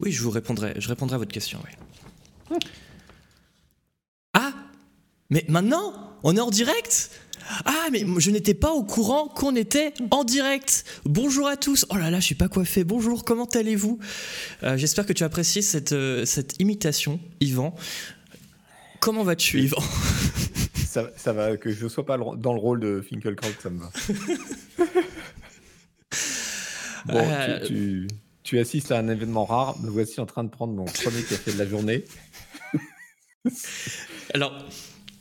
Oui, je vous répondrai. Je répondrai à votre question, oui. Ah Mais maintenant On est en direct? Ah, mais je n'étais pas au courant qu'on était en direct. Bonjour à tous. Oh là là, je suis pas coiffé. Bonjour, comment allez-vous? Euh, J'espère que tu as apprécié cette, euh, cette imitation, Yvan. Comment vas-tu, Yvan ça, ça, va, que je sois pas dans le rôle de Finkelkraut, ça me va. bon, euh, tu, tu, assistes à un événement rare. Me voici en train de prendre mon premier café de la journée. Alors,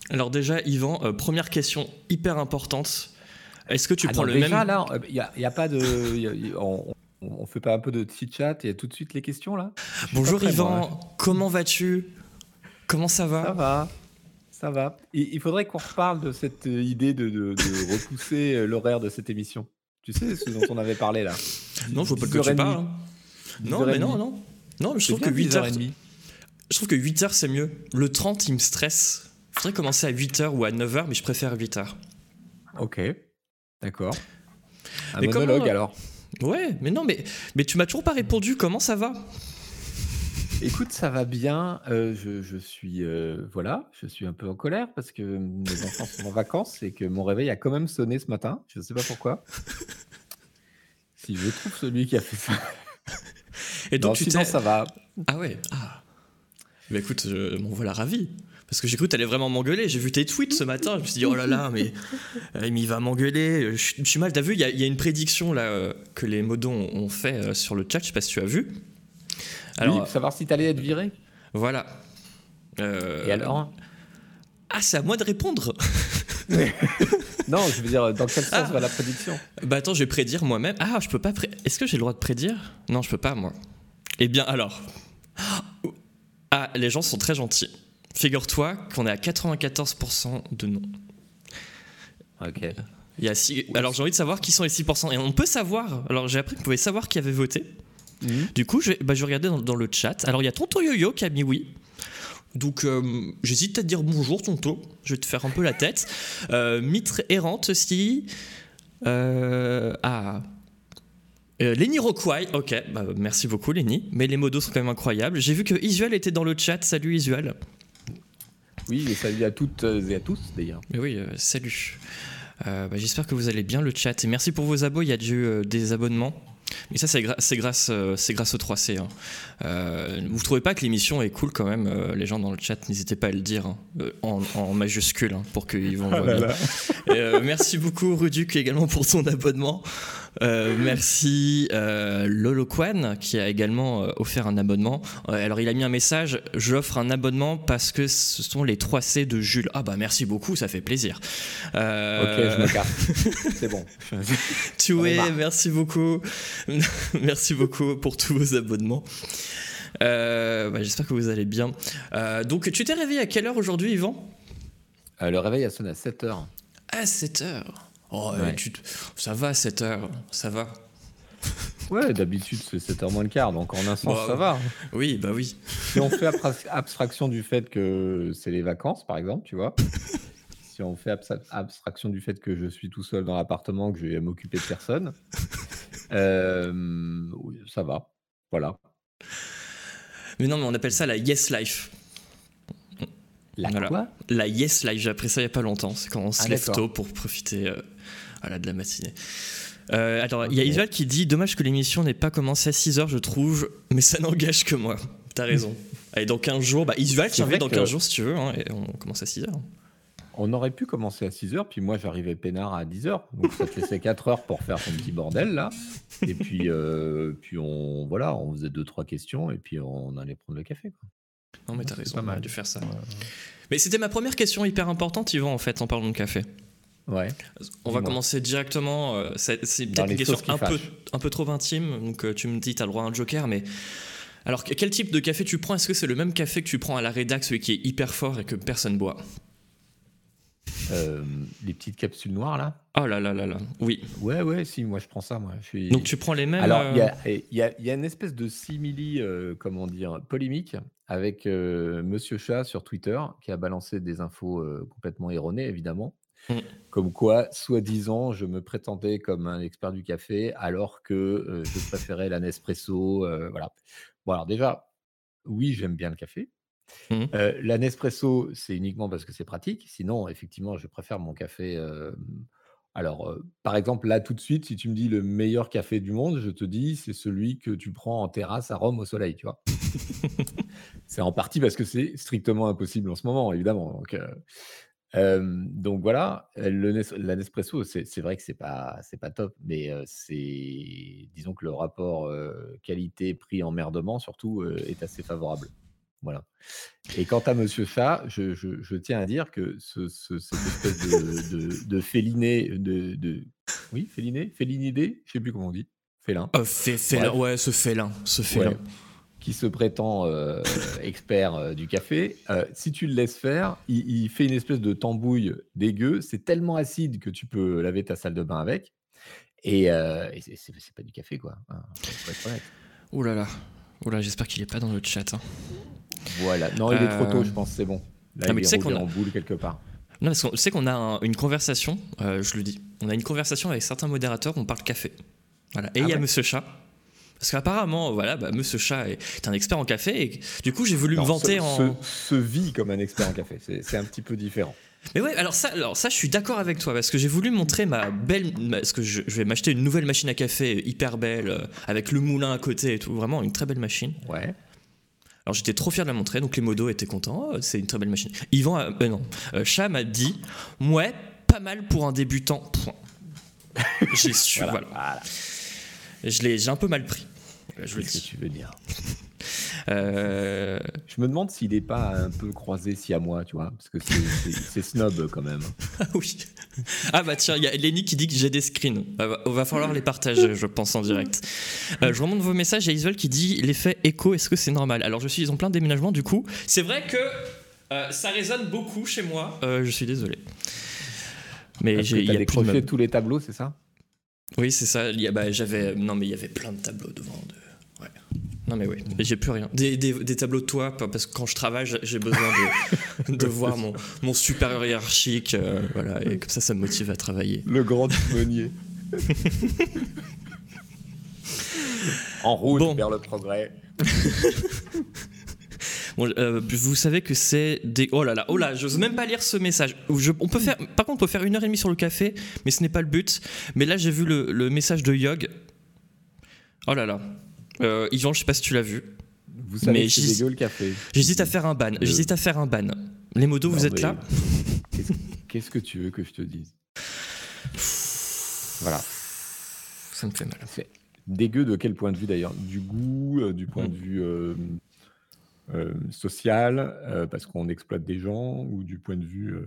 alors déjà, Yvan, euh, première question hyper importante. Est-ce que tu ah prends le déjà, même là, il n'y a, y a, pas de, on, on, fait pas un peu de petit chat Il y a tout de suite les questions là? Bonjour Yvan, comment vas-tu? Comment ça va? Ça va, ça va. il faudrait qu'on reparle de cette euh, idée de, de, repousser euh, l'horaire de cette émission. Tu sais ce dont on avait parlé là? Non, je vois pas quoi tu parles. Hein. Non, mais non, non. Non, je trouve que 8h30. Je trouve que 8h c'est mieux. Le 30, il me stresse. Je voudrais commencer à 8h ou à 9h, mais je préfère 8h. Ok, d'accord. Un mais monologue alors? Ouais, mais non, mais, mais tu m'as toujours pas répondu. Comment ça va? Écoute, ça va bien. Euh, je, suis euh, voilà, je suis un peu en colère parce que mes enfants sont en vacances et que mon réveil a quand même sonné ce matin. Je ne sais pas pourquoi. si je trouve celui qui a fait ça. Et donc tu sinon, ça va. Ah ouais. Ah. Mais écoute, m'en voilà ravi. Parce que j'ai cru que t'allais vraiment m'engueuler. J'ai vu tes tweets ce matin. Je me suis dit, oh là là, mais euh, il va m'engueuler. Je, suis mal. T'as vu, il y, a une prédiction là euh, que les modons ont fait euh, sur le chat. Je sais pas si tu as vu. Alors, oui, savoir si t'allais être viré. Voilà. Et alors? Ah, c'est à moi de répondre. non, je veux dire, dans quel sens ah. va la prédiction? Bah attends, je vais prédire moi-même. Ah, je peux pas. Est-ce que j'ai le droit de prédire? Non, je peux pas, moi. Eh bien, alors. Ah, les gens sont très gentils. Figure-toi qu'on est à 94% de non. Ok. Il y a Alors j'ai envie de savoir qui sont les 6%. Et on peut savoir. Alors j'ai appris qu'on pouvait savoir qui avait voté. Mhm. Du coup, je, bah, je regardais dans, le chat. Alors il y a Tonto Yo-Yo qui a mis oui. Donc euh, j'hésite à te dire bonjour Tonto. Je vais te faire un peu la tête. Euh, Mitre errante aussi. Euh, ah. Euh, Lenny Rockway, ok, bah, merci beaucoup Lenny, mais les modos sont quand même incroyables. J'ai vu que Isuel était dans le chat, salut Isuel. Oui, et salut à toutes et à tous d'ailleurs. Oui, euh, salut. Euh, bah, j'espère que vous allez bien le chat. Et merci pour vos abos. Il y a eu euh, des abonnements. Mais ça, c'est, grâce, c'est grâce au 3C. Hein. vous trouvez pas que l'émission est cool quand même Les gens dans le chat, n'hésitez pas à le dire hein, en, majuscule hein, pour qu'ils vont ah merci beaucoup, Ruduc, également pour ton abonnement. Euh, merci euh, Lolo Kwan qui a également euh, offert un abonnement. alors il a mis un message j'offre un abonnement parce que ce sont les 3 C de Jules. Ah bah merci beaucoup, ça fait plaisir. Ok, je me carte. C'est bon. tu es, merci beaucoup. merci beaucoup pour tous vos abonnements. Bah, j'espère que vous allez bien. donc tu t'es réveillé à quelle heure aujourd'hui Yvan? Le réveil a sonné à 7h. À 7h Oh, ça va, 7 heures, ça va. Ouais, d'habitude c'est 7h moins le quart, donc en un sens bah, ça va. Oui, bah oui. Si on fait abstraction du fait que c'est les vacances, par exemple, tu vois. si on fait abstraction du fait que je suis tout seul dans l'appartement, que je vais m'occuper de personne, euh, ça va. Voilà. Mais non, mais on appelle ça la yes life. La quoi? La yes life, j'ai appris ça il n'y a pas longtemps. C'est quand on se ah, lève tôt pour profiter euh, voilà, de la matinée. Euh, alors, il y a Isuel qui dit Dommage que l'émission n'ait pas commencé à 6h, je trouve, mais ça n'engage que moi. T'as raison. Allez, dans 15 jours, bah, Isuel, tu dans 15 jours si tu veux, hein, et on commence à 6h. On aurait pu commencer à 6h, puis moi j'arrivais peinard à 10h. Donc ça te laissait 4 heures pour faire ton petit bordel là. Et puis, euh, puis on, voilà, on faisait 2-3 questions et puis on allait prendre le café. Quoi. Non, mais t'as raison pas mal. de faire ça. Mais c'était ma première question hyper importante, Yvan, en fait, en parlant de café. Ouais. On va commencer directement. Euh, c'est peut-être une question un peu, un peu trop intime. Donc euh, tu me dis, tu as le droit à un joker, mais. Alors, quel type de café tu prends? Est-ce que c'est le même café que tu prends à la rédac, celui qui est hyper fort et que personne boit? Euh, les petites capsules noires là? Oh là là là là, oui. Ouais, ouais, si, moi je prends ça. Moi. Je Donc tu prends les mêmes. Alors, il y, a, y, a, une espèce de simili, comment dire, polémique avec Monsieur Chat sur Twitter qui a balancé des infos complètement erronées, évidemment. Mmh. Comme quoi, soi-disant, je me prétendais comme un expert du café alors que je préférais la Nespresso. voilà. Bon, alors déjà, oui, j'aime bien le café. Mmh. Euh, la Nespresso, c'est uniquement parce que c'est pratique. Sinon, effectivement, je préfère mon café. euh, Alors, euh, par exemple, là, tout de suite, si tu me dis le meilleur café du monde, je te dis, c'est celui que tu prends en terrasse à Rome au soleil, tu vois. C'est en partie parce que c'est strictement impossible en ce moment, évidemment. Donc, euh, euh, donc voilà, le Nes- la Nespresso, c'est c'est vrai que c'est pas, c'est pas top, mais euh, c'est, disons que le rapport euh, qualité-prix emmerdement, surtout, est assez favorable. Voilà. Et quant à Monsieur Chat, je, je- je tiens à dire que ce, ce- cette espèce de, de, de féliné, de, de- oui, féliné, félinidé, je sais plus comment on dit, félin, Euh, fé- félin, ouais, ce félin, ce félin. Ouais, qui se prétend euh, expert euh, du café, euh, si tu le laisses faire, il, il fait une espèce de tambouille dégueu. C'est tellement acide que tu peux laver ta salle de bain avec. Et, euh, et c'est pas du café, quoi. Hein. Ouh là là. Ouh là, j'espère qu'il est pas dans le chat. hein. Voilà. Non, il est trop tôt, je pense. C'est bon. Là, Ah, il est roulé a- en boule quelque part. Non, parce qu'on tu sais qu'on a un- une conversation, je le dis, on a une conversation avec certains modérateurs, on parle café. Voilà. Et il Ah y a ouais Monsieur Chat. Parce qu'apparemment, voilà, bah, Monsieur Chat est un expert en café et du coup j'ai voulu Non, me vanter se, en. se- se vit comme un expert en café. C'est un petit peu différent. Mais ouais, alors ça, alors ça, je suis d'accord avec toi parce que j'ai voulu montrer ma belle, parce que je, je vais m'acheter une nouvelle machine à café hyper belle euh, avec le moulin à côté et tout, vraiment une très belle machine. Ouais. Alors j'étais trop fier de la montrer, donc les modos étaient contents. Oh, c'est une très belle machine. Yvan, a- euh, non, euh, Chat m'a dit, ouais, pas mal pour un débutant. Point. J'ai su, Voilà. voilà. voilà. Je l'ai, j'ai un peu mal pris. Je le que tu veux dire? Euh, Je me demande s'il n'est pas un peu croisé si à moi, tu vois, parce que c'est- snob quand même. Ah oui. Ah bah tiens, il y a Lenny qui dit que j'ai des screens. Ah bah, va falloir les partager, je pense, en direct. Euh, je remonte vos messages. Il y a Isol qui dit l'effet écho, est-ce que c'est normal? Alors je suis en plein déménagement du coup. C'est vrai que euh, ça résonne beaucoup chez moi. Euh, je suis désolé. Mais j'ai il de décroché tous les tableaux, c'est ça? Oui, c'est ça. Il y a- bah, j'avais non mais il y avait plein de tableaux devant. De... Ouais. Non mais oui, et j'ai plus rien. Des, des- des tableaux de toi parce que quand je travaille, j'ai- j'ai besoin de, de voir mon, mon supérieur hiérarchique, euh, voilà, et comme ça, ça me motive à travailler. Le grand timonier. en route Bon. vers le progrès. Bon, euh, vous savez que c'est des. Oh là là, oh là, j'ose même pas lire ce message. Je- on peut faire, par contre, on peut faire une heure et demie sur le café, mais ce n'est pas le but. Mais là, j'ai vu le, le message de Yog. Oh là là. Euh, Yvan, je sais pas si tu l'as vu. Vous savez Mais que c'est le café. J'hésite à faire un ban. Euh. J'hésite à faire un ban. Les modos, vous êtes là Qu'est-ce que tu veux que je te dise? Voilà. Ça me fait mal. C'est dégueu de quel point de vue d'ailleurs? Du goût, du point Mm. de vue euh, social, euh, parce qu'on exploite des gens, ou du point de vue euh,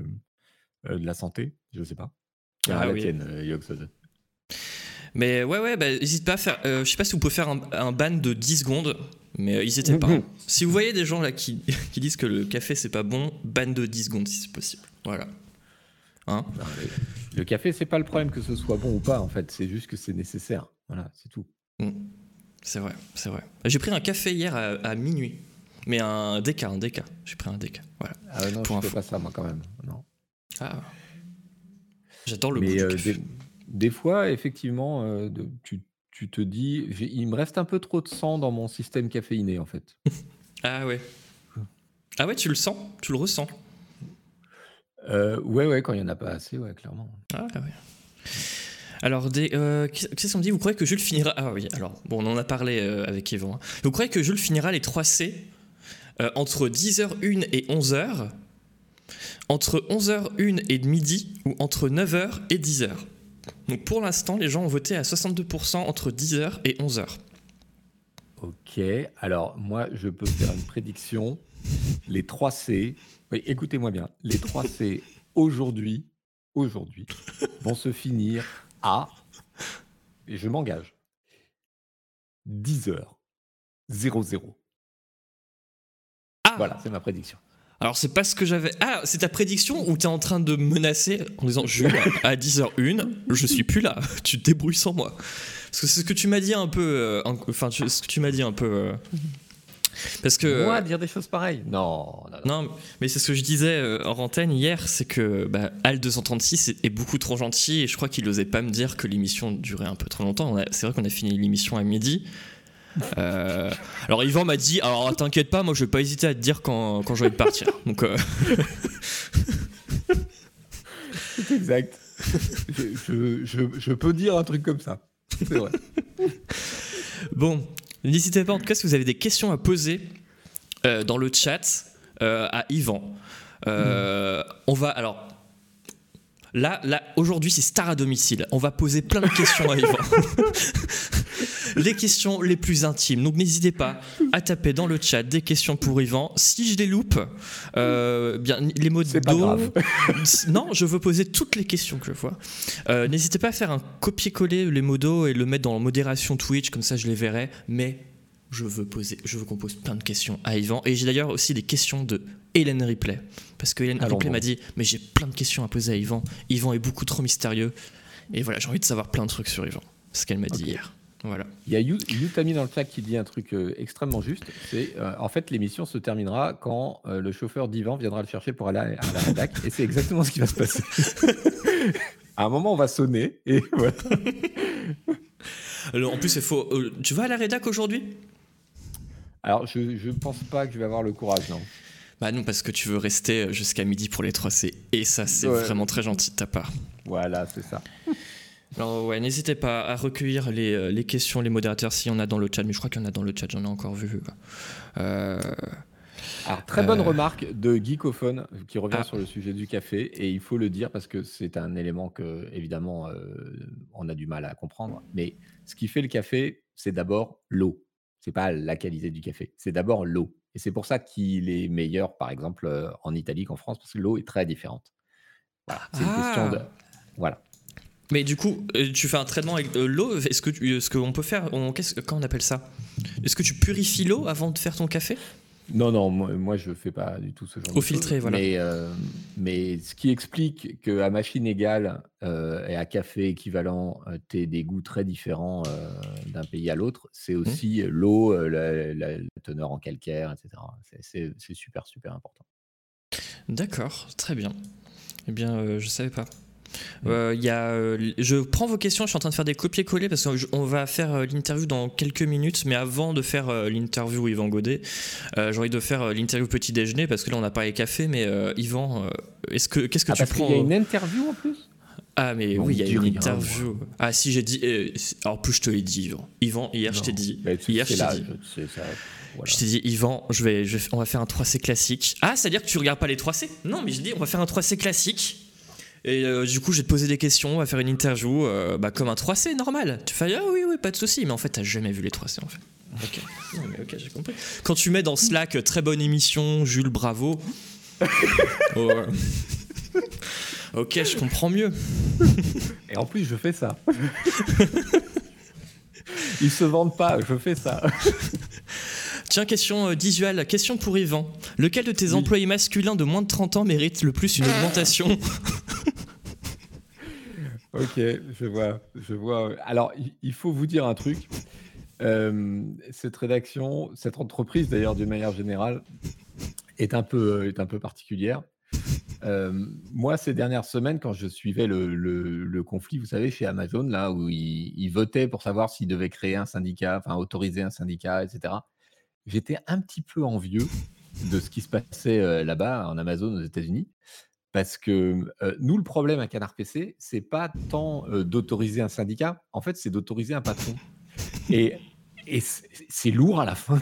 euh, de la santé Je sais pas. Ah Ah, la oui. tienne, euh. Mais ouais, ouais, bah, n'hésite pas à faire. euh, je sais pas si vous pouvez faire un, un ban de 10 secondes, mais euh, n'hésitez pas. hein. Si vous voyez des gens là qui, qui disent que le café c'est pas bon, ban de 10 secondes si c'est possible. Voilà. Hein? Non, le, café, c'est pas le problème que ce soit bon ou pas, en fait. C'est juste que c'est nécessaire. Voilà, c'est tout. Mm. C'est vrai, c'est vrai. J'ai pris un café hier à, à minuit, mais un déca, un déca. J'ai pris un déca. Voilà. Ah non, Pour je fais pas ça, moi, quand même. Non. Ah. J'adore le goût Mais du euh, café. des, des fois, effectivement, euh, de- tu, tu te dis, il me reste un peu trop de sang dans mon système caféiné, en fait. Ah ouais. Ah ouais, tu le sens, tu le ressens? Euh, ouais, ouais, quand il y en a pas assez, ouais, clairement. Ah ouais. Alors, euh, qu'est-ce qu'on dit? Vous croyez que Jules finira Ah oui, alors, bon, on en a parlé euh, avec Yvan. hein. Vous croyez que Jules finira les 3 C? Euh, entre 10h01 et 11h Entre 11h01 et midi Ou entre 9h et 10h Donc pour l'instant, les gens ont voté à 62% entre 10h et 11h. Ok, alors moi, je peux faire une prédiction. Les 3 C, oui, écoutez-moi bien, les 3 C aujourd'hui, vont se finir à, et je m'engage, 10 heures 00. Ah Voilà, c'est ma prédiction. Alors c'est pas ce que j'avais. Ah, c'est ta prédiction ou t'es en train de me menacer en disant Jules, à 10h01, je suis plus là, tu te débrouilles sans moi. Parce que c'est ce que tu m'as dit un peu. euh, en- Enfin, tu- ce que tu m'as dit un peu. euh, parce que. Moi, dire des choses pareilles Non, non, non. Non, mais c'est ce que je disais euh, en antenne hier, c'est que bah, Al 236 est, est beaucoup trop gentil et je crois qu'il osait pas me dire que l'émission durait un peu trop longtemps. On a- C'est vrai qu'on a fini l'émission à midi. Alors Yvan m'a dit, alors t'inquiète pas, moi je vais pas hésiter à te dire quand, quand je vais partir. Donc c'est exact. Je, je, je, peux dire un truc comme ça. C'est vrai. bon, n'hésitez pas en tout cas si vous avez des questions à poser dans le chat à Yvan. Euh, on va alors. Là, là aujourd'hui, c'est Star à domicile. On va poser plein de questions à Yvan. les questions les plus intimes. Donc n'hésitez pas à taper dans le chat des questions pour Yvan. Si je les loupe, euh, bien les mots de dos. non, je veux poser toutes les questions que je vois. Euh, n'hésitez pas à faire un copier-coller les mots d'eau et le mettre dans la modération Twitch, comme ça je les verrai. Mais je veux poser, je veux qu'on pose plein de questions à Yvan. Et j'ai d'ailleurs aussi des questions de Hélène Ripley. Parce que Hélène Ripley m'a dit Mais j'ai plein de questions à poser à Yvan. Yvan est beaucoup trop mystérieux. Et voilà, j'ai envie de savoir plein de trucs sur Yvan. ce qu'elle m'a dit hier. Voilà. Il y a Yutami dans le chat qui dit un truc euh, extrêmement juste. C'est euh, en fait l'émission se terminera quand euh, le chauffeur d'Ivan viendra le chercher pour aller à, la rédac. et c'est exactement ce qui va se passer. à un moment, on va sonner et voilà. Alors, en plus, il faut. tu vas à la rédac aujourd'hui? Alors, je ne pense pas que je vais avoir le courage, non. Bah non, parce que tu veux rester jusqu'à midi pour les 3C. Et ça, c'est vraiment très gentil de ta part. Voilà, c'est ça. Alors ouais, n'hésitez pas à recueillir les, euh, les, questions, les modérateurs, s'il y en a dans le chat. Mais je crois qu'il y en a dans le chat, j'en ai encore vu. Euh, Alors, très bonne euh, remarque de Geekophone qui revient ah. sur le sujet du café. Et il faut le dire parce que c'est un élément que, évidemment, on a du mal à comprendre. Mais ce qui fait le café, c'est d'abord l'eau c'est pas la qualité du café, c'est d'abord l'eau. Et c'est pour ça qu'il est meilleur, par exemple, euh, en Italie qu'en France, parce que l'eau est très différente. Voilà, c'est une question de. Ah! Voilà. Mais du coup, euh, tu fais un traitement avec l'eau. Est-ce que ce qu'on peut faire, on, quand on appelle ça? Est-ce que tu purifies l'eau avant de faire ton café? Non, non, moi, je ne fais pas du tout ce genre Au de filtré, voilà. Mais, euh, mais, ce qui explique qu'à machine égale euh, et à café équivalent, euh, tu aies des goûts très différents d'un pays à l'autre, c'est mmh. aussi l'eau, la, teneur en calcaire, etc. C'est super, super important. D'accord, très bien. Eh bien, je ne savais pas. Euh, y a, euh, je prends vos questions, je suis en train de faire des copier-coller parce qu'on va faire euh, l'interview dans quelques minutes, mais avant de faire l'interview Yvan Godet, j'ai envie de faire l'interview petit déjeuner parce que là on n'a pas les cafés, mais Yvan, est-ce que qu'est-ce que ah, tu prends Il y a une interview en plus? Ah mais oui, il y a une interview. Ah si j'ai dit, alors plus je te l'ai dit Yvan. Yvan hier je t'ai dit, hier je t'ai dit, je t'ai dit Yvan, je vais, je on va faire un 3C classique. Ah c'est à dire que tu regardes pas les 3C Non mais je dis on va faire un 3C classique. Et euh, du coup, je vais te poser des questions, on va faire une interview, euh, bah, comme un 3C normal. Tu fais, ah oui, oui, pas de souci. Mais en fait, t'as jamais vu les 3C en fait. Ok, ok, j'ai compris. Quand tu mets dans Slack euh, très bonne émission, Jules Bravo. Oh, ok, je comprends mieux. Et en plus, je fais ça. Ils se vendent pas, je fais ça. Tiens, question euh, question pour Yvan. Lequel de tes employés masculins de moins de 30 ans mérite le plus une augmentation? Ok, je vois, je vois. Alors, il faut vous dire un truc. Euh, cette rédaction, cette entreprise d'ailleurs d'une manière générale, est un peu, est un peu particulière. Euh, moi, ces dernières semaines, quand je suivais le, conflit, vous savez, chez Amazon, là où ils, votaient pour savoir s'ils devaient créer un syndicat, enfin autoriser un syndicat, etc., j'étais un petit peu envieux de ce qui se passait euh, là-bas en Amazon aux États-Unis. Parce que nous, le problème à Canard PC, c'est pas tant d'autoriser un syndicat, en fait, c'est d'autoriser un patron. Et, c'est lourd à la fin.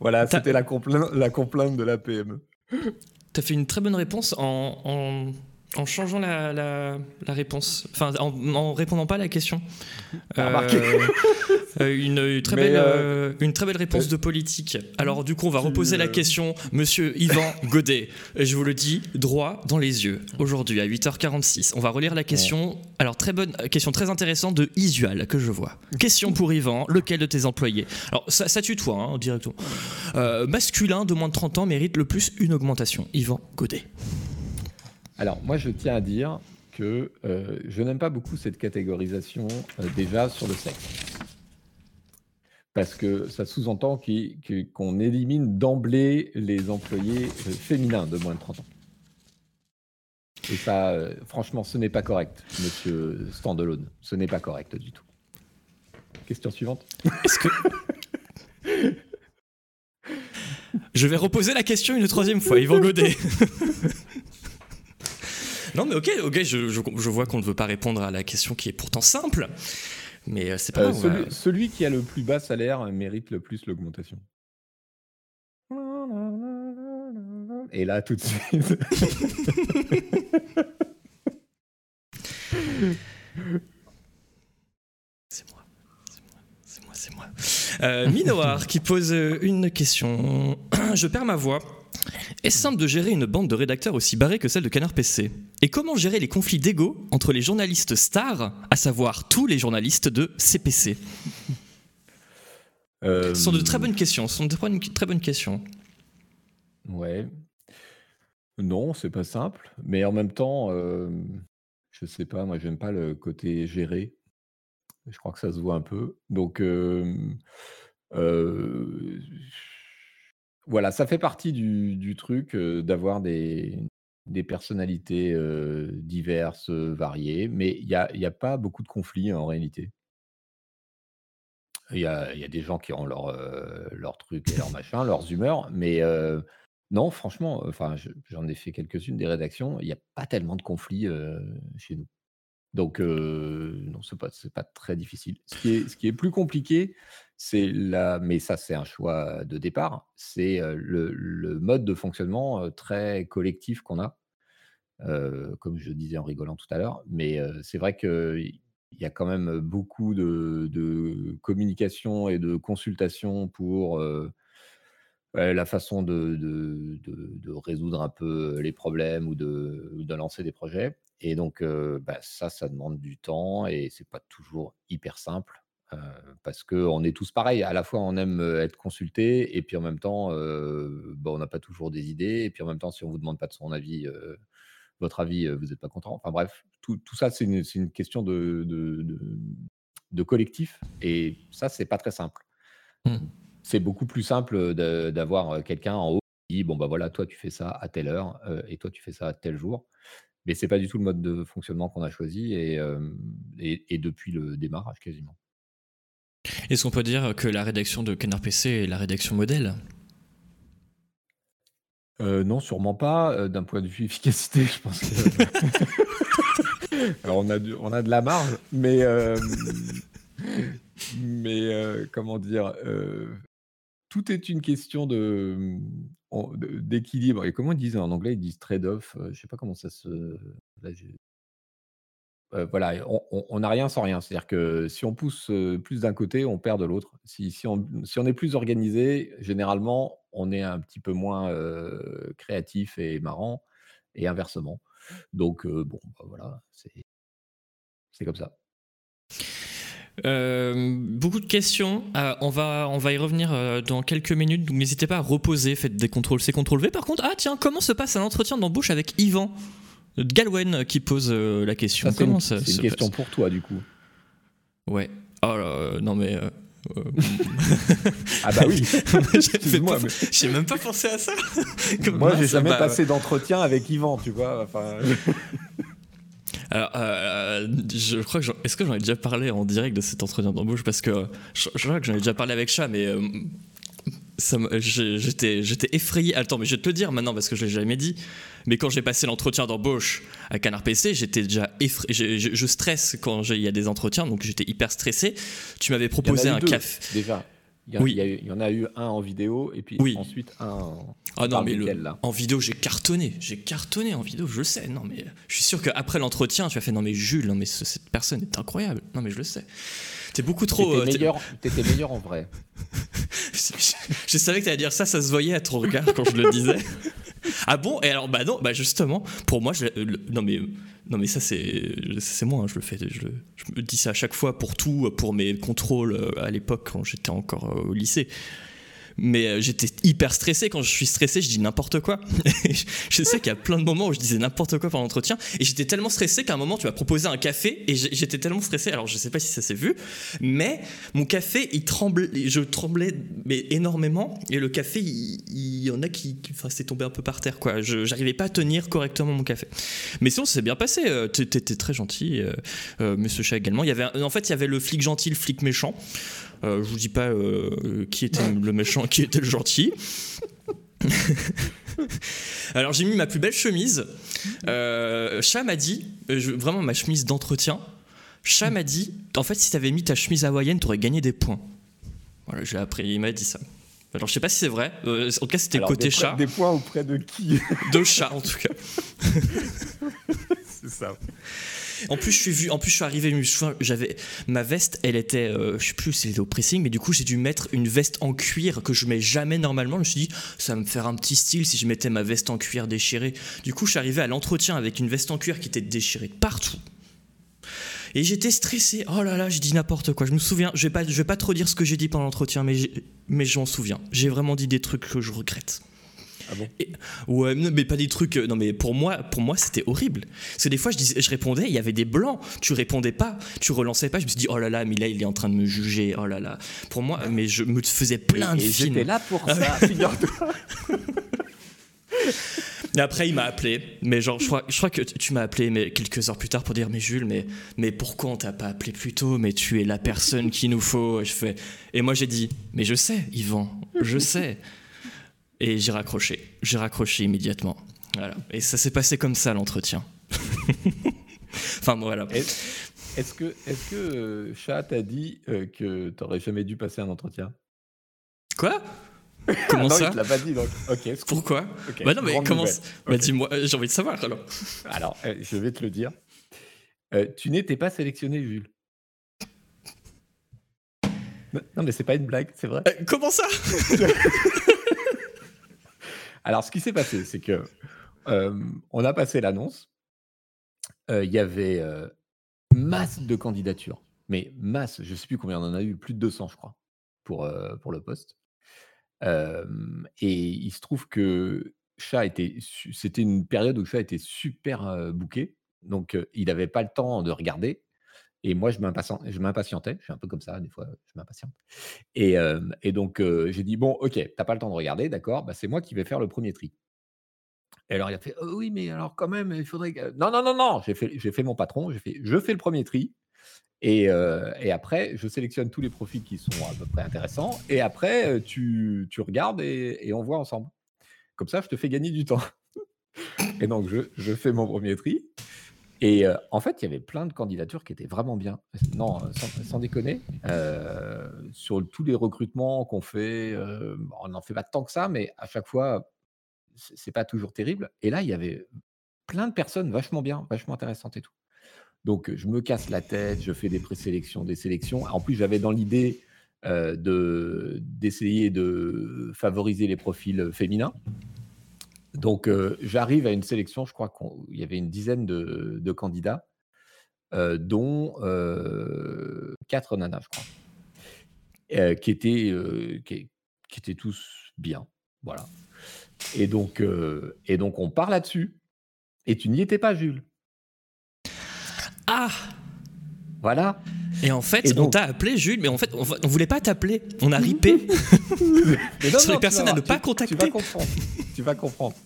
voilà, c'était la, complainte, la complainte de la PME. Tu as fait une très bonne réponse en en changeant la, la, réponse, enfin en, en, répondant pas à la question. Euh, euh, une, très belle, euh, une très belle réponse de politique. Alors du coup, on va reposer la question, Monsieur Yvan Godet. Je vous le dis, droit dans les yeux. Aujourd'hui à 8h46, on va relire la question. Alors très bonne question, très intéressante de Isual que je vois. Question pour Yvan, lequel de tes employés? Alors ça, ça tutoie hein, directement. masculin de moins de 30 ans mérite le plus une augmentation. Yvan Godet. Alors, moi, je tiens à dire que euh, je n'aime pas beaucoup cette catégorisation euh, déjà sur le sexe. Parce que ça sous-entend qu'on élimine d'emblée les employés euh, féminins de moins de 30 ans. Et ça, euh, franchement, ce n'est pas correct, monsieur Standalone. Ce n'est pas correct du tout. Question suivante. Est-ce que. Je vais reposer la question une troisième fois, Yvan Godet. non, mais ok, ok, je, je vois qu'on ne veut pas répondre à la question qui est pourtant simple. Mais euh, c'est pas euh, celui, qui a le plus bas salaire mérite le plus l'augmentation. Et là, tout de suite. c'est moi. C'est moi, c'est moi. Euh, Minoir qui pose une question. Je perds ma voix. Est-ce simple de gérer une bande de rédacteurs aussi barrée que celle de Canard PC Et comment gérer les conflits d'ego entre les journalistes stars, à savoir tous les journalistes de CPC Ce sont de très bonnes questions. Ce sont de très bonnes questions. Ouais. Non, c'est pas simple. Mais en même temps, je sais pas, moi j'aime pas le côté géré. Je crois que ça se voit un peu. Donc, voilà, ça fait partie du, truc d'avoir des, personnalités diverses, variées, mais il n'y a, pas beaucoup de conflits en réalité. Il y a, des gens qui ont leur, leur truc et leur machin, leurs humeurs, mais non, franchement, enfin, j'en ai fait quelques-unes des rédactions, il n'y a pas tellement de conflits chez nous. Donc, non, c'est pas, pas très difficile. Ce qui est, ce plus compliqué, c'est la, mais ça, c'est un choix de départ, c'est le, mode de fonctionnement très collectif qu'on a, comme je disais en rigolant tout à l'heure. Mais c'est vrai qu'il y a quand même beaucoup de, communication et de consultation pour la façon de, résoudre un peu les problèmes ou de lancer des projets. Et donc, bah, ça, ça demande du temps et c'est pas toujours hyper simple parce qu'on est tous pareils. À la fois, on aime être consulté, et puis en même temps, bah, on n'a pas toujours des idées. Et puis en même temps, si on vous demande pas de son avis, votre avis, vous n'êtes pas content. Enfin bref, tout, ça, c'est une, question de, de, collectif. Et ça, c'est pas très simple. Mmh. C'est beaucoup plus simple d'avoir quelqu'un en haut qui dit bon bah voilà, toi tu fais ça à telle heure et toi tu fais ça à tel jour. Mais c'est pas du tout le mode de fonctionnement qu'on a choisi et, et depuis le démarrage quasiment. Est-ce qu'on peut dire que la rédaction de Canard PC est la rédaction modèle? Euh, non, sûrement pas. Euh, d'un point de vue efficacité, je pense que. Alors, on a, on a de la marge, mais. Euh, mais comment dire Tout est une question de d'équilibre. Et comment ils disent en anglais? Ils disent trade-off. je ne sais pas comment ça se voilà, on n'a rien sans rien. C'est-à-dire que si on pousse, plus d'un côté, on perd de l'autre. Si si on si on est plus organisé, généralement, on est un petit peu moins, créatif et marrant et inversement. Donc bon, bah, voilà, c'est comme ça. Beaucoup de questions. on, va, on va y revenir dans quelques minutes. Donc n'hésitez pas à reposer. Faites des contrôles C, contrôle V. Par contre, ah tiens, comment se passe un entretien d'embauche avec Yvan Galwen qui pose euh, la question. c'est une, question pour toi, du coup. Ouais. Oh là, non mais. Euh, euh, ah bah oui. j'ai même pas pensé à ça. moi, j'ai jamais passé d'entretien avec Yvan, tu vois. Enfin... Alors, je crois que est-ce que j'en ai déjà parlé en direct de cet entretien d'embauche? Parce que je, crois que j'en ai déjà parlé avec Chat, mais j'étais, j'étais effrayé. Attends, mais je vais te le dire maintenant parce que je l'ai jamais dit. Mais quand j'ai passé l'entretien d'embauche à Canard PC, j'étais déjà effrayé. Je, stresse quand il y a des entretiens, donc j'étais hyper stressé. Tu m'avais proposé un café. Déjà. Il y, oui. il y, en a eu un en vidéo et puis ensuite un en, ah non, mais en vidéo, j'ai cartonné. J'ai cartonné en vidéo, je le sais. Non, mais je suis sûr qu'après l'entretien, tu as fait non, mais Jules, non, mais cette personne est incroyable. Non, mais je le sais. T'es beaucoup trop. T'étais euh, meilleur, meilleur en vrai. je, savais que t'allais dire ça, ça se voyait à ton regard quand je le disais. ah bon? Et alors, bah non, bah justement, pour moi, je, non mais. Non mais ça c'est moi, hein, je le fais, je, je, me dis ça à chaque fois pour tout, pour mes contrôles euh, à l'époque quand j'étais encore euh, au lycée. Mais euh, j'étais hyper stressé. Quand je suis stressé, je dis n'importe quoi. je sais qu'il y a plein de moments où je disais n'importe quoi pendant l'entretien. Et j'étais tellement stressé qu'à un moment, tu m'as proposé un café. Et j'étais tellement stressé. Alors, je sais pas si ça s'est vu. Mais mon café, il tremblait. Je tremblais mais énormément. Et le café, il, y en a qui. Enfin, c'est tombé un peu par terre, quoi. Je J'arrivais pas à tenir correctement mon café. Mais sinon, c'est bien passé. Euh, t'étais très gentil. Euh, monsieur Chat également. Il y avait, en fait, il y avait le flic gentil, le flic méchant. Euh, je vous dis pas euh, qui était le méchant, qui était le gentil. Alors j'ai mis ma plus belle chemise. Euh, Chat m'a dit, vraiment ma chemise d'entretien. Chat m'a dit, en fait si t'avais mis ta chemise hawaïenne, t'aurais gagné des points. Voilà, j'ai appris, il m'a dit ça. Alors je sais pas si c'est vrai. en tout cas c'était côté chat. Des points auprès de qui? De chat en tout cas. c'est ça. En plus, je suis vu, en plus, je suis arrivé, j'avais ma veste, elle était, euh, je sais plus si elle était au pressing, mais du coup, j'ai dû mettre une veste en cuir que je mets jamais normalement. Je me suis dit, ça va me faire un petit style si je mettais ma veste en cuir déchirée. Du coup, je suis arrivé à l'entretien avec une veste en cuir qui était déchirée partout. Et j'étais stressé. Oh là là, j'ai dit n'importe quoi. Je me souviens, je vais pas, je vais pas trop dire ce que j'ai dit pendant l'entretien, mais mais j'en souviens. J'ai vraiment dit des trucs que je regrette. Ah bon Ouais, mais pas des trucs. Euh, non, mais pour moi, pour moi, c'était horrible. Parce que des fois, je, disais, je répondais, il y avait des blancs. Tu répondais pas, tu relançais pas. Je me suis dit, oh là là, mais là, il est en train de me juger. Oh là là. Pour moi, mais je me faisais plein de films. J'étais là pour ça, figure-toi. Et après, il m'a appelé, mais genre, je crois, je crois que tu m'as appelé mais quelques heures plus tard pour dire, mais Jules, mais, mais pourquoi on t'a pas appelé plus tôt? Mais tu es la personne qu'il nous faut. Et, je fais, et moi, j'ai dit, mais je sais, Yvan, je sais. Et j'ai raccroché. J'ai raccroché immédiatement. Voilà. Et ça s'est passé comme ça l'entretien. enfin voilà. Est-ce que, est que euh, Chat t'a dit euh, que t'aurais jamais dû passer un entretien? Quoi? Comment non, ça? il te l'a pas dit donc. Ok. Pourquoi? Bah non mais comment bah, dis-moi, j'ai envie de savoir alors. Alors, euh, je vais te le dire. tu n'étais pas sélectionné, Jules. Non mais c'est pas une blague, c'est vrai. comment ça? Alors, ce qui s'est passé, c'est que on a passé l'annonce. Il y avait masse de candidatures, mais masse. Je ne sais plus combien on en a eu, plus de 200, je crois, pour, pour le poste. et il se trouve que Chat était, c'était une période où Chat était super bouqué, donc il n'avait pas le temps de regarder. Et moi, je m'impatientais. Je suis un peu comme ça, des fois, je m'impatiente. Et, donc, j'ai dit, bon, ok, tu n'as pas le temps de regarder, d'accord, bah, c'est moi qui vais faire le premier tri. Et alors, il a fait, «Oh oui, mais alors quand même, il faudrait que... Non, non, non, non, j'ai fait, mon patron, je fais le premier tri. Et, après, je sélectionne tous les profils qui sont à peu près intéressants. Et après, tu, regardes et, on voit ensemble. Comme ça, je te fais gagner du temps. et donc, je fais mon premier tri. Et en fait, il y avait plein de candidatures qui étaient vraiment bien. Non, sans, déconner. sur tous les recrutements qu'on fait, on n'en fait pas tant que ça, mais à chaque fois, c'est pas toujours terrible. Et là, il y avait plein de personnes vachement bien, vachement intéressantes et tout. Donc, je me casse la tête, je fais des présélections, des sélections. En plus, j'avais dans l'idée de d'essayer de favoriser les profils féminins. Donc, j'arrive à une sélection, je crois qu'il y avait une dizaine de, candidats, dont quatre nanas, je crois, qui, étaient, qui, étaient tous bien. Voilà. Et donc, et donc on part là-dessus. Et tu n'y étais pas, Jules. Ah Voilà. Et en fait, on t'a appelé, Jules, mais en fait, on, ne voulait pas t'appeler. On a ripé sur les personnes à ne pas contacter. Tu vas comprendre. tu vas comprendre.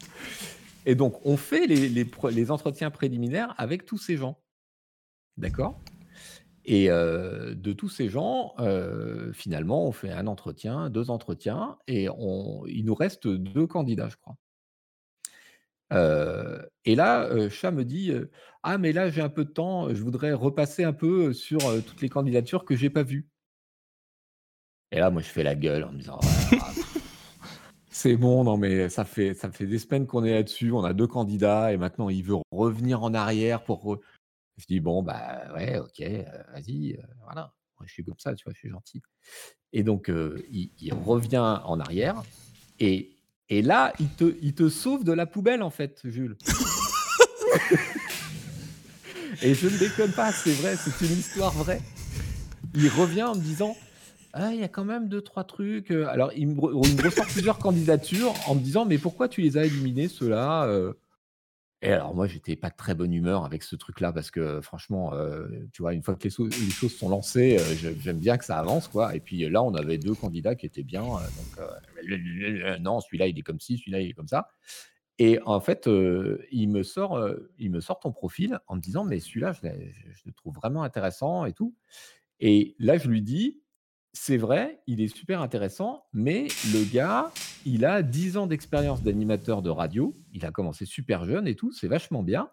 Et donc, on fait les, les, entretiens préliminaires avec tous ces gens. D'accord? Et euh, de tous ces gens, euh, finalement, on fait un entretien, deux entretiens, et on, il nous reste deux candidats, je crois. Euh, et là, Chat me dit Ah, mais là, j'ai un peu de temps, je voudrais repasser un peu sur toutes les candidatures que j'ai pas vues. Et là, moi, je fais la gueule en me disant «Ah, c'est bon, non, mais ça fait, ça fait des semaines qu'on est là-dessus, on a deux candidats, et maintenant il veut revenir en arrière pour. Je dis Bon, bah ouais, ok, vas-y, voilà. Moi, je suis comme ça, tu vois, je suis gentil. Et donc, il, il, revient en arrière, et et là, il te, il te sauve de la poubelle, en fait, Jules. Et je ne déconne pas, c'est vrai, c'est une histoire vraie. Il revient en me disant ah, il y a quand même deux, trois trucs. Alors, il me, ressort plusieurs candidatures en me disant, mais pourquoi tu les as éliminés, ceux-là Et alors, moi, j'étais pas de très bonne humeur avec ce truc-là parce que, franchement, tu vois, une fois que les, choses sont lancées, j'aime bien que ça avance, quoi. Et puis là, on avait deux candidats qui étaient bien. donc, non, celui-là, il est comme ci, celui-là, il est comme ça. Et en fait, il, me sort, il me sort ton profil en me disant, mais celui-là, je, le trouve vraiment intéressant et tout. Et là, je lui dis, c'est vrai, il est super intéressant, mais le gars, il a 10 ans d'expérience d'animateur de radio. Il a commencé super jeune et tout, c'est vachement bien.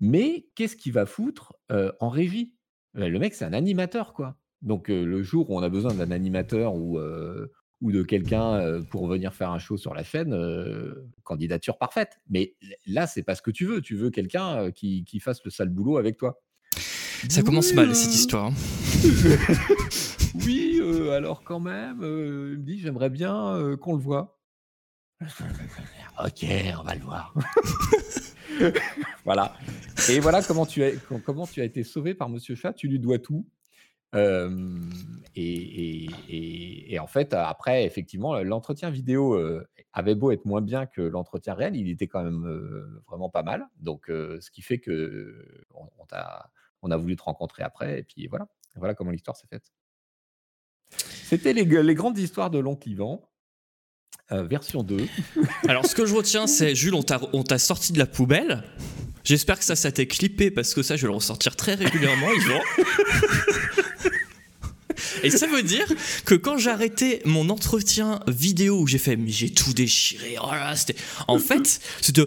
Mais qu'est-ce qu'il va foutre en régie? Le mec, c'est un animateur, quoi. Donc, le jour où on a besoin d'un animateur ou, ou de quelqu'un pour venir faire un show sur la chaîne, candidature parfaite. Mais là, c'est pas ce que tu veux. Tu veux quelqu'un qui, fasse le sale boulot avec toi. Ça commence mal cette histoire. Oui, alors quand même, il me dit j'aimerais bien qu'on le voit. ok, on va le voir. voilà. Et voilà comment tu, as, comment tu as été sauvé par Monsieur Chat. Tu lui dois tout et, en fait, après, effectivement, l'entretien vidéo avait beau être moins bien que l'entretien réel, il était quand même vraiment pas mal. Donc, ce qui fait que on, on, a, voulu te rencontrer après, et puis voilà, voilà comment l'histoire s'est faite. C'était les, les, grandes histoires de l'oncle Ivan. version 2. Alors, ce que je retiens, c'est Jules, on t'a sorti de la poubelle. J'espère que ça, ça t'est clippé parce que ça, je vais le ressortir très régulièrement, Yvan. Et ça veut dire que quand arrêté mon entretien vidéo où j'ai fait, mais j'ai tout déchiré, oh c'était. En fait, c'était.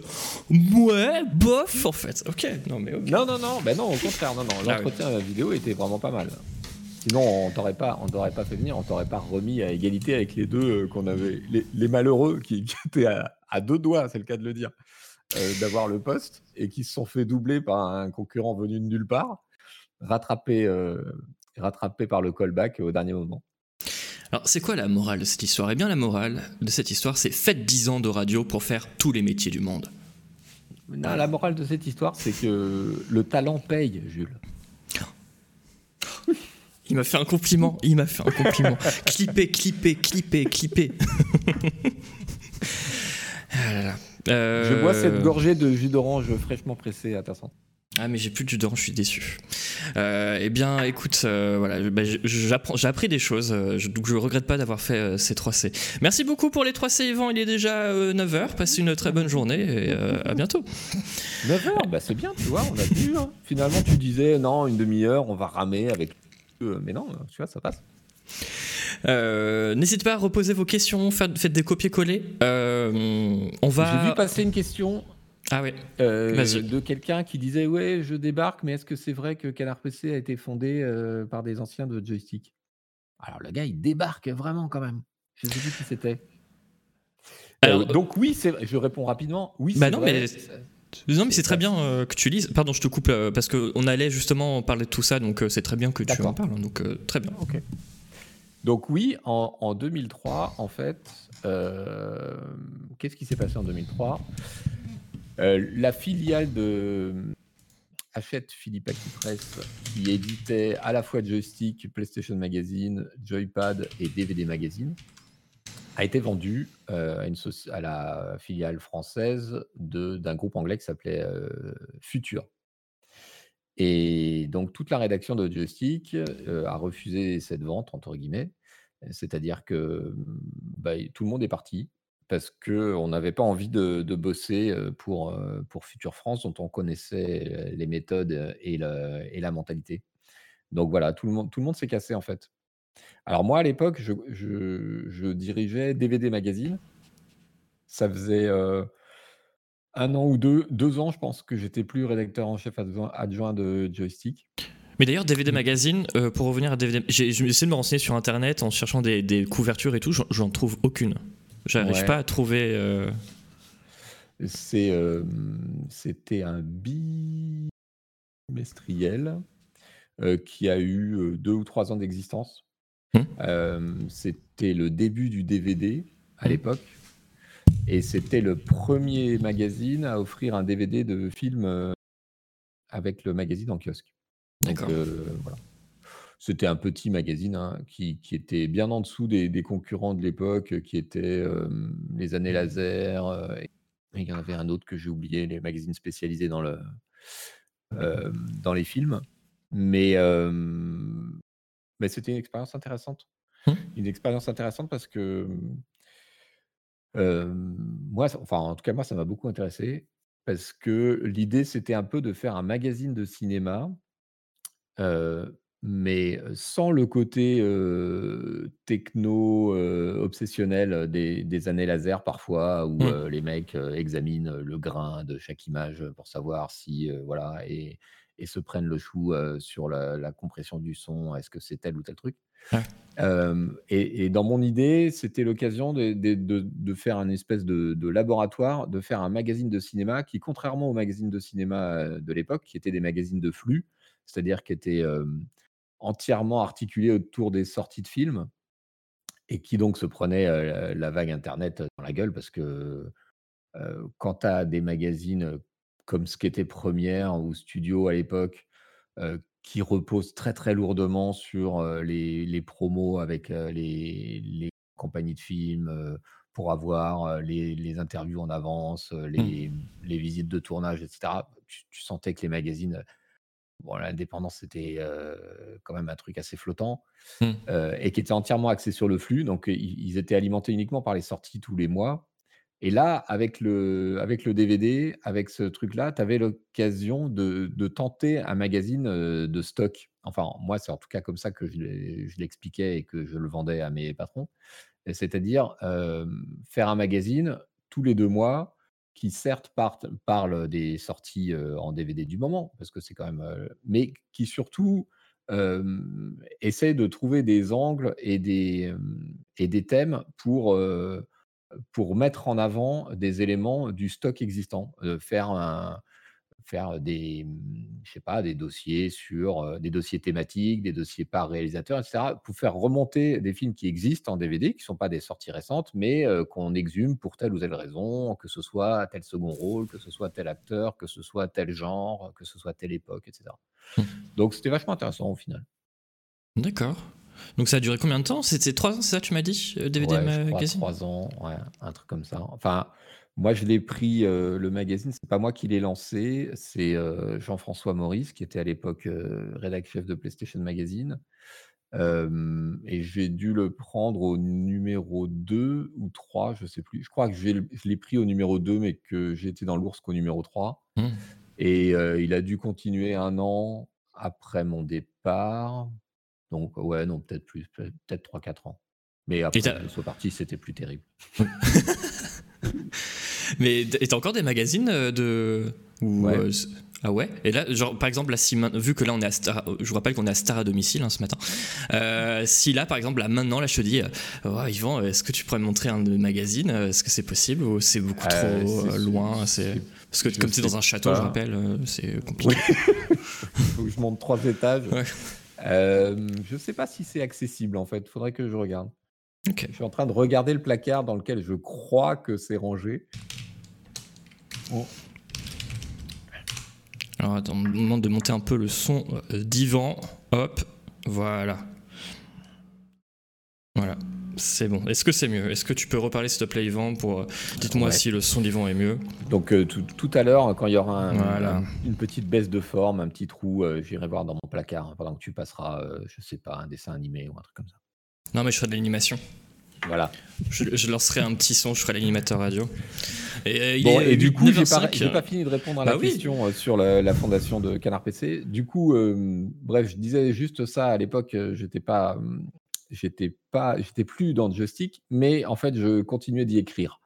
Ouais, bof, en fait. Ok, non, mais Non, non, non, ben non, au contraire, non, non. Ah l'entretien vidéo était vraiment pas mal. Sinon, on t'aurait pas, on t'aurait pas fait venir, on t'aurait pas remis à égalité avec les deux euh, qu'on avait, les, malheureux qui, étaient à, deux doigts, c'est le cas de le dire, euh, d'avoir le poste et qui se sont fait doubler par un concurrent venu de nulle part, rattrapé euh, rattrapé par le callback au dernier moment. Alors, c'est quoi la morale de cette histoire? Eh bien, la morale de cette histoire, c'est faites 10 ans de radio pour faire tous les métiers du monde. Non, la morale de cette histoire, c'est que le talent paye, Jules. Il m'a fait un compliment, il m'a fait un compliment. clipper, clipper, clipper, clipper. Ah Je bois cette euh, gorgée de jus d'orange fraîchement pressé à personne. Ah mais j'ai plus de jus d'orange, je suis déçu. Euh, eh bien, écoute, euh, voilà, bah, j'ai appris des choses, euh, donc je regrette pas d'avoir fait euh, ces 3C. Merci beaucoup pour les 3C, Yvan. Il est déjà 9h. Passe une très bonne journée et à bientôt. 9h, bah c'est bien, tu vois, on a vu. Hein. Finalement, tu disais non, une demi-heure, on va ramer avec. mais non, tu vois, ça passe. N'hésitez pas à reposer vos questions, faites des copier-coller. on va. J'ai vu passer une question ah oui. Euh, de quelqu'un qui disait ouais je débarque mais est-ce que c'est vrai que Canard PC a été fondé euh, par des anciens de joystick? Alors le gars il débarque vraiment quand même. Je sais plus qui c'était. Euh, donc oui c'est je réponds rapidement oui bah non mais non mais c'est très bien que tu lises. Pardon je te coupe parce qu'on allait justement parler de tout ça donc c'est très bien que tu en parles hein, donc très bien. Donc oui en, en 2003 en fait qu'est-ce qui s'est passé en 2003 euh, la filiale de Hachette Philippe Press, qui éditait à la fois joystick, PlayStation Magazine, Joypad et DVD Magazine, a été vendue euh, à, la filiale française d'un groupe anglais qui s'appelait euh, Future. Et donc toute la rédaction de Joystick a refusé cette vente, entre guillemets. C'est-à-dire que bah, tout le monde est parti parce qu'on n'avait pas envie de, bosser pour, pour Future France, dont on connaissait les méthodes et, et la mentalité. Donc voilà, tout le monde, tout le monde s'est cassé en fait. Alors moi, à l'époque, je, je, dirigeais DVD Magazine. Ça faisait un an ou deux, deux ans, je pense, que j'étais plus rédacteur en chef adjoint, de Joystick. Mais d'ailleurs, DVD. Magazine, pour revenir à DVD, j'ai essayé de me renseigner sur Internet en cherchant des, des couvertures et tout, j'en trouve aucune. J'arrive pas à trouver. Euh, c'est, euh, c'était un bimestriel euh, qui a eu deux ou trois ans d'existence. Hum. c'était le début du DVD à hum. l'époque. Et c'était le premier magazine à offrir un DVD de film avec le magazine en kiosque. D'accord. C'était un petit magazine, hein, qui qui était bien en dessous des des concurrents de l'époque, qui étaient, les Années Laser, heu, et il y en avait un autre que j'ai oublié, les magazines spécialisés dans le, hem, dans les films. Mais, c'était une expérience intéressante. Mmh. Une expérience intéressante parce que, moi, enfin, en tout cas, moi, ça m'a beaucoup intéressé parce que l'idée, c'était un peu de faire un magazine de cinéma mais sans le côté, techno, obsessionnel, des des années laser parfois où, Mmh. les mecs, examinent, le grain de chaque image, pour savoir si, voilà et et se prennent le chou, sur la la compression du son. Est-ce que c'est tel ou tel truc? Ouais. Et et dans mon idée, c'était l'occasion de de de de faire un espèce de laboratoire, de faire un magazine de cinéma qui, contrairement aux magazines de cinéma, de l'époque, qui étaient des magazines de flux, c'est-à-dire qui étaient, entièrement articulés autour des sorties de films et qui donc se prenaient, heu, la vague internet dans la gueule parce que, heu, quand tu as des magazines, comme ce qu'était Première ou Studio à l'époque, qui reposent très, très lourdement sur, les les promos avec, les les compagnies de films, pour avoir, les les interviews en avance, les Mmh. les visites de tournage et cetera. Tu tu sentais que les magazines, bon l'indépendance c'était, heu, quand même un truc assez flottant, Mmh. heu et qui était entièrement axé sur le flux donc, ils étaient alimentés uniquement par les sorties tous les mois et là, avec le avec le DVD, avec ce truc-là, tu avais l'occasion de de tenter un magazine, heu, de stock. Enfin, moi, c'est en tout cas comme ça que je l'expliquais et que je le vendais à mes patrons. C'est-à-dire, faire un magazine tous les 2 mois qui certes partent parle des sorties, en DVD du moment, parce que c'est quand même, mais qui surtout, essaie de trouver des angles et des, et des thèmes pour, pour mettre en avant des éléments du stock existant. Faire un faire des, mmh, je sais pas, des dossiers sur, des dossiers thématiques, des dossiers par réalisateur et cetera, pour faire remonter des films qui existent en DVD, qui ne sont pas des sorties récentes, mais qu'on exhume pour telle ou telle raison, que ce soit tel second rôle, que ce soit tel acteur, que ce soit tel genre, que ce soit telle époque et cetera. Mmh. Donc c'était vachement intéressant au final. D'accord. Donc ça a duré combien de temps? C'était 3 ans, c'est ça tu m'as dit? DVD Ouais, magazine? 3 ans, ouais, un truc comme ça. Enfin, moi je l'ai pris, le magazine, c'est pas moi qui l'ai lancé, c'est, Jean-François Maurice qui était à l'époque, heu, rédac chef de PlayStation Magazine. Et j'ai dû le prendre au numéro 2 ou 3, je sais plus. Je crois que j'ai je l'ai pris au numéro 2, mais que été dans l'ours qu'au numéro 3 Mmh. et il a dû continuer un an après mon départ. Donc ouais, non, peut-être plus, peut peut-être 3-4 ans. Mais Et après que je sois parti, c'était plus terrible. Mais t et tu encore des magazines, heu, de Ouais. c ah ouais? Et là, genre, par exemple, là, si vu que là, on est à Star je vous rappelle qu'on est à Star à domicile, hein, ce matin. Heu, si là, par exemple, là, maintenant, là, je te dis: «Heu, oh Yvan, est-ce que tu pourrais me montrer un de magazines?» heu, est-ce que c'est possible ou c'est beaucoup trop, loin? C'est parce que je comme tu es dans un château, je pas. rappelle, heu, c'est compliqué. Oui. Faut que je monte 3 étages. Ouais. Je sais pas si c'est accessible en fait, faudrait que je regarde. Je suis en train de regarder le placard dans lequel je crois que c'est rangé. Oh, Alors attends, on me demande de monter un peu le son, heu, d'Yvan. Hop, voilà. Voilà, c'est bon. Est-ce que c'est mieux? Est-ce que tu peux reparler s'il te plaît Yvan pour, heu dites-moi ouais. si le son d'Yvan est mieux? Donc heu, tout tout à l'heure, quand il y aura un Voilà. un une petite baisse de forme, un petit trou, j'irai voir dans mon placard, hein, pendant que tu passeras, heu, je sais pas, un dessin animé ou un truc comme ça. Non mais je ferai de l'animation. Voilà. Je, je lancerai un petit son, je ferai l'animateur radio. Et, euh, Bon et du coup, j'ai pas 9h05, j'ai pas fini de répondre à Bah la oui. question, heu, sur la la fondation de Canard PC. Du coup, hem, bref, je disais juste ça à l'époque, j'étais pas, j'étais pas j'étais plus dans le joystick, mais en fait, je continuais d'y écrire.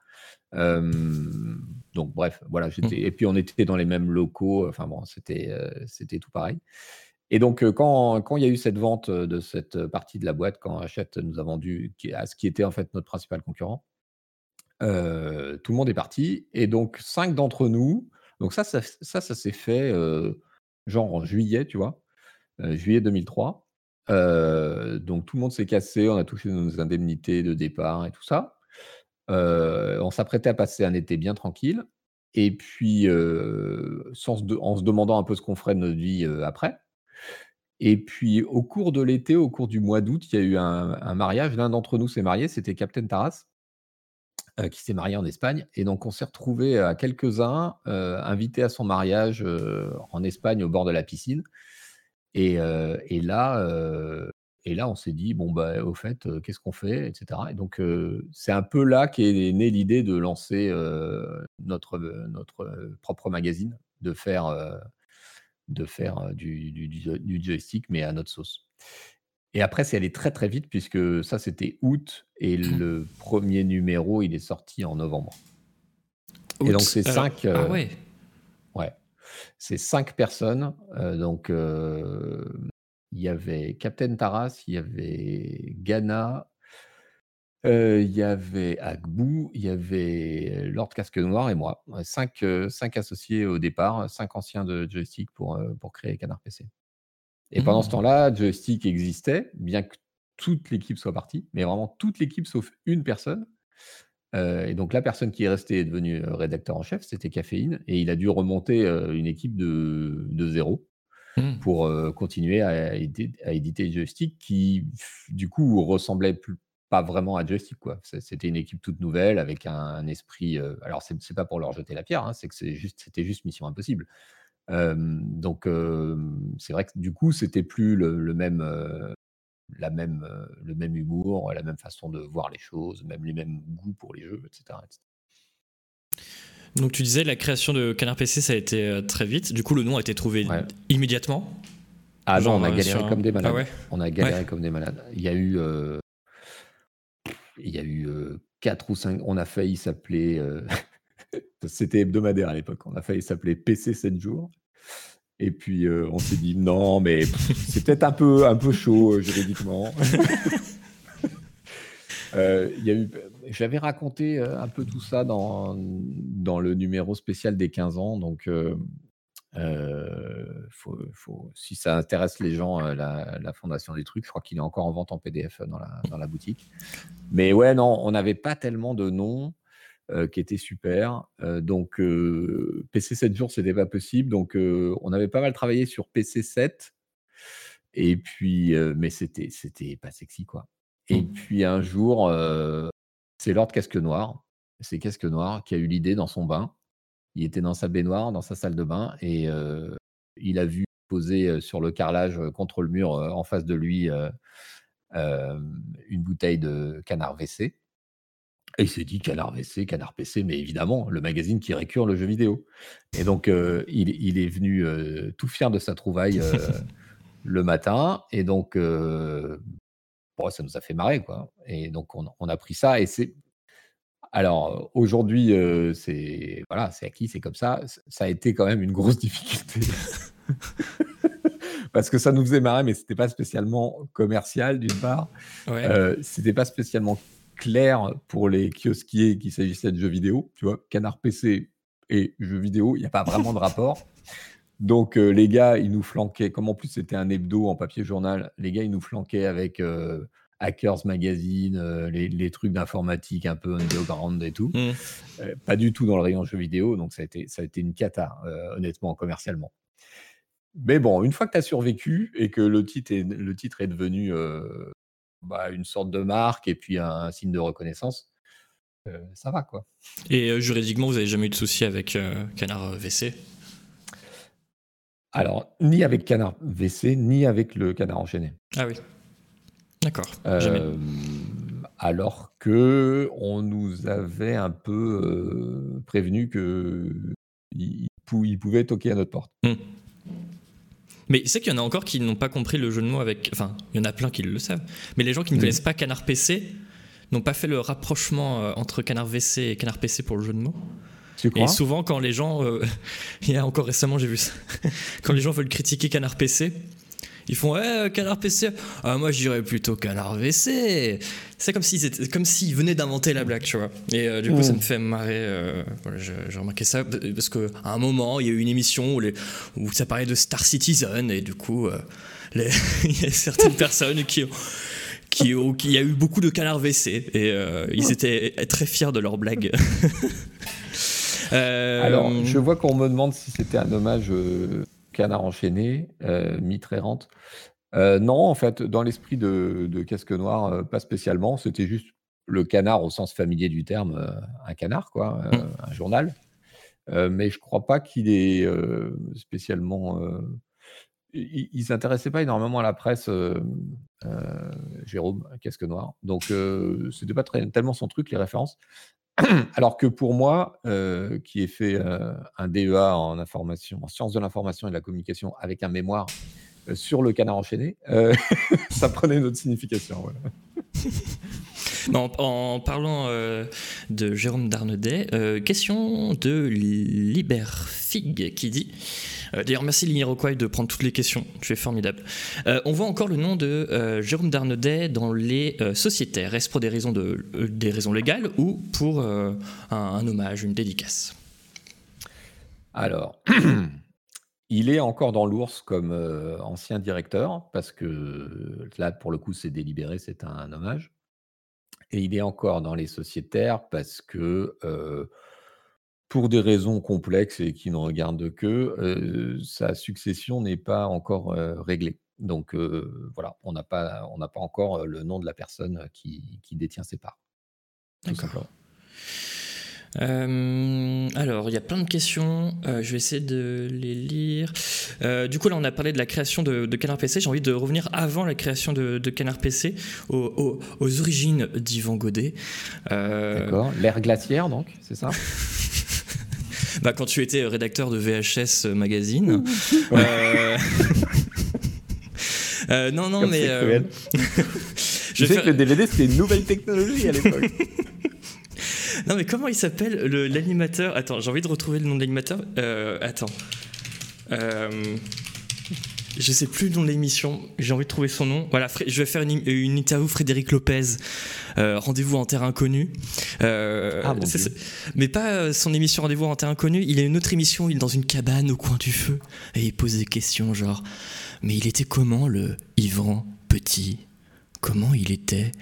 Donc bref, voilà, Mmh. j'étais et puis on était dans les mêmes locaux, enfin bon, c'était, c'était tout pareil. Et donc, quand quand il y a eu cette vente, de cette partie de la boîte, quand Hachette nous a vendu à ce qui était en fait notre principal concurrent, tout le monde est parti et donc 5 d'entre nous donc ça ça ça s'est fait, genre en juillet, tu vois? Juillet 2003. Heu, donc tout le monde s'est cassé, on a touché nos indemnités de départ et tout ça. On s'apprêtait à passer un été bien tranquille et puis, sans en se demandant un peu ce qu'on ferait de notre vie, après. Et puis, au cours de l'été, au cours du mois d'août, il y a eu un, mariage. L'un d'entre nous s'est marié, c'était Captain Taras, euh, qui s'est marié en Espagne. Et donc, on s'est retrouvés à quelques-uns, euh, invités à son mariage euh, en Espagne, au bord de la piscine. Et, et là, et là, on s'est dit, bon, bah, au fait, qu'est-ce qu'on fait, etc. Et donc, c'est un peu là qu'est née l'idée de lancer notre, notre propre magazine, de faire de faire du, du, joystick, mais à notre sauce. Et après, c'est allé très très vite, puisque ça, c'était août, et mmh. le premier numéro, il est sorti en novembre. Et donc, c'est cinq. ah ouais. Ouais. C'est cinq personnes. donc, il y avait Captain Taras, il y avait Ghana, il y avait Agbou, il y avait Lord Casque Noir et moi. cinq, cinq associés au départ, cinq anciens de Joystick pour, pour créer Canard PC. Et pendant ce mmh. temps-là, Joystick existait, bien que toute l'équipe soit partie, mais vraiment toute l'équipe sauf une personne. et donc la personne qui est restée est devenue rédacteur en chef, c'était Caféine, et il a dû remonter une équipe de, de zéro mmh. pour continuer à, éditer, à éditer Joystick, qui du coup ressemblait plus, pas vraiment joystick quoi. C'était une équipe toute nouvelle avec un, esprit. Euh, alors c'est pas pour leur jeter la pierre, hein, c'est que c'est juste, c'était juste mission impossible. donc c'est vrai que du coup c'était plus le, même, la même, le même humour, la même façon de voir les choses, même les mêmes goûts pour les jeux, etc. Donc tu disais la création de Canard PC ça a été euh, très vite. Du coup le nom a été trouvé immédiatement. Ah non, on a euh, galéré comme des malades. Ah on a galéré comme des malades. Il y a eu il y a eu quatre ou cinq. On a failli s'appeler. C'était hebdomadaire à l'époque. On a failli s'appeler PC 7 jours. Et puis on s'est dit non, mais c'est peut-être un peu, un peu chaud juridiquement. j'avais raconté un peu tout ça dans, dans le numéro spécial des 15 ans. Donc, faut, faut, si ça intéresse les gens, la, fondation des trucs, je crois qu'il est encore en vente en PDF dans la, dans la boutique. Mais ouais, non, on n'avait pas tellement de noms qui étaient super. donc, PC 7 jours, c'était pas possible. Donc, on avait pas mal travaillé sur PC 7. Et puis, mais c'était, c'était pas sexy, quoi. Et mmh. puis un jour, c'est Lord Casque Noir, c'est Casque Noir qui a eu l'idée dans son bain il était dans sa baignoire, dans sa salle de bain, et il a vu poser sur le carrelage contre le mur en face de lui une bouteille de canard WC. Et il s'est dit canard WC, canard PC, mais évidemment, le magazine qui récure le jeu vidéo. Et donc, il, est venu tout fier de sa trouvaille le matin. Et donc, bon, ça nous a fait marrer, quoi. Et donc, on, on a pris ça. Et c'est alors aujourd'hui, c'est voilà, c'est acquis, c'est comme ça. Ça a été quand même une grosse difficulté. Parce que ça nous faisait marrer, mais c'était pas spécialement commercial d'une part. Ouais. c'était pas spécialement clair pour les kiosquiers qu'il s'agissait de jeux vidéo. Tu vois, Canard PC et jeux vidéo, il n'y a pas vraiment de rapport. Donc les gars, ils nous flanquaient, comme en plus c'était un hebdo en papier journal, les gars, ils nous flanquaient avec Hackers Magazine, euh, les, trucs d'informatique un peu underground et tout. Mmh. Euh, pas du tout dans le rayon jeux vidéo, donc ça a été, ça a été une cata, euh, honnêtement, commercialement. Mais bon, une fois que tu as survécu et que le titre est, le titre est devenu bah, une sorte de marque et puis un, signe de reconnaissance, ça va quoi. Et juridiquement, vous n'avez jamais eu de soucis avec Canard VC Alors, ni avec Canard VC, ni avec le Canard enchaîné. Ah oui. D'accord. Euh, alors que on nous avait un peu euh, prévenu que il, pouvait toquer à notre porte. Hmm. Mais c'est qu'il y en a encore qui n'ont pas compris le jeu de mots avec. Enfin, il y en a plein qui le savent. Mais les gens qui ne connaissent pas Canard PC n'ont pas fait le rapprochement euh, entre Canard VC et Canard PC pour le jeu de mots. et souvent, quand les gens. il y a encore récemment, j'ai vu ça. quand les gens veulent critiquer Canard PC, ils font ouais, canard PC. Ah, moi, je dirais plutôt canard WC. C'est comme s'ils étaient, comme s'ils venaient d'inventer la blague, tu vois. Et euh, du coup, ça me fait marrer. Euh, voilà, j'ai remarqué ça parce qu'à un moment, il y a eu une émission où, les, où ça parlait de Star Citizen et du coup, euh, il y a certaines personnes qui ont qui, qui, y a eu beaucoup de canards WC et ils étaient très fiers de leur blague. Alors, je vois qu'on me demande si c'était un hommage Canard enchaîné, euh, Mitre errante. Euh, non, en fait, dans l'esprit de, Casque Noir, euh, pas spécialement. C'était juste le canard au sens familier du terme, euh, un canard, quoi, mmh. un journal. mais je crois pas qu'il est spécialement. il, ne s'intéressait pas énormément à la presse, Jérôme, Casque Noir. Donc, c'était pas très, tellement son truc, les références. Alors que pour moi, qui ai fait un DEA en information, en sciences de l'information et de la communication avec un mémoire sur le canard enchaîné, ça prenait une autre signification. en parlant de Jérôme Darnedet, question de Liberfig qui dit euh, d'ailleurs, merci Limiroquai de prendre toutes les questions. Tu es formidable. Euh, on voit encore le nom de euh, Jérôme Darnedet dans les sociétaires. Est-ce pour des raisons, de, des raisons légales ou pour un, hommage, une dédicace? Alors. Il est encore dans l'ours comme ancien directeur, parce que là, pour le coup, c'est délibéré, c'est un, hommage. Et il est encore dans les sociétaires parce que pour des raisons complexes et qui ne regardent que, sa succession n'est pas encore, réglée. Donc, voilà, on n'a pas on n'a pas encore, le nom de la personne, qui détient ses parts, D'accord. alors, il y a plein de questions, je vais essayer de les lire. du coup, là, on a parlé de la création de Canard PC. J'ai envie de revenir avant la création de Canard PC, aux origines d'Yvan Godet. D'accord, l'ère glaciaire donc, c'est ça? bah, quand tu étais rédacteur de VHS Magazine. Euh, euh... non, non, mais. Euh... je sais que le DVD, c'était une nouvelle technologie à l'époque. non, mais comment il s'appelle l'animateur? Attends, j'ai envie de retrouver le nom de l'animateur. Euh, attends. Je sais plus le nom de l'émission, j'ai envie de trouver son nom. Voilà, je vais faire une, interview Frédéric Lopez, euh, Rendez-vous en terre inconnue. Euh, ah, mais pas euh, son émission Rendez-vous en terre inconnue, il a une autre émission, il est dans une cabane au coin du feu, et il pose des questions genre, mais il était comment le Yvan Petit? Comment il était?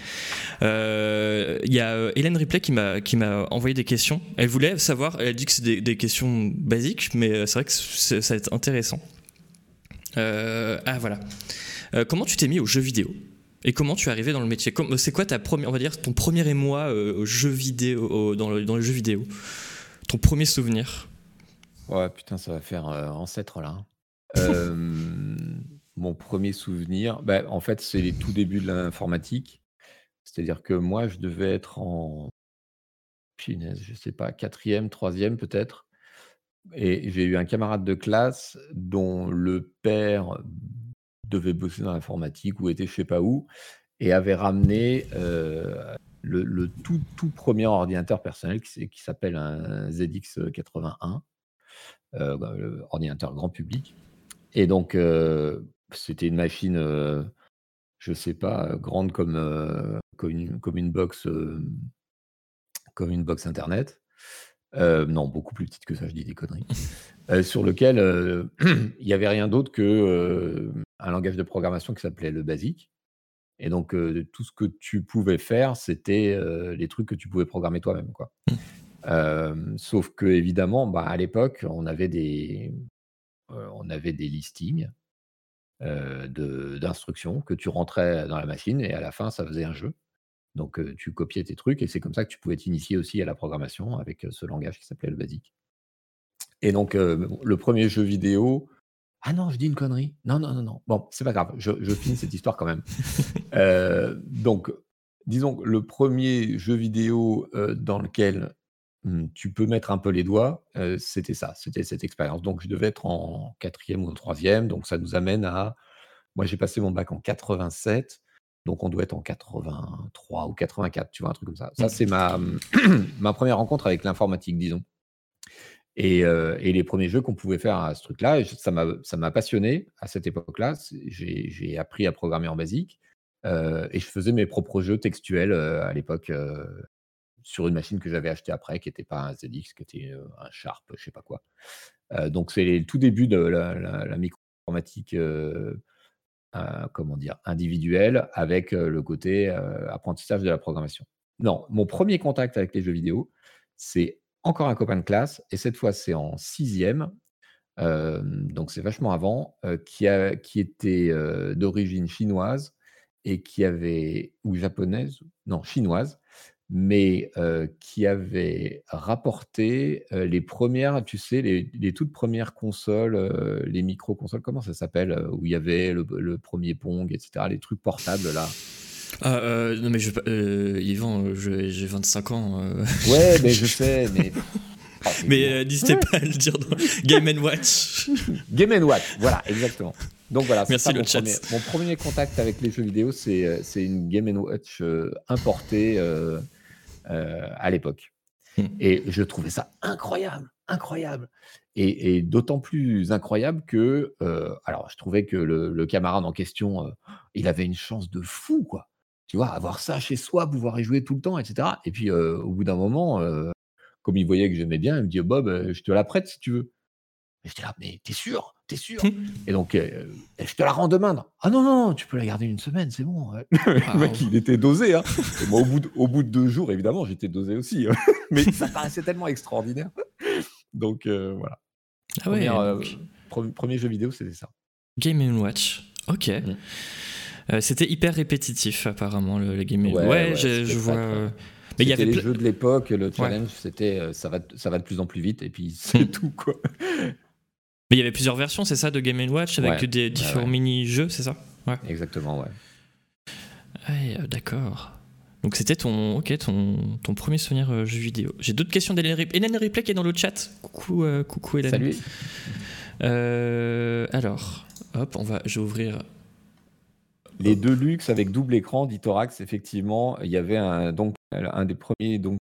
Il y a Hélène Ripley qui m'a qui m'a envoyé des questions. Elle voulait savoir. Elle dit que c'est des, des, questions basiques, mais c'est vrai que ça va être intéressant. Euh, ah voilà. Euh, comment tu t'es mis aux jeux vidéo et comment tu es arrivé dans le métier? C'est quoi ta première, on va dire, ton premier émoi euh, jeu vidéo, dans, le, jeux vidéo? Ton premier souvenir? Ouais, putain, ça va faire ancêtre là. Hein. mon premier souvenir, bah, en fait, c'est les tout débuts de l'informatique. C'est-à-dire que moi, je devais être en. Je sais pas, quatrième, troisième peut-être. Et j'ai eu un camarade de classe dont le père devait bosser dans l'informatique ou était je sais pas où et avait ramené le, tout, tout premier ordinateur personnel qui, s'appelle un ZX81, bah, ordinateur grand public. Et donc, c'était une machine, je sais pas, grande comme, comme une box, comme une box internet. Euh, non, beaucoup plus petite que ça, je dis des conneries. Euh, sur lequel euh, il n'y avait rien d'autre que un langage de programmation qui s'appelait le BASIC. Et donc, tout ce que tu pouvais faire, c'était les trucs que tu pouvais programmer toi-même. quoi. sauf que, évidemment, bah, à l'époque, on avait des, on avait des listings d'instructions que tu rentrais dans la machine et à la fin, ça faisait un jeu. Donc, tu copiais tes trucs et c'est comme ça que tu pouvais t'initier aussi à la programmation avec ce langage qui s'appelait le BASIC. Et donc, le premier jeu vidéo. Ah non, je dis une connerie. Non, non, non, non. Bon, c'est pas grave. Je, finis cette histoire quand même. donc, disons que le premier jeu vidéo dans lequel mmh, tu peux mettre un peu les doigts, c'était ça, c'était cette expérience. Donc, je devais être en quatrième ou en troisième. Donc, ça nous amène à. Moi, j'ai passé mon bac en 87. Donc on doit être en 83 ou 84, tu vois, un truc comme ça. Ça, mmh. c'est ma, ma première rencontre avec l'informatique, disons. Et, euh, et, les premiers jeux qu'on pouvait faire à ce truc-là, ça m'a passionné à cette époque-là. J'ai appris à programmer en basique euh, et je faisais mes propres jeux textuels euh, à l'époque sur une machine que j'avais achetée après, qui n'était pas un ZX, qui était un Sharp, je sais pas quoi. donc c'est le tout début de la, la, la micro-informatique euh, comment dire, individuel avec euh, le côté euh, apprentissage de la programmation. Non, mon premier contact avec les jeux vidéo, c'est encore un copain de classe, et cette fois c'est en sixième. donc c'est vachement avant, qui, a, qui était d'origine chinoise et qui avait, ou japonaise, non, chinoise, mais qui avait rapporté les premières, tu sais, les, toutes premières consoles, les micro-consoles, comment ça s'appelle, où il y avait le, premier Pong, etc., les trucs portables là? Ah, non mais je, Yvan, j'ai 25 ans. Ouais, mais je sais, mais ah, mais n'hésitez pas à le dire dans Game Watch. Game Watch, voilà, exactement. Donc voilà, Merci le mon, chat. Premier, mon premier contact avec les jeux vidéo, c'est une Game Watch importée à l'époque. Hmm. Et je trouvais ça incroyable, incroyable. Et, d'autant plus incroyable que, alors je trouvais que le, camarade en question, il avait une chance de fou, quoi. Tu vois, avoir ça chez soi, pouvoir y jouer tout le temps, etc. Et puis au bout d'un moment, comme il voyait que j'aimais bien, il me dit Bob, euh, je te la prête si tu veux. Et j'étais là, mais t'es sûr T'es sûr Et donc, euh, je te la rends demain. Ah non, non, tu peux la garder une semaine, c'est bon. le mec, il était dosé. Hein. Et moi, au bout, de, au bout de deux jours, évidemment, j'étais dosé aussi. Hein. mais ça paraissait tellement extraordinaire. Donc, euh, voilà. Ah ouais, premier, jeu vidéo, c'était ça. Game Watch. Ok. Mmh. c'était hyper répétitif, apparemment, le, Game Watch. Ouais, je, vois. Mais il y avait les jeux de l'époque, le challenge, c'était euh, ça va, ça va de plus en plus vite et puis c'est hmm. tout quoi. Mais il y avait plusieurs versions, c'est ça, de Game Watch avec des différents mini-jeux, c'est ça ouais. Exactement, ouais. Ouais, euh, d'accord. Donc c'était ton, ok, ton, ton premier souvenir euh, jeu vidéo. J'ai d'autres questions d'Hélène Ripley. Hélène Ripley qui est dans le chat. Coucou, coucou Hélène. Salut. alors, hop, on va, je vais ouvrir les deux luxe avec double écran, dit Thorax, effectivement, il y avait un, donc, un des premiers donc,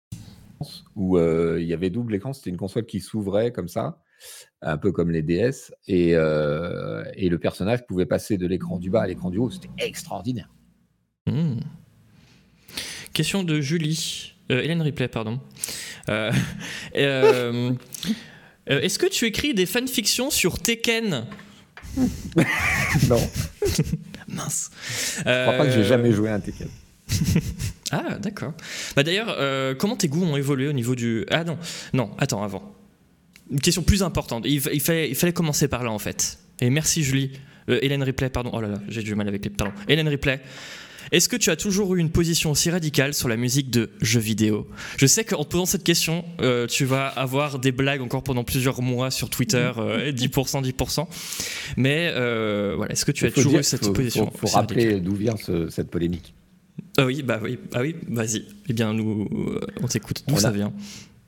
où euh, il y avait double écran. C'était une console qui s'ouvrait comme ça, un peu comme les DS, et, euh, et le personnage pouvait passer de l'écran du bas à l'écran du haut. C'était extraordinaire. Hmm. Question de Julie. Euh, Hélène Ripley, pardon. Est-ce que tu écris des fanfictions sur Tekken Non. Mince. Je crois pas que j'ai jamais joué à un Tekken. ah, d'accord. Bah d'ailleurs, euh, comment tes goûts ont évolué au niveau du. Ah non, non, attends, avant. Une question plus importante. Il, fallait, il fallait commencer par là, en fait. Et merci, Julie. Euh, Hélène Ripley, pardon. Oh là là, j'ai du mal avec les. Pardon. Hélène Ripley. Est-ce que tu as toujours eu une position aussi radicale sur la musique de jeux vidéo? Je sais qu'en te posant cette question, euh, tu vas avoir des blagues encore pendant plusieurs mois sur Twitter, 10%, 10%. Mais voilà, est-ce que tu as toujours eu cette position Il faut, rappeler d'où vient cette polémique. Ah oui, bah oui, ah oui, vas-y. Eh bien, nous, euh, on t'écoute. D'où ça vient?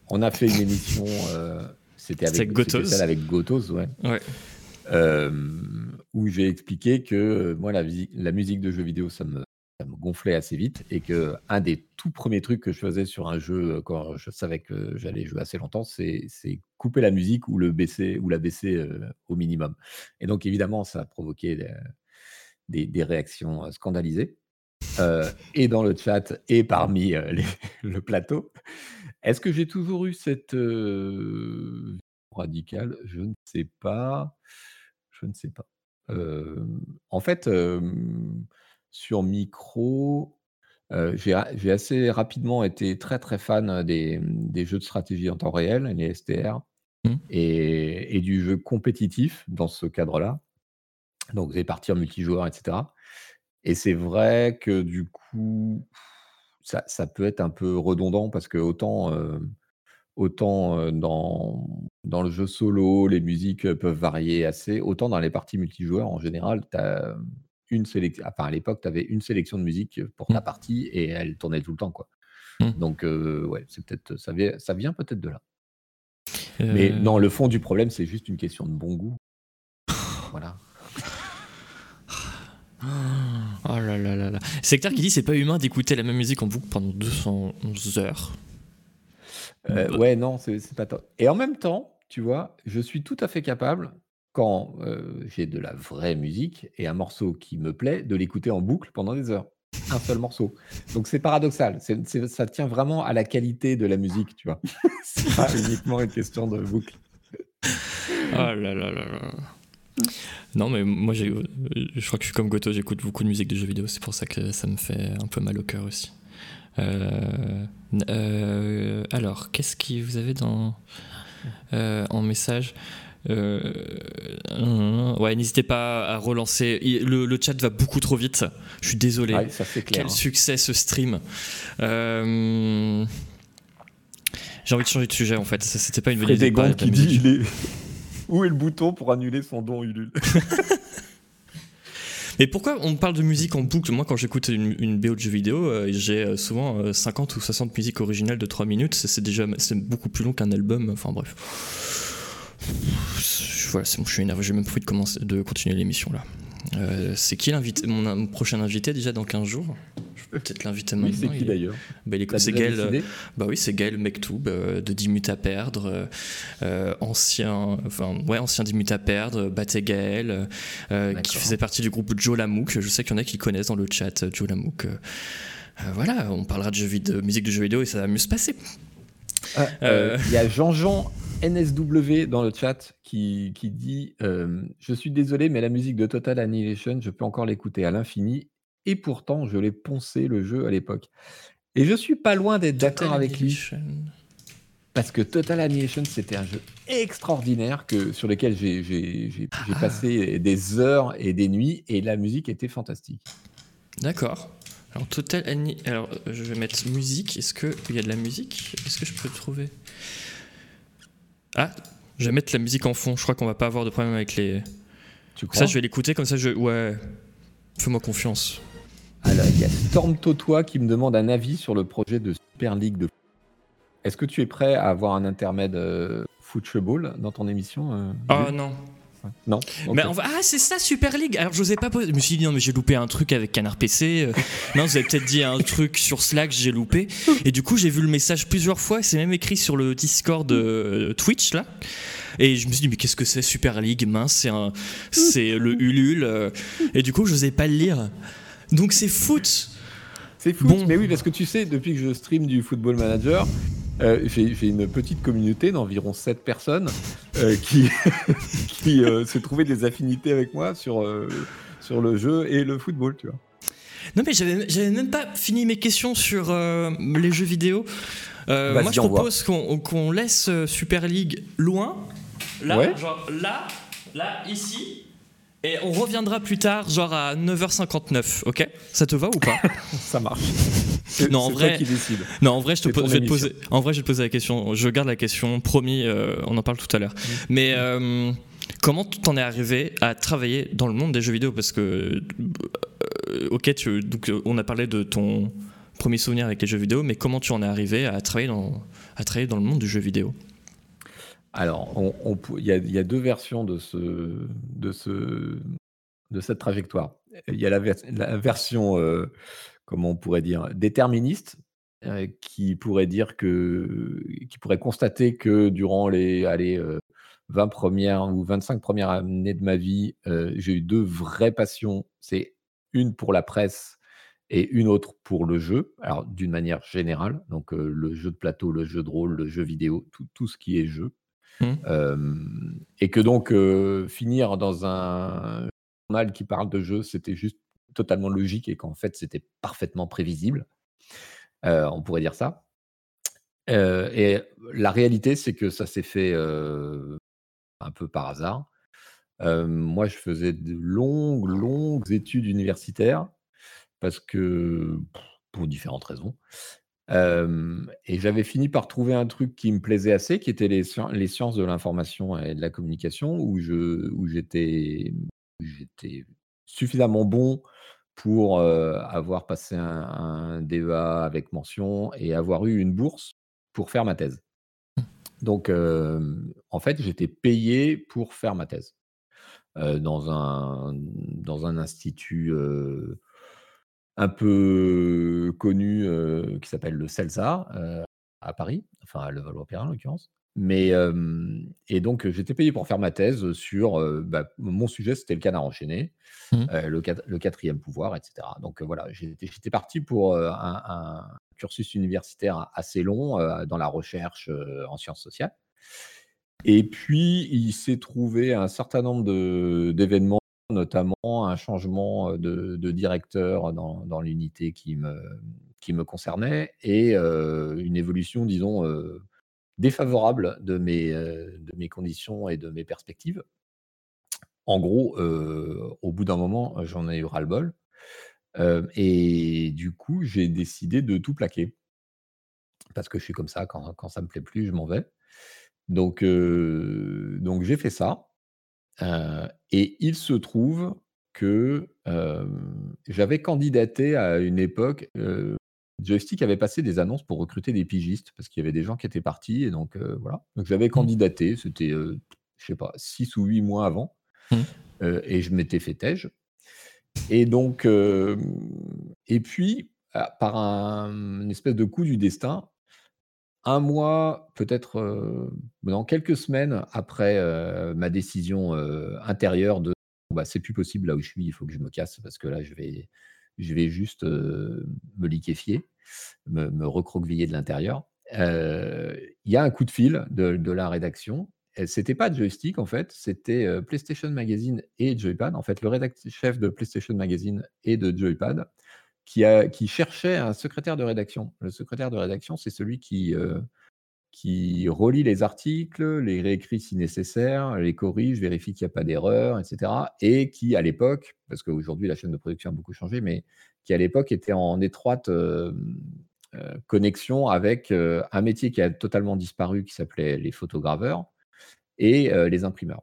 On a fait une émission. Euh, c'était avec Gotos. avec Gotos, ouais. ouais. Euh, où j'ai expliqué que moi, la, la, musique de jeux vidéo, ça me, ça me, gonflait assez vite et que un des tout premiers trucs que je faisais sur un jeu quand je savais que j'allais jouer assez longtemps, c'est couper la musique ou le baisser ou la baisser au minimum. Et donc évidemment, ça a provoqué des, des réactions scandalisées. Euh, et dans le chat et parmi euh, le plateau. Est-ce que j'ai toujours eu cette euh, radicale? Je ne sais pas. Je ne sais pas. en fait, sur micro, j'ai assez rapidement été très très fan des, des, jeux de stratégie en temps réel, les STR, mmh. et, et, du jeu compétitif dans ce cadre-là. Donc des parties en multijoueur, etc. Et c'est vrai que du coup, ça, ça, peut être un peu redondant parce que autant, autant dans, dans le jeu solo, les musiques peuvent varier assez, autant dans les parties multijoueurs, en général, tu as une sélection. Enfin, à l'époque, tu avais une sélection de musique pour ta mmh. partie et elle tournait tout le temps. Quoi. Mmh. Donc, ouais, c'est peut-être, ça, vient, ça vient peut-être de là. Mais non, le fond du problème, c'est juste une question de bon goût. voilà. Oh là là là là. Secteur qui dit c'est pas humain d'écouter la même musique en boucle pendant 211 heures. Euh, ouais, non, c'est pas top. Et en même temps, tu vois, je suis tout à fait capable, quand euh, j'ai de la vraie musique et un morceau qui me plaît, de l'écouter en boucle pendant des heures. Un seul morceau. Donc c'est paradoxal. ça tient vraiment à la qualité de la musique, tu vois. c'est pas uniquement une question de boucle. Oh là là là là. Non, mais moi, je crois que je suis comme Goto, j'écoute beaucoup de musique de jeux vidéo, c'est pour ça que ça me fait un peu mal au cœur aussi. Euh, euh, alors, qu'est-ce que vous avez dans, euh, en message? Euh, ouais, n'hésitez pas à relancer. Le, chat va beaucoup trop vite. Je suis désolé. ça clair. Quel succès ce stream. Euh, j'ai envie de changer de sujet en fait. C'était pas une idée. qui dit Où est le bouton pour annuler son don Ulule Mais pourquoi on parle de musique en boucle Moi, quand j'écoute une, une, BO de jeu vidéo, euh, j'ai souvent 50 ou 60 musiques originales de 3 minutes. C'est déjà beaucoup plus long qu'un album. Enfin bref. Voilà, je suis énervé, j'ai même envie de, de continuer l'émission là. Euh, c'est qui mon, prochain invité déjà dans 15 jours? Peut-être l'inviter maintenant. c'est qui d'ailleurs bah, C'est Gaël, euh, bah oui, c'est Gaël Mektoub euh, de 10 minutes à perdre, ancien, enfin, ouais, ancien 10 minutes à perdre, Baté Gaël, qui faisait partie du groupe Joe Lamouk. Je sais qu'il y en a qui connaissent dans le chat Joe Lamouk. voilà, on parlera de, jeux vidéo, de musique de jeux vidéo et ça va mieux se passer. Il y a Jean-Jean NSW dans le chat qui, qui dit Je suis désolé, mais la musique de Total Annihilation, je peux encore l'écouter à l'infini. Et pourtant, je l'ai poncé le jeu à l'époque. Et je suis pas loin d'être d'accord avec lui. Parce que Total Annihilation, c'était un jeu extraordinaire que, sur lequel j'ai ah. passé des heures et des nuits, et la musique était fantastique. D'accord. Alors, Total Annihilation. Alors, je vais mettre musique. Est-ce qu'il y a de la musique? Est-ce que je peux trouver? Ah, je vais mettre la musique en fond. Je crois qu'on va pas avoir de problème avec les. Tu crois? ça, je vais l'écouter comme ça. Je ouais. Fais-moi confiance. Alors, il y a Storm Totois qui me demande un avis sur le projet de Super League de. Est-ce que tu es prêt à avoir un intermède euh, football dans ton émission euh, Ah non. Non. Mais Ah, c'est ça, Super League. Alors, je n'osais pas poser. Je me suis dit, non, mais j'ai loupé un truc avec Canard PC. Euh. non, vous avez peut-être dit un truc sur Slack, j'ai loupé. Et du coup, j'ai vu le message plusieurs fois. C'est même écrit sur le Discord de Twitch, là. Et je me suis dit, mais qu'est-ce que c'est Super League? Mince, c'est un... le Ulule. Euh. Et du coup, je n'osais pas le lire. Donc, c'est foot. C'est foot. Bon. Mais oui, parce que tu sais, depuis que je stream du Football Manager, euh, j'ai une petite communauté d'environ 7 personnes euh, qui, qui euh, se trouvaient des affinités avec moi sur, sur le jeu et le football, tu vois. Non, mais j'avais même pas fini mes questions sur les jeux vidéo. moi, je propose qu'on laisse Super League loin. Là, genre là, là, ici. Et on reviendra plus tard, genre à 9h59, ok? Ça te va ou pas? Ça marche. Non, en vrai, non, en vrai, je, te vais te poser, en vrai, je vais te poser la question. Je garde la question, promis, euh, on en parle tout à l'heure. Mm. Mais euh, comment t'en es arrivé à travailler dans le monde des jeux vidéo? Parce que, euh, ok, tu, donc, on a parlé de ton premier souvenir avec les jeux vidéo, mais comment tu en es arrivé à travailler dans, à travailler dans le monde du jeu vidéo? Alors, il y, a deux versions de, ce, de, ce, de cette trajectoire. Il y a la, la version, euh, comment on pourrait dire, déterministe, euh, qui pourrait dire que, qui pourrait constater que durant les allez, 20 euh, premières ou 25 premières années de ma vie, j'ai eu deux vraies passions. C'est une pour la presse et une autre pour le jeu. Alors, d'une manière générale, donc le jeu de plateau, le jeu de rôle, le jeu vidéo, tout ce qui est jeu. Mmh. et que donc finir dans un journal qui parle de jeux, c'était juste totalement logique et qu'en fait c'était parfaitement prévisible. on pourrait dire ça. et la réalité, c'est que ça s'est fait un peu par hasard. moi, je faisais de longues, longues études universitaires parce que, pour différentes raisons et j'avais fini par trouver un truc qui me plaisait assez, qui était les, sciences de l'information et de la communication, où je j'étais suffisamment bon pour avoir passé un, DEA avec mention et avoir eu une bourse pour faire ma thèse. Donc, en fait, j'étais payé pour faire ma thèse dans un dans un institut un peu connu qui s'appelle le CELSA à Paris, enfin à Levallois-Perrin en l'occurrence. Mais et donc j'étais payé pour faire ma thèse sur bah, mon sujet, c'était le canard enchaîné, mmh. le, quatrième pouvoir, etc. Donc voilà, j'étais parti pour un, cursus universitaire assez long dans la recherche en sciences sociales. Et puis il s'est trouvé un certain nombre d'événements notamment un changement de, directeur dans, l'unité qui me, concernait et une évolution, disons, défavorable de mes, conditions et de mes perspectives. En gros, au bout d'un moment, j'en ai eu ras-le-bol. et du coup, j'ai décidé de tout plaquer. Parce que je suis comme ça, quand, quand ça me plaît plus, je m'en vais. Donc j'ai fait ça. Et il se trouve que j'avais candidaté à une époque. Joystick avait passé des annonces pour recruter des pigistes parce qu'il y avait des gens qui étaient partis et donc voilà. Donc j'avais mmh. candidaté, c'était je sais pas, six ou huit mois avant. Mmh. et je m'étais fait tège. Et donc, et puis, ah, par un, une espèce de coup du destin, un mois, peut-être, dans quelques semaines après ma décision intérieure de bah, c'est plus possible là où je suis, il faut que je me casse parce que là, je vais, je vais juste me liquéfier, me, recroqueviller de l'intérieur. Il y a un coup de fil de, la rédaction. C'était pas joystick en fait, c'était PlayStation Magazine et Joypad. En fait, le rédacteur chef de PlayStation Magazine et de Joypad qui, cherchait un secrétaire de rédaction. Le secrétaire de rédaction, c'est celui qui, qui relit les articles, les réécrit si nécessaire, les corrige, vérifie qu'il n'y a pas d'erreur, etc. Et qui, à l'époque, parce qu'aujourd'hui la chaîne de production a beaucoup changé, mais qui à l'époque était en étroite euh, euh, connexion avec euh, un métier qui a totalement disparu, qui s'appelait les photograveurs et les imprimeurs.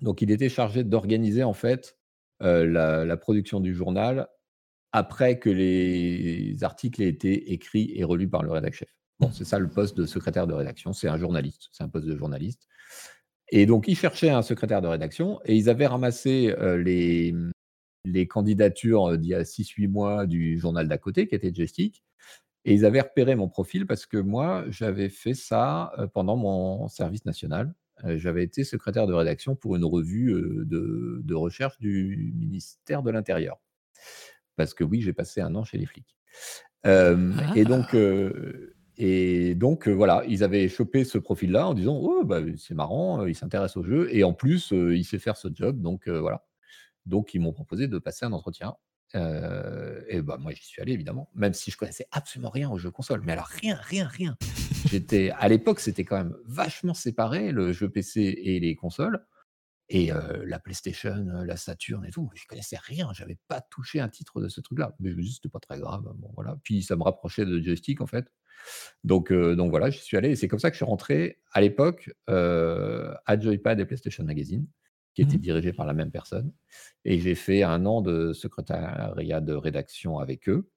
Donc il était chargé d'organiser en fait la, production du journal après que les articles aient été écrits et relus par le rédacteur chef. Bon, c'est ça le poste de secrétaire de rédaction, c'est un journaliste, c'est un poste de journaliste. Et donc, ils cherchaient un secrétaire de rédaction et ils avaient ramassé euh, les, les candidatures euh, d'il y a 6-8 mois du journal d'à côté, qui était Gestic. Et ils avaient repéré mon profil parce que moi, j'avais fait ça euh, pendant mon service national. J'avais été secrétaire de rédaction pour une revue de, de recherche du ministère de l'Intérieur. Parce que oui, j'ai passé un an chez les flics. Et donc, ah. Et donc, voilà, ils avaient chopé ce profil-là en disant Oh, bah, c'est marrant, il s'intéresse au jeu et en plus, il sait faire ce job. Donc, voilà. Donc, ils m'ont proposé de passer un entretien. et bah, moi, j'y suis allé, évidemment, même si je connaissais absolument rien au jeu console. Mais alors, rien, rien, rien. J'étais, à l'époque, c'était quand même vachement séparé, le jeu PC et les consoles. Et la PlayStation, la Saturn et tout, je connaissais rien, j'avais pas touché un titre de ce truc-là. Mais juste, c'était pas très grave. Bon, voilà. Puis ça me rapprochait de joystick en fait. Donc, donc voilà, j'y suis allé. Et c'est comme ça que je suis rentré à l'époque à Joypad et PlayStation Magazine, qui était mmh dirigé par la même personne. Et j'ai fait un an de secrétariat de rédaction avec eux,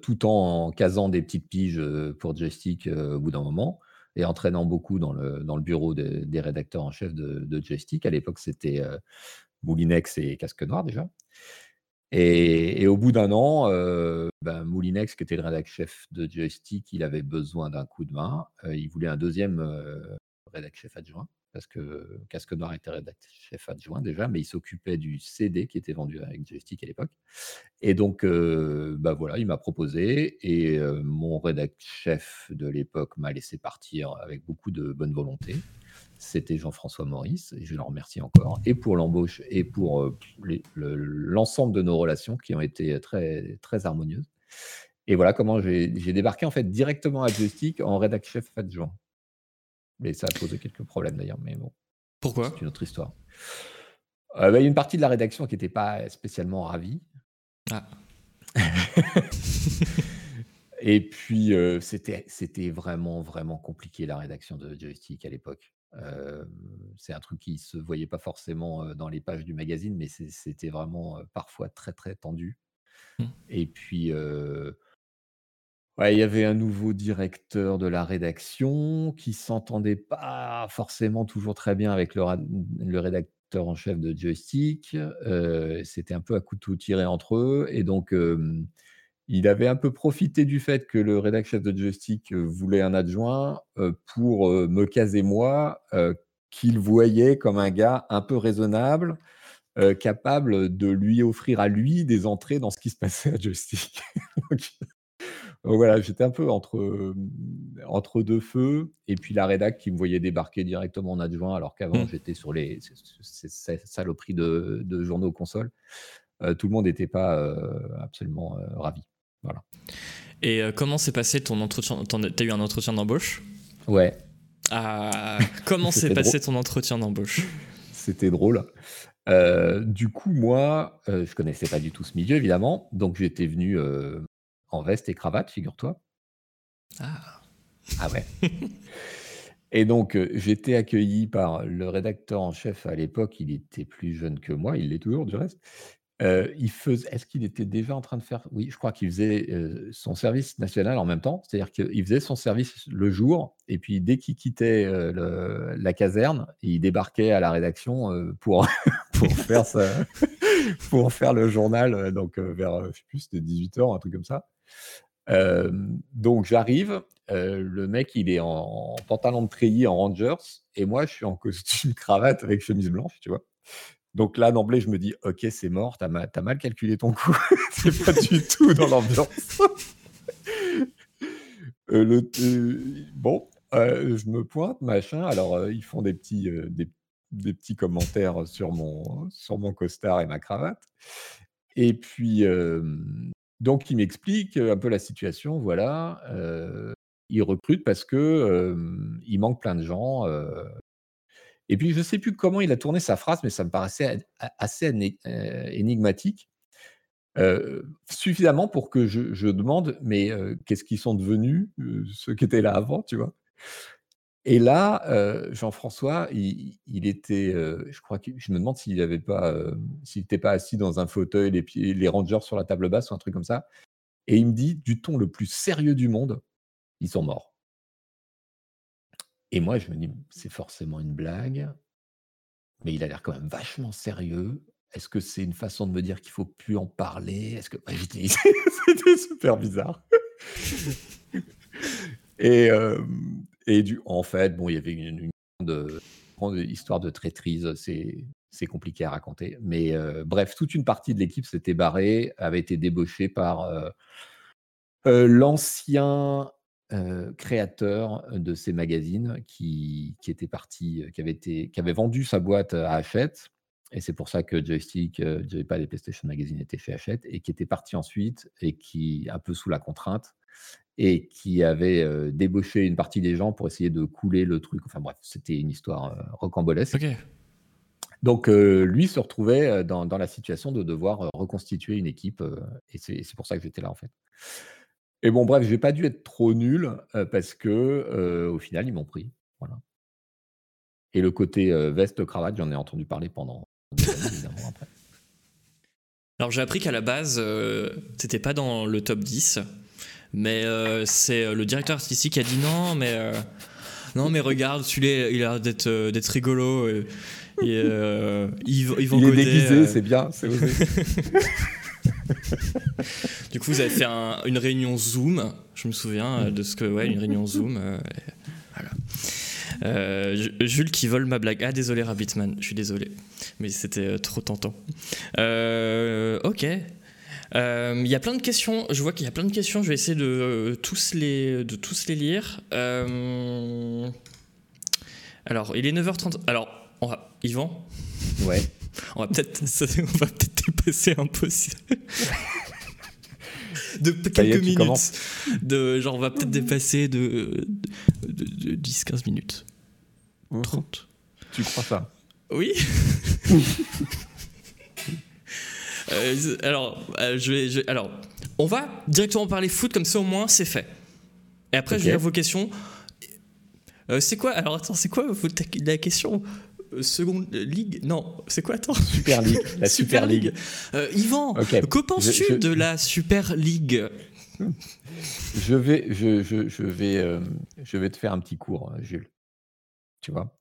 tout en casant des petites piges pour joystick au bout d'un moment et entraînant beaucoup dans le, dans le bureau des rédacteurs en chef de, joystick. À l'époque, c'était Moulinex et Casque Noir déjà. Et, au bout d'un an, euh, ben, Moulinex, qui était le rédacteur chef de Joystick, il avait besoin d'un coup de main. Euh, il voulait un deuxième euh, rédacteur chef adjoint, parce que Casque Noir était rédacteur chef adjoint déjà, mais il s'occupait du CD qui était vendu avec Joystick à l'époque. Et donc, ben voilà, il m'a proposé, et mon rédacteur chef de l'époque m'a laissé partir avec beaucoup de bonne volonté c'était Jean-François Maurice, et je le remercie encore, et pour l'embauche et pour euh, l'ensemble de nos relations qui ont été très, très harmonieuses. Et voilà comment j'ai débarqué en fait directement à Joystick en rédac chef adjoint. Mais ça a posé quelques problèmes d'ailleurs, mais bon. Pourquoi? C'est une autre histoire. Euh, bah, il y a une partie de la rédaction qui n'était pas spécialement ravie. Ah. Et puis, euh, c'était vraiment, vraiment compliqué la rédaction de Joystick à l'époque c'est un truc qui se voyait pas forcément dans les pages du magazine, mais c'était vraiment parfois très très tendu. Mmh. Et puis, il y avait un nouveau directeur de la rédaction qui s'entendait pas forcément toujours très bien avec le, rédacteur en chef de Joystick. C'était un peu à couteau tiré entre eux, et donc il avait un peu profité du fait que le rédacteur chef de Joystick euh, voulait un adjoint euh, pour euh, me caser moi, qu'il voyait comme un gars un peu raisonnable, capable de lui offrir à lui des entrées dans ce qui se passait à Joystick. donc, voilà, j'étais un peu entre, entre deux feux, et puis la rédac qui me voyait débarquer directement en adjoint, alors qu'avant mmh. j'étais sur les saloperies de, de journaux consoles. tout le monde n'était pas absolument ravi. Voilà. Et euh, comment s'est passé ton entretien Tu as eu un entretien d'embauche? Ouais. Ah, comment s'est passé ton entretien d'embauche? C'était drôle. Euh, du coup, moi, euh, je connaissais pas du tout ce milieu, évidemment. Donc, j'étais venu euh, en veste et cravate, figure-toi. Ah. Ah ouais. et donc, j'étais accueilli par le rédacteur en chef à l'époque. Il était plus jeune que moi, il l'est toujours du reste. il faisait, est-ce qu'il était déjà en train de faire Oui, je crois qu'il faisait son service national en même temps. C'est-à-dire qu'il faisait son service le jour, et puis dès qu'il quittait la caserne, il débarquait à la rédaction pour, pour, faire pour faire le journal, donc vers, je sais plus, c'était 18h, un truc comme ça. Donc j'arrive, le mec il est en, pantalon de treillis en Rangers, et moi je suis en costume cravate avec chemise blanche, tu vois. Donc là, d'emblée, je me dis, ok, c'est mort, t'as mal, as mal calculé ton coup, c'est pas du tout dans l'ambiance. Euh, bon, je me pointe, machin. Alors, ils font des petits, des, petits commentaires sur mon, sur mon costard et ma cravate. Et puis, donc, ils m'expliquent un peu la situation. Voilà, ils recrutent parce que il manque plein de gens. Et puis, je ne sais plus comment il a tourné sa phrase, mais ça me paraissait assez énigmatique. Suffisamment pour que je, demande, mais qu'est-ce qu'ils sont devenus, ceux qui étaient là avant, tu vois? Et là, Jean-François, il, était, je crois que je me demande s'il n'avait pas, s'il n'était pas assis dans un fauteuil, les, pieds, les rangers sur la table basse ou un truc comme ça. Et il me dit, du ton le plus sérieux du monde, ils sont morts. Et moi, je me dis: «C'est forcément une blague, mais il a l'air quand même vachement sérieux. Est-ce que c'est une façon de me dire qu'il faut plus en parler? Est-ce que» c'était super bizarre. Et et du en fait, bon, il y avait une grande, histoire de traîtrise, c'est compliqué à raconter. Mais bref, toute une partie de l'équipe s'était barrée, avait été débauchée par, l'ancien créateur de ces magazines qui, qui était parti, qui avait, été, qui avait vendu sa boîte à Hachette. Et c'est pour ça que Joystick, euh, pas les PlayStation Magazine était chez Hachette et qui était parti ensuite et qui, un peu sous la contrainte, et qui avait débauché une partie des gens pour essayer de couler le truc. Enfin bref, c'était une histoire rocambolesque. Donc lui se retrouvait dans, dans, la situation de devoir reconstituer une équipe et c'est pour ça que j'étais là en fait. Et bon, bref, j'ai pas dû être trop nul parce que au final, ils m'ont pris. Voilà. Et le côté veste cravate, j'en ai entendu parler pendant des années, évidemment après. Alors j'ai appris qu'à la base, c'était pas dans le top 10, mais c'est le directeur artistique qui a dit non, mais non, mais regarde, celui-là, il a l'air d'être d'être rigolo. Et, il est déguisé, c'est bien, c'est du coup, vous avez fait une réunion Zoom. Je me souviens euh, de ce que, ouais, une réunion Zoom. Euh, voilà. Euh, Jules qui vole ma blague. Ah, désolé, Rabbitman, je suis désolé. Mais c'était trop tentant. ok. Il y a plein de questions. Je vois qu'il y a plein de questions. Je vais essayer de, tous, les, de tous les lire. alors, il est 9h30. Alors, on va... Yvan Ouais. On va peut-être peut dépasser un peu. de quelques minutes. De, genre, on va peut-être dépasser de, de, 10-15 minutes. 30. Tu crois ça? Oui. Euh, alors, euh, je vais, alors, on va directement parler foot, comme ça au moins c'est fait. Et après, je vais lire vos questions. Euh, c'est quoi Alors, attends, c'est quoi la question seconde ligue? Non, c'est quoi attends? Super League, la Super, League. Yvan, que penses-tu de la Super League? Je vais, je, je, je vais, euh, je vais te faire un petit cours, Jules. Tu vois?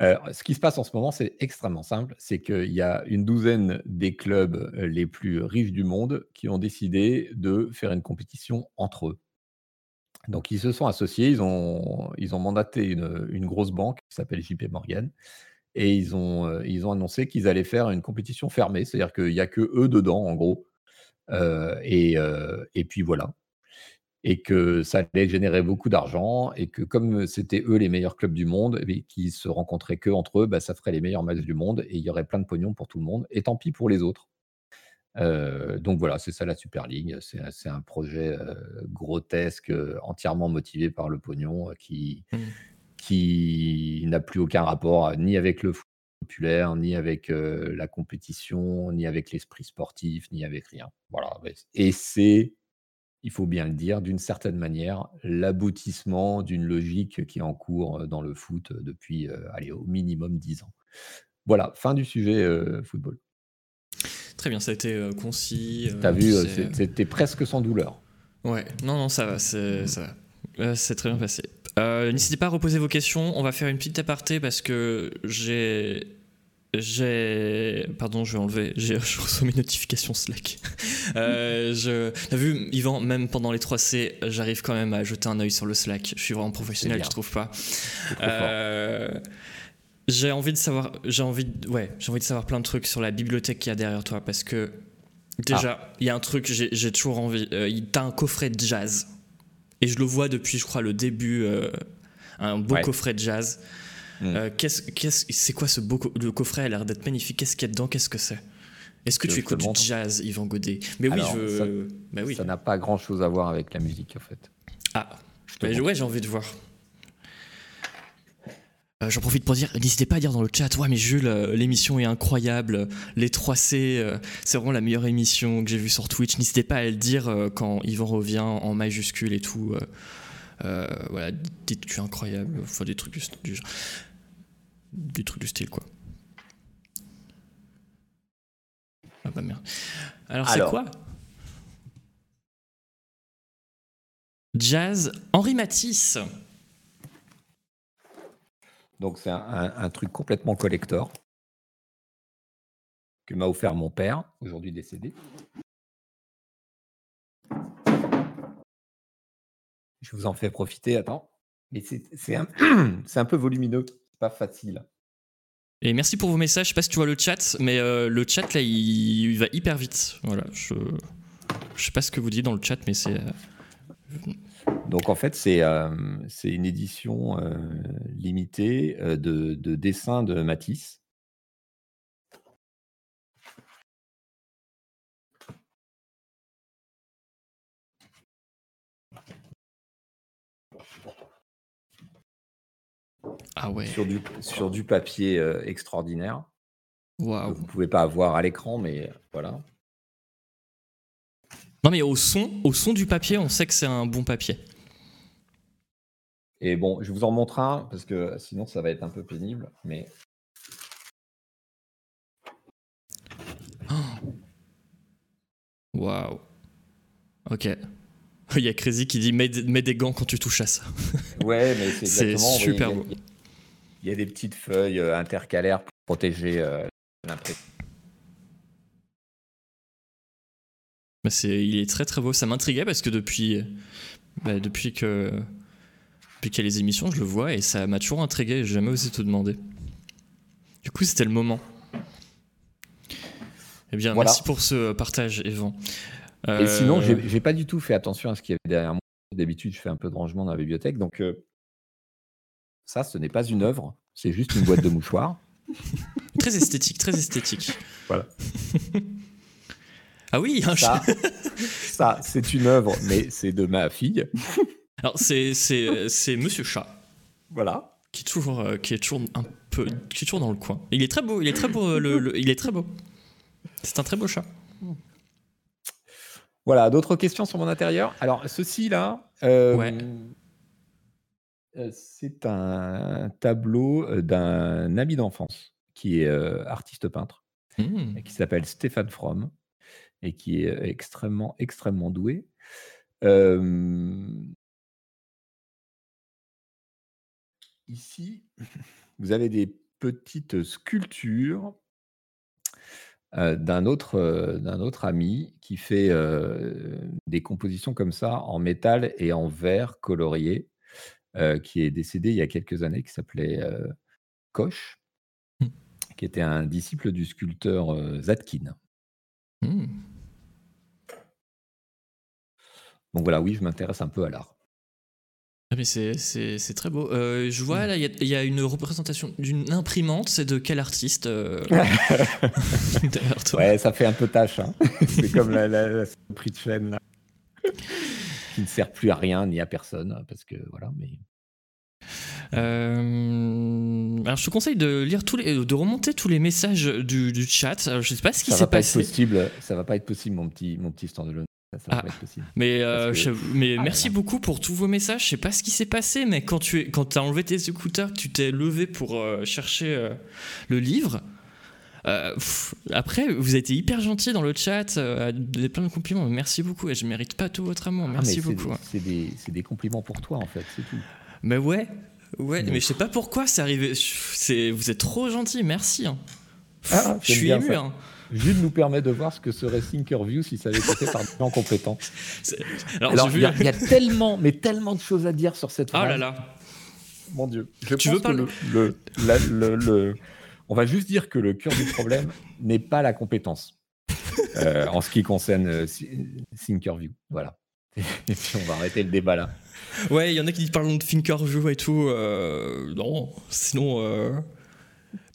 Ce qui se passe en ce moment, c'est extrêmement simple. C'est qu'il y a une douzaine des clubs les plus riches du monde qui ont décidé de faire une compétition entre eux. Donc, ils se sont associés, ils ont, mandaté une, grosse banque qui s'appelle JP Morgan et ils ont, euh, ils ont annoncé qu'ils allaient faire une compétition fermée, c'est-à-dire qu'il n'y a que eux dedans, en gros. Euh, euh, et, puis voilà. Et que ça allait générer beaucoup d'argent, et que comme c'était eux les meilleurs clubs du monde, et qui se rencontraient que entre eux, bah, ça ferait les meilleurs matchs du monde, et il y aurait plein de pognon pour tout le monde, et tant pis pour les autres. Euh, donc voilà, c'est ça la Super League. C'est un projet euh, grotesque, euh, entièrement motivé par le pognon, qui, Hmm. qui n'a plus aucun rapport ni avec le foot populaire, ni avec la compétition, ni avec l'esprit sportif, ni avec rien. Voilà. Et c'est, il faut bien le dire, d'une certaine manière, l'aboutissement d'une logique qui est en cours dans le foot depuis, euh, allez, au minimum 10 ans. Voilà, fin du sujet euh, football. Très bien, ça a été euh, concis. T'as vu, c'était presque sans douleur. Ouais, non, non, ça va, c'est ça va. C'est très bien passé. Euh, N'hésitez pas à reposer vos questions. On va faire une petite aparté parce que j'ai. J'ai. Pardon, je vais enlever. J'ai reçois mes notifications Slack. Euh, je... T'as vu, Yvan, même pendant les 3C, j'arrive quand même à jeter un œil sur le Slack. Je suis vraiment professionnel, je trouve pas. Euh, j'ai envie de savoir, j'ai envie, de, ouais, j'ai envie de savoir plein de trucs sur la bibliothèque qu'il y a derrière toi parce que déjà, il y a un truc, j'ai, toujours envie. Euh, t'as un coffret de jazz et je le vois depuis, je crois, le début, euh, un beau Ouais. coffret de jazz. Mm. Euh, qu'est-ce, qu'est-ce, c'est quoi ce beau co- le coffret a l'air d'être magnifique. Qu'est-ce qu'il y a dedans? Qu'est-ce que c'est? Est-ce que Tu écoutes du jazz, Yvan Godet? Mais Alors, oui, je. bah oui. Ça n'a pas grand chose à voir avec la musique, en fait. Ah, bah, ouais, j'ai envie de voir. Euh, J'en profite pour dire, n'hésitez pas à dire dans le chat, ouais mais Jules, euh, l'émission est incroyable, les 3C, euh, c'est vraiment la meilleure émission que j'ai vue sur Twitch. N'hésitez pas à le dire quand Yvan revient en majuscule et tout. voilà, dites que incroyable, enfin des trucs du genre. Des trucs du style quoi. Ah bah merde. Alors c'est quoi Jazz Henri Matisse. Donc, c'est un, un- un truc complètement collector que m'a offert mon père, aujourd'hui décédé. Je vous en fais profiter, attends. Mais c'est un, un peu volumineux, pas facile. Et merci pour vos messages. Je sais pas si tu vois le chat, mais euh, le chat là, il, il va hyper vite. Voilà, je, je sais pas ce que vous dites dans le chat, mais c'est. euh, Donc en fait, c'est euh, une édition euh, limitée de, de dessins de Matisse. Ah ouais. sur du, sur du papier euh, extraordinaire. Waouh. Vous ne pouvez pas avoir à l'écran, mais voilà. Non mais au son, au son du papier, on sait que c'est un bon papier. Et bon, je vous en montre un parce que sinon ça va être un peu pénible. Mais Waouh. Ok. Il y a Crazy qui dit mets, mets des gants quand tu touches à ça. ouais, mais c'est super beau. Il y a des petites feuilles euh, intercalaires pour protéger euh, l'impression. Bah, il est très très beau. Ça m'intriguait parce que depuis, bah, depuis que depuis qu'il y a les émissions, je le vois et ça m'a toujours intrigué. J'ai jamais osé te demander. Du coup, c'était le moment. Eh bien, Voilà. merci pour ce partage, Evan. Et Euh, sinon, j'ai j'ai pas du tout fait attention à ce qu'il y avait derrière moi. D'habitude, je fais un peu de rangement dans la bibliothèque. Donc, euh, ça, ce n'est pas une œuvre, c'est juste une boîte de mouchoirs. très esthétique, très esthétique. Voilà. ah oui, un Ça, chat. ça c'est une œuvre, mais c'est de ma fille. Alors c'est c'est c'est Monsieur Chat Voilà. qui est toujours euh, qui est toujours un peu qui est toujours dans le coin. Il est très beau, il est très beau, euh, le, le- il est très beau. C'est un très beau chat. Voilà, d'autres questions sur mon intérieur? Alors, ceci là, euh, Ouais. euh, c'est un tableau euh, d'un ami d'enfance qui est euh, artiste peintre, et qui s'appelle Stéphane Fromm et qui est extrêmement, extrêmement doué. Ici, vous avez des petites sculptures euh, d'un autre, euh, d'un autre ami qui fait euh, des compositions comme ça en métal et en verre colorié, qui est décédé il y a quelques années, qui s'appelait Koch, Hmm. qui était un disciple du sculpteur Zadkine. Hmm. Donc voilà, oui, je m'intéresse un peu à l'art. Ah mais c'est très beau. Euh, je vois là, il y, y, a une représentation d'une imprimante. C'est de quel artiste euh, Ouais, ça fait un peu tâche. Hein. c'est comme la, la, prix de chaîne là, qui ne sert plus à rien ni à personne parce que voilà. Mais euh, alors je te conseille de lire tous les, de remonter tous les messages du, du chat. Alors, je sais pas ce qui s'est passé. Possible, ça va pas être possible, mon petit, mon petit standalone. Ça, ah, pas être possible. Mais, euh, mais ah, merci beaucoup pour tous vos messages. Je sais pas ce qui s'est passé, mais quand tu es, quand as enlevé tes écouteurs, tu t'es levé pour euh, chercher le livre. après, vous avez été hyper gentil dans le chat, euh, plein de compliments. Merci beaucoup et je mérite pas tout votre amour. Ah, merci beaucoup. C'est des, des, compliments pour toi en fait, c'est tout. Mais ouais, Ouais, mais je sais pas pourquoi c'est arrivé. C'est, vous êtes trop gentil, merci. Hein. Je suis ému. Hein. Jules nous permet de voir ce que serait Thinkerview si ça avait été fait par des gens compétents. Alors, il y, a tellement, mais tellement de choses à dire sur cette phrase. Oh là là. Mon Dieu. Je tu veux parler le, le, On va juste dire que le cœur du problème n'est pas la compétence euh, en ce qui concerne euh, Thinkerview. Voilà. Et puis on va arrêter le débat là. Ouais, il y en a qui parlent de Thinkerview et tout. Euh, non, sinon. Euh,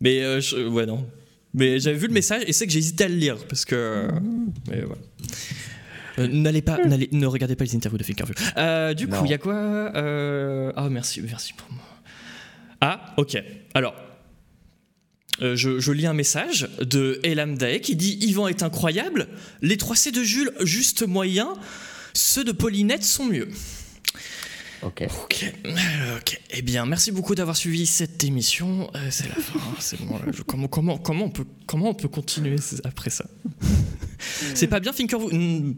mais euh, ouais, non. Mais j'avais vu le message et c'est que j'ai hésité à le lire parce que. Mais ouais. n'allez pas, n'allez, ne regardez pas les interviews de Thinkerview. du coup, il y a quoi Ah, merci, merci pour moi. Ah, ok. Alors, je, je, lis un message de Elam Dae qui dit Yvan est incroyable, les 3C de Jules juste moyen, ceux de Paulinette sont mieux. Ok. Ok. Eh bien, merci beaucoup d'avoir suivi cette émission. Euh, c'est la fin. C'est bon. comment, comment, comment, on peut, comment on peut continuer après ça? C'est pas bien, Thinkerview. Hmm.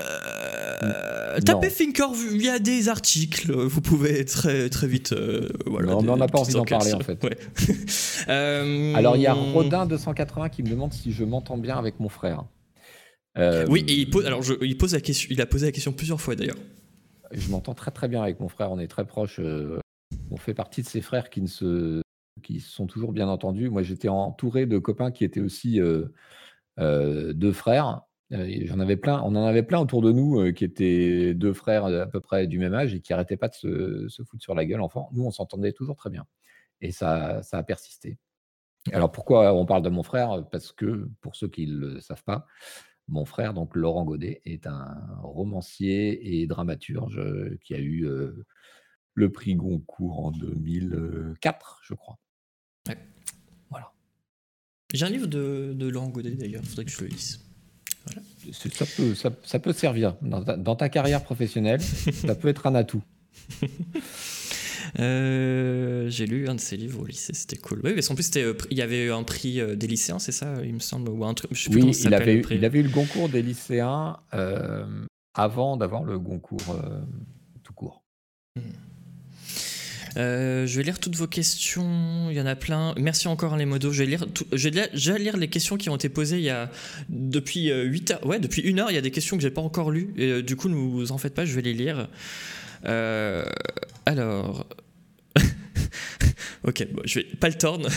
Euh, tapez Thinkerview. Il y a des articles. Vous pouvez très, très vite. Euh, voilà, non, mais on n'a pas envie d'en parler en fait. Alors, il y a Rodin280 qui me demande si je m'entends bien avec mon frère. oui, et il pose, alors il, pose la question, il a posé la question plusieurs fois d'ailleurs. Je m'entends très très bien avec mon frère, on est très proches. Euh, on fait partie de ces frères qui ne se qui sont toujours bien entendus. Moi, j'étais entouré de copains qui étaient aussi euh, euh, deux frères. J'en avais plein, on en avait plein autour de nous qui étaient deux frères à peu près du même âge et qui arrêtaient pas de se, foutre sur la gueule. Enfant, nous, on s'entendait toujours très bien. Et ça, ça a persisté. Alors pourquoi on parle de mon frère? Parce que, pour ceux qui ne le savent pas, mon frère, donc Laurent Godet, est un romancier et dramaturge qui a eu euh, le prix Goncourt en 2004, je crois. Voilà. J'ai un livre de, Laurent Godet d'ailleurs, il faudrait que je le lise. Ça, peut, ça, peut servir dans ta carrière professionnelle, ça peut être un atout. Euh, j'ai lu un de ses livres au lycée, c'était cool. Oui, mais en plus, euh, il y avait un prix euh, des lycéens, c'est ça, il me semble, ou un truc. Je sais plus oui, il avait, eu, il avait eu le concours des lycéens avant d'avoir le concours tout court. Hmm. je vais lire toutes vos questions. Il y en a plein. Merci encore les modos. Je vais lire, je vais lire, les questions qui ont été posées il y a depuis 8 heures. Ouais, depuis une heure. Il y a des questions que j'ai pas encore lues. Et, du coup, ne vous en faites pas. Je vais les lire. Alors, ok, bon, je vais. Paltorn.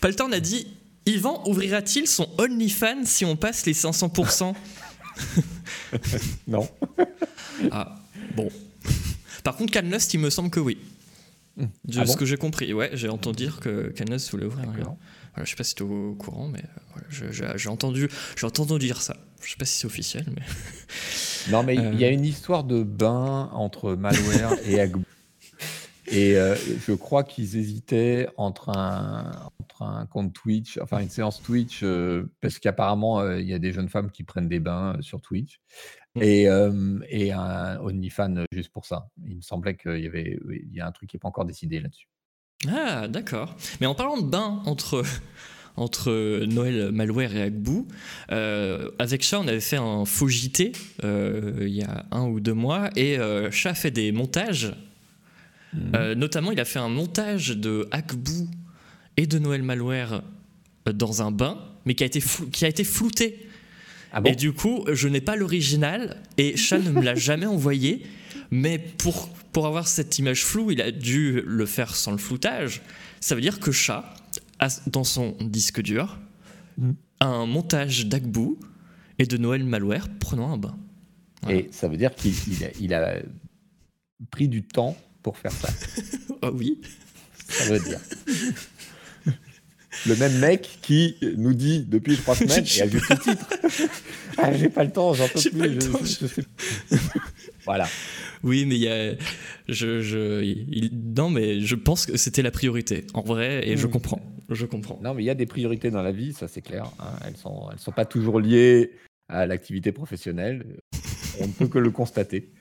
Paltorn a dit Yvan ouvrira-t-il son OnlyFans si on passe les 500% Non. ah, bon. Par contre, Cannost, il me semble que oui. De ah ce que j'ai compris, ouais, j'ai entendu dire que Cannost voulait ouvrir un voilà, Je sais pas si tu es au courant, mais j'ai entendu, entendu dire ça. Je sais pas si c'est officiel, mais. Non, mais il y a euh. une histoire de bain entre malware et Agbo. Et euh, je crois qu'ils hésitaient entre un, entre un compte Twitch, enfin une séance Twitch, euh, parce qu'apparemment, euh, il y a des jeunes femmes qui prennent des bains sur Twitch, mmh. et, et un OnlyFans juste pour ça. Il me semblait qu'il y avait il y a un truc qui n'est pas encore décidé là-dessus. Ah, d'accord. Mais en parlant de bains entre, entre Noël Malware et Agbou, avec Chat, on avait fait un faux JT il y a un ou deux mois, et Chat fait des montages euh, notamment, il a fait un montage de Hackboo et de Noël Malware euh, dans un bain, mais qui a été, qui a été flouté. Ah et du coup, je n'ai pas l'original et Chat ne me l'a jamais envoyé. Mais pour, pour avoir cette image floue, il a dû le faire sans le floutage. Ça veut dire que Chat, dans son disque dur, mm. a un montage d'Agbou et de Noël Malware prenant un bain. Et ça veut dire qu'il il a, il a pris du temps pour faire ça. oh oui. Ça veut dire. Le même mec qui nous dit depuis trois semaines, et à juste titre, ah, j'ai pas le temps, j'en peux plus. Je, je, sais... voilà. Oui, mais il y a. Je, je, il, non, mais je pense que c'était la priorité, en vrai, et je comprends. Je comprends. Non, mais il y a des priorités dans la vie, ça c'est clair. Hein. Elles sont, elles sont pas toujours liées à l'activité professionnelle. On ne peut que le constater.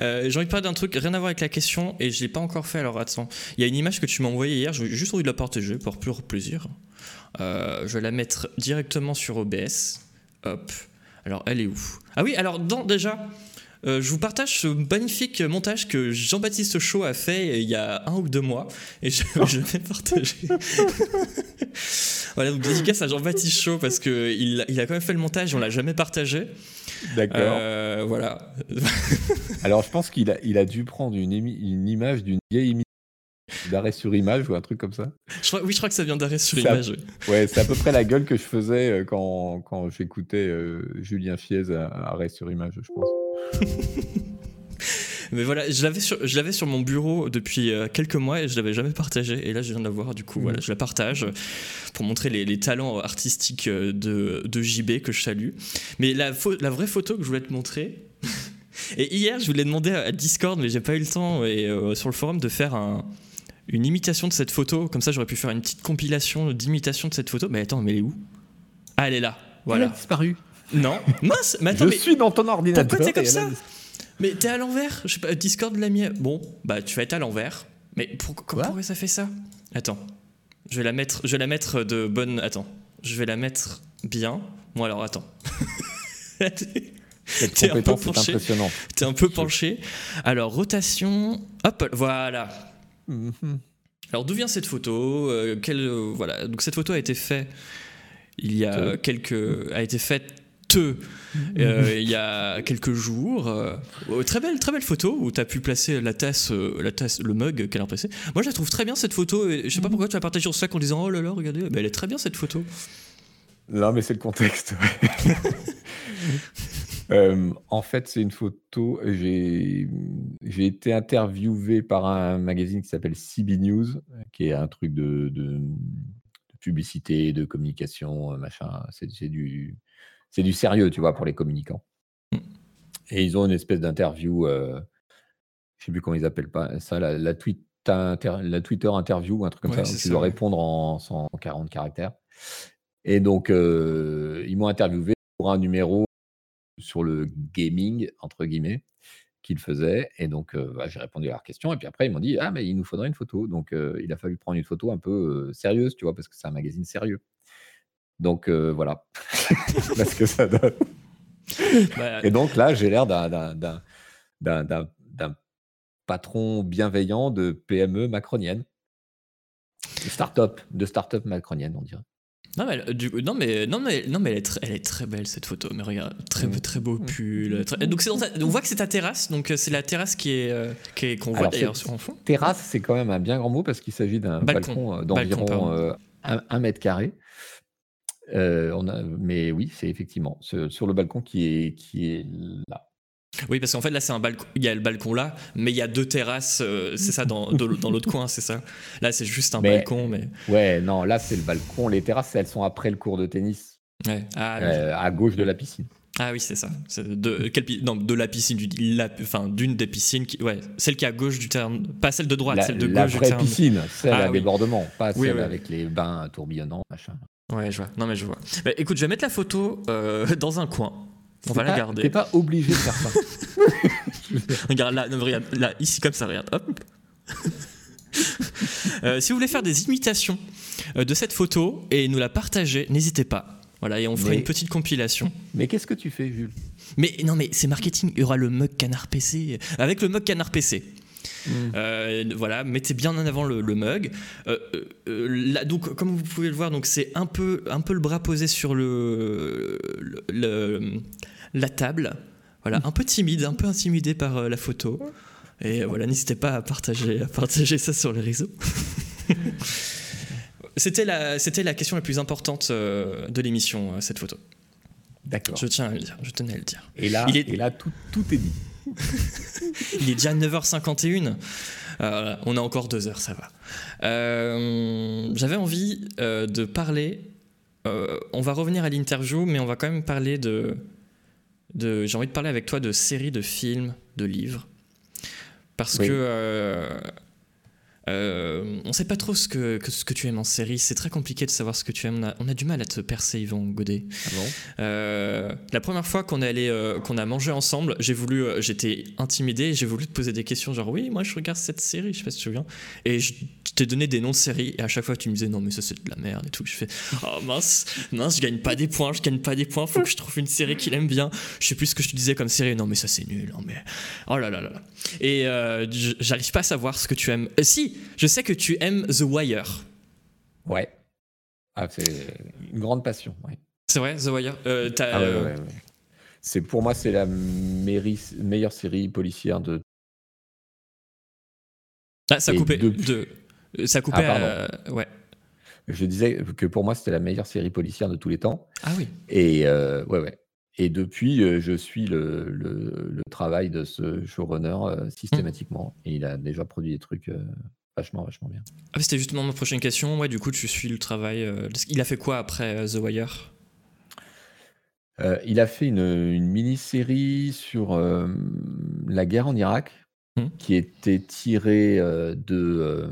Euh, j'ai envie de parler d'un truc, rien à voir avec la question, et je l'ai pas encore fait, alors attends. Il y a une image que tu m'as envoyée hier, j'ai juste envie de la partager pour pur plaisir. Euh, je vais la mettre directement sur OBS. Hop. Alors, elle est où? Ah oui, alors, dans, déjà, euh, je vous partage ce magnifique montage que Jean-Baptiste Chaud a fait il y a un ou deux mois et je, je vais partager. voilà, donc dédicace à Jean-Baptiste Chaud parce qu'il il a quand même fait le montage et on l'a jamais partagé. D'accord. Euh, voilà. Alors je pense qu'il a, il a dû prendre une, une image d'une vieille émission d'arrêt sur image ou un truc comme ça. Je crois, oui, je crois que ça vient d'arrêt sur image. ouais, c'est à peu près la gueule que je faisais euh, quand, quand j'écoutais Julien Fiez à arrêt sur image, je pense. Mais voilà, je l'avais sur, mon bureau depuis euh, quelques mois et je l'avais jamais partagé. Et là, je viens de la voir. Du coup, voilà, je la partage pour montrer les, talents artistiques euh, de, JB que je salue. Mais la, vraie photo que je voulais te montrer. et hier, je voulais demander à Discord, mais j'ai pas eu le temps et euh, sur le forum de faire un, une imitation de cette photo. Comme ça, j'aurais pu faire une petite compilation d'imitation de cette photo. Mais attends, mais elle est où? Ah, elle est là. Voilà. Elle a disparu. Non, mince, mais attends, Je suis dans ton ordinateur. Pourquoi t'es comme ça Mais t'es à l'envers Je sais pas, Discord l'a mis. Bon, bah tu vas être à l'envers. Mais pour, pourquoi ça fait ça? Attends, je vais la mettre, je vais la mettre de bonne. Attends, je vais la mettre bien. Bon alors attends. T'es un peu penché. T'es un peu penché. Alors rotation. Hop, voilà. Mhm. Alors d'où vient cette photo? Euh, quelle, euh, Voilà, donc cette photo a été faite il y a quelques, a été faite euh, il y a quelques jours. Euh, oh, très belle, très belle photo où tu as pu placer la tasse, euh, la tasse, le mug qu'elle a placé. Moi, je la trouve très bien cette photo. Et je sais pas pourquoi tu as partagé sur Slack en disant oh là là, regardez, mais elle est très bien cette photo. Non, mais c'est le contexte. en fait, c'est une photo. J'ai été interviewé par un magazine qui s'appelle CB News, qui est un truc de, de, publicité, de communication, machin. C'est du c'est du sérieux, tu vois, pour les communicants. Mmh. Et ils ont une espèce d'interview, euh, je sais plus comment ils appellent pas ça, la, la, tweet la Twitter interview, un truc comme ça, où tu dois répondre en 140 caractères. Et donc, euh, ils m'ont interviewé pour un numéro sur le gaming, entre guillemets, qu'ils faisaient. Et donc, euh, bah, j'ai répondu à leurs questions. Et puis après, ils m'ont dit Ah, mais il nous faudrait une photo. Donc, euh, il a fallu prendre une photo un peu sérieuse, tu vois, parce que c'est un magazine sérieux. Donc euh, voilà, parce que ça donne. Bah, et donc là, j'ai l'air d'un patron bienveillant de PME macronienne, de start-up, de start-up macronienne, on dirait. Non mais, du, non mais, non mais, non mais elle, est très, elle est très belle cette photo. Mais regarde, très, mmh. très beau mmh. pull. donc on voit que c'est ta terrasse. Donc c'est la terrasse qui est, euh, qu'on voit d'ailleurs sur en fond. Terrasse, c'est quand même un bien grand mot parce qu'il s'agit d'un balcon, euh, d'environ un, mètre carré. Euh, on a, mais oui, c'est effectivement sur le balcon qui est, qui est là. Oui, parce qu'en fait, là, c'est un balcon. Il y a le balcon là, mais il y a deux terrasses. Euh, c'est ça dans, dans l'autre coin, c'est ça. Là, c'est juste un balcon, mais. Ouais, non, là, c'est le balcon. Les terrasses, elles sont après le cours de tennis. Ouais. Ah, euh, à gauche de la piscine. Ah oui, c'est ça. De, quelle, non, de la piscine, du, la, enfin, d'une des piscines, qui, ouais, celle qui est à gauche du terrain, pas celle de droite, celle de la gauche vraie piscine, celle ah à débordement, pas celle avec les bains tourbillonnants, machin. Ouais, je vois. Non, mais je vois. Bah, écoute, je vais mettre la photo euh, dans un coin. On va la garder. T'es pas obligé de faire ça. regarde, là, regarde, là, ici, comme ça, regarde. Hop. Euh, si vous voulez faire des imitations euh, de cette photo et nous la partager, n'hésitez pas. Voilà, et on fera une petite compilation. Mais qu'est-ce que tu fais, Jules? Mais non, mais c'est marketing. Il y aura le mug canard PC. Avec le mug canard PC. Mm. Euh, voilà, mettez bien en avant le, mug. Euh, euh, donc, comme vous pouvez le voir, donc c'est un peu, un peu le bras posé sur le, la table. Voilà, un peu timide, un peu intimidé par la photo. Et voilà, n'hésitez pas à partager, à partager ça sur les réseaux. c'était la, c'était la question la plus importante de l'émission, cette photo. D'accord. Je tiens à le dire, je tenais à le dire. Et là, Il est- et là tout, tout est dit. Il est déjà 9h51. Euh, on a encore deux heures, ça va. Euh, J'avais envie euh, de parler. on va revenir à l'interview, mais on va quand même parler de. de J'ai envie de parler avec toi de séries, de films, de livres. Parce Oui. que. Euh, on sait pas trop ce que, que- ce que tu aimes en série. C'est très compliqué de savoir ce que tu aimes. On a, on a du mal à te percer, Yvon Godet. Ah bon? Euh, la première fois qu'on est allé, euh, qu'on a mangé ensemble, j'ai voulu, j'étais intimidé, j'ai voulu te poser des questions genre oui, moi je regarde cette série, je sais pas si tu te souviens, et je t'ai donné des noms de séries et à chaque fois tu me disais non mais ça c'est de la merde et tout. Je fais oh mince, mince, je gagne pas des points, je gagne pas des points, faut que je trouve une série qu'il aime bien. Je sais plus ce que je te disais comme série, non mais ça c'est nul, non mais oh là là là. Et euh, j'arrive pas à savoir ce que tu aimes. Euh, si, je sais que tu aimes The Wire. Ouais. Ah, c'est une grande passion. ouais. C'est vrai, The Wire? Euh, Ah ouais, ouais, ouais. C'est pour moi, c'est la meilleure série policière de. Ah, ça Et coupait. depuis- De... Ça coupait. Ah, euh, Ouais. Je disais que pour moi, c'était la meilleure série policière de tous les temps. Ah oui. Et euh, ouais, ouais. Et depuis, euh, je suis le, le- le travail de ce showrunner euh, systématiquement. Et il a déjà produit des trucs euh, vachement, vachement bien. Ah, c'était justement ma prochaine question. Ouais, du coup, tu suis le travail. euh, Il a fait quoi après euh, The Wire? Euh, il a fait une, une mini-série sur euh, la guerre en Irak, Hmm. qui était tirée euh, de. euh,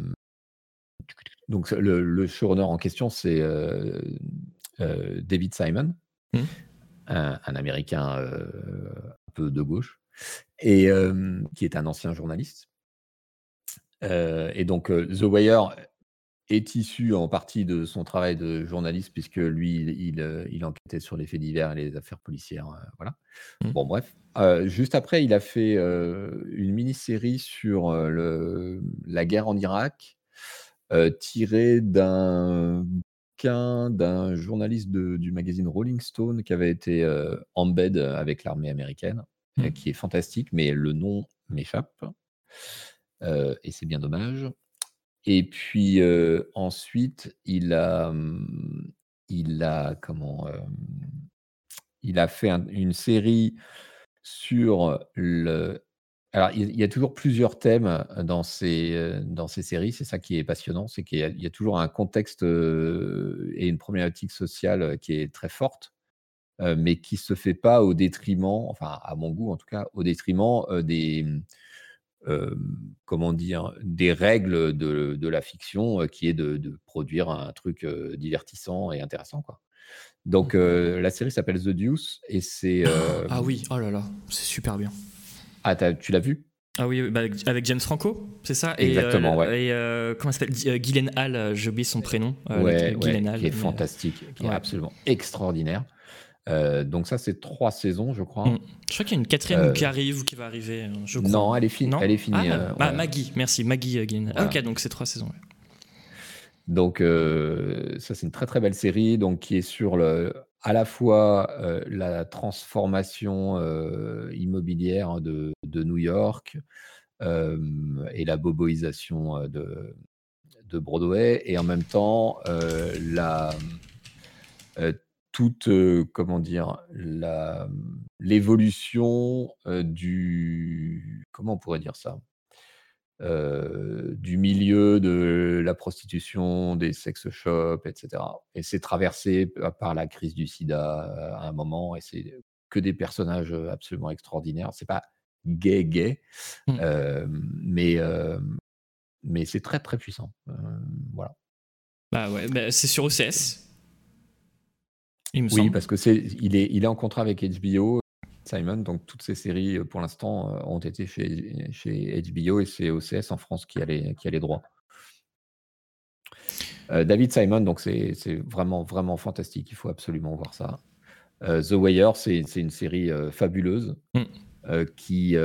donc, le, le showrunner en question, c'est euh, euh, David Simon, Hmm. un, un Américain euh, un peu de gauche, et qui est un ancien journaliste. Et donc, The Wire est issu en partie de son travail de journaliste, puisque lui, il, enquêtait sur les faits divers et les affaires policières. voilà. Mhm. Bon, bref. Euh, juste après, il a fait euh, une mini-série sur euh, le, la guerre en Irak, euh, tirée d'un bouquin d'un journaliste de- du magazine Rolling Stone qui avait été euh, en bed avec l'armée américaine, euh, Mhm. qui est fantastique, mais le nom m'échappe. Euh, et c'est bien dommage. Et puis euh, ensuite, il a, hum, il a comment, euh, il a fait un- une série sur le. Alors, il y a toujours plusieurs thèmes dans ces, euh, dans ces séries. C'est ça qui est passionnant, c'est qu'il y, a- il y a toujours un contexte euh, et une problématique sociale qui est très forte, euh, mais qui se fait pas au détriment, enfin à mon goût en tout cas, au détriment euh, des, euh, comment dire, des règles de, de la fiction euh, qui est de, de produire un truc euh, divertissant et intéressant. Quoi. Donc euh, la série s'appelle The Deuce et c'est... euh, Ah oui, oh là là, c'est super bien. Ah, tu l'as vu? Ah oui, bah, avec James Franco, c'est ça? Et, Exactement, euh, ouais. Et euh, comment s'appelle? Gy- Gyllenhaal, euh, j'ai oublié son prénom. euh, Ouais, Gyllenhaal, qui est mais, euh, fantastique, qui est absolument extraordinaire. Euh, donc ça, c'est trois saisons, je crois. Mm. Je crois qu'il y a une quatrième Euh, qui arrive ou qui va arriver. euh, Je crois. Non, elle est, finie. Elle est finie. Ah, euh, ah, ouais. Maggie, merci, Maggie euh. Ah, Voilà. ok, donc c'est trois saisons. Donc euh, ça, c'est une très très belle série, donc qui est sur le, à la fois euh, la transformation euh, immobilière de, de New York euh, et la boboisation de, de Broadway, et en même temps la toute comment dire l'évolution du comment on pourrait dire ça? Euh, du milieu de la prostitution, des sex shops, etc. Et c'est traversé par la crise du sida euh, à un moment, et c'est que des personnages euh, absolument extraordinaires. C'est pas gay gay, Mm. euh, mais euh, mais c'est très très puissant. Voilà. Bah ouais, bah, c'est sur OCS. Il me Oui, semble. parce que c'est il est il est en contrat avec HBO. Simon, donc toutes ces séries euh, pour l'instant euh, ont été chez, chez HBO et c'est OCS en France qui a les, qui a les droits. Euh, David Simon, donc c'est vraiment, vraiment fantastique. Il faut absolument voir ça. Euh, The Wire, c'est une série euh, fabuleuse Mm. qui,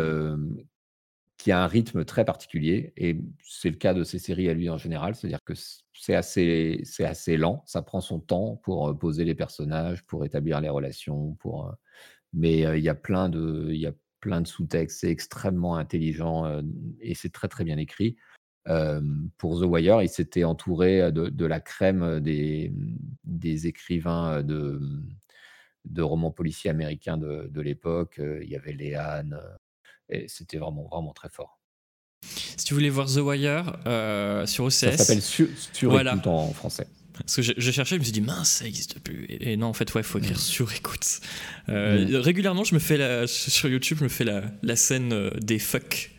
qui a un rythme très particulier et c'est le cas de ses séries à lui en général. C'est-à-dire que c'est assez, c'est assez lent. Ça prend son temps pour poser les personnages, pour établir les relations, pour. Mais euh, il y a plein de, il y a plein de sous-textes. C'est extrêmement intelligent euh, et c'est très très bien écrit. Euh, pour The Wire, il s'était entouré de, de la crème des, des écrivains de, de romans policiers américains de, de l'époque. Il y avait Léane, et c'était vraiment, vraiment très fort. Si tu voulais voir The Wire sur OCS. Ça s'appelle Sur, écoute en français. Parce que j'ai cherché, je me suis dit, mince, ça n'existe plus. Et, non, en fait, ouais, il faut écrire sur écoute. Régulièrement, je me fais la, sur YouTube, je me fais la, la scène des fuck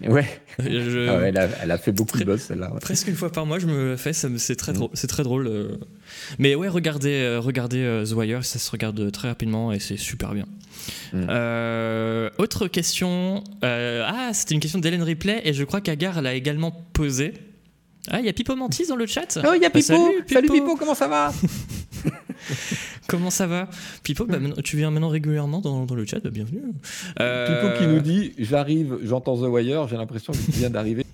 Ouais. Ah elle, a, fait beaucoup de buzz celle-là. Presque une fois par mois, je me fais, c'est très, mm. drôle, c'est très drôle. Euh. Mais ouais, regardez, euh, regardez euh, The Wire, ça se regarde très rapidement et c'est super bien. Mm. autre question. ah, c'était une question d'Hélène Ripley et je crois qu'Agar l'a également posée. Ah, il y a Pipo Mantis dans le chat Oh, il y a bah, Pipo. salut, Pipo, comment ça va Comment ça va Pipo, bah, tu viens maintenant régulièrement dans, le chat, bah, bienvenue. Euh... Pipo qui nous dit J'arrive, j'entends The Wire, j'ai l'impression qu'il vient d'arriver.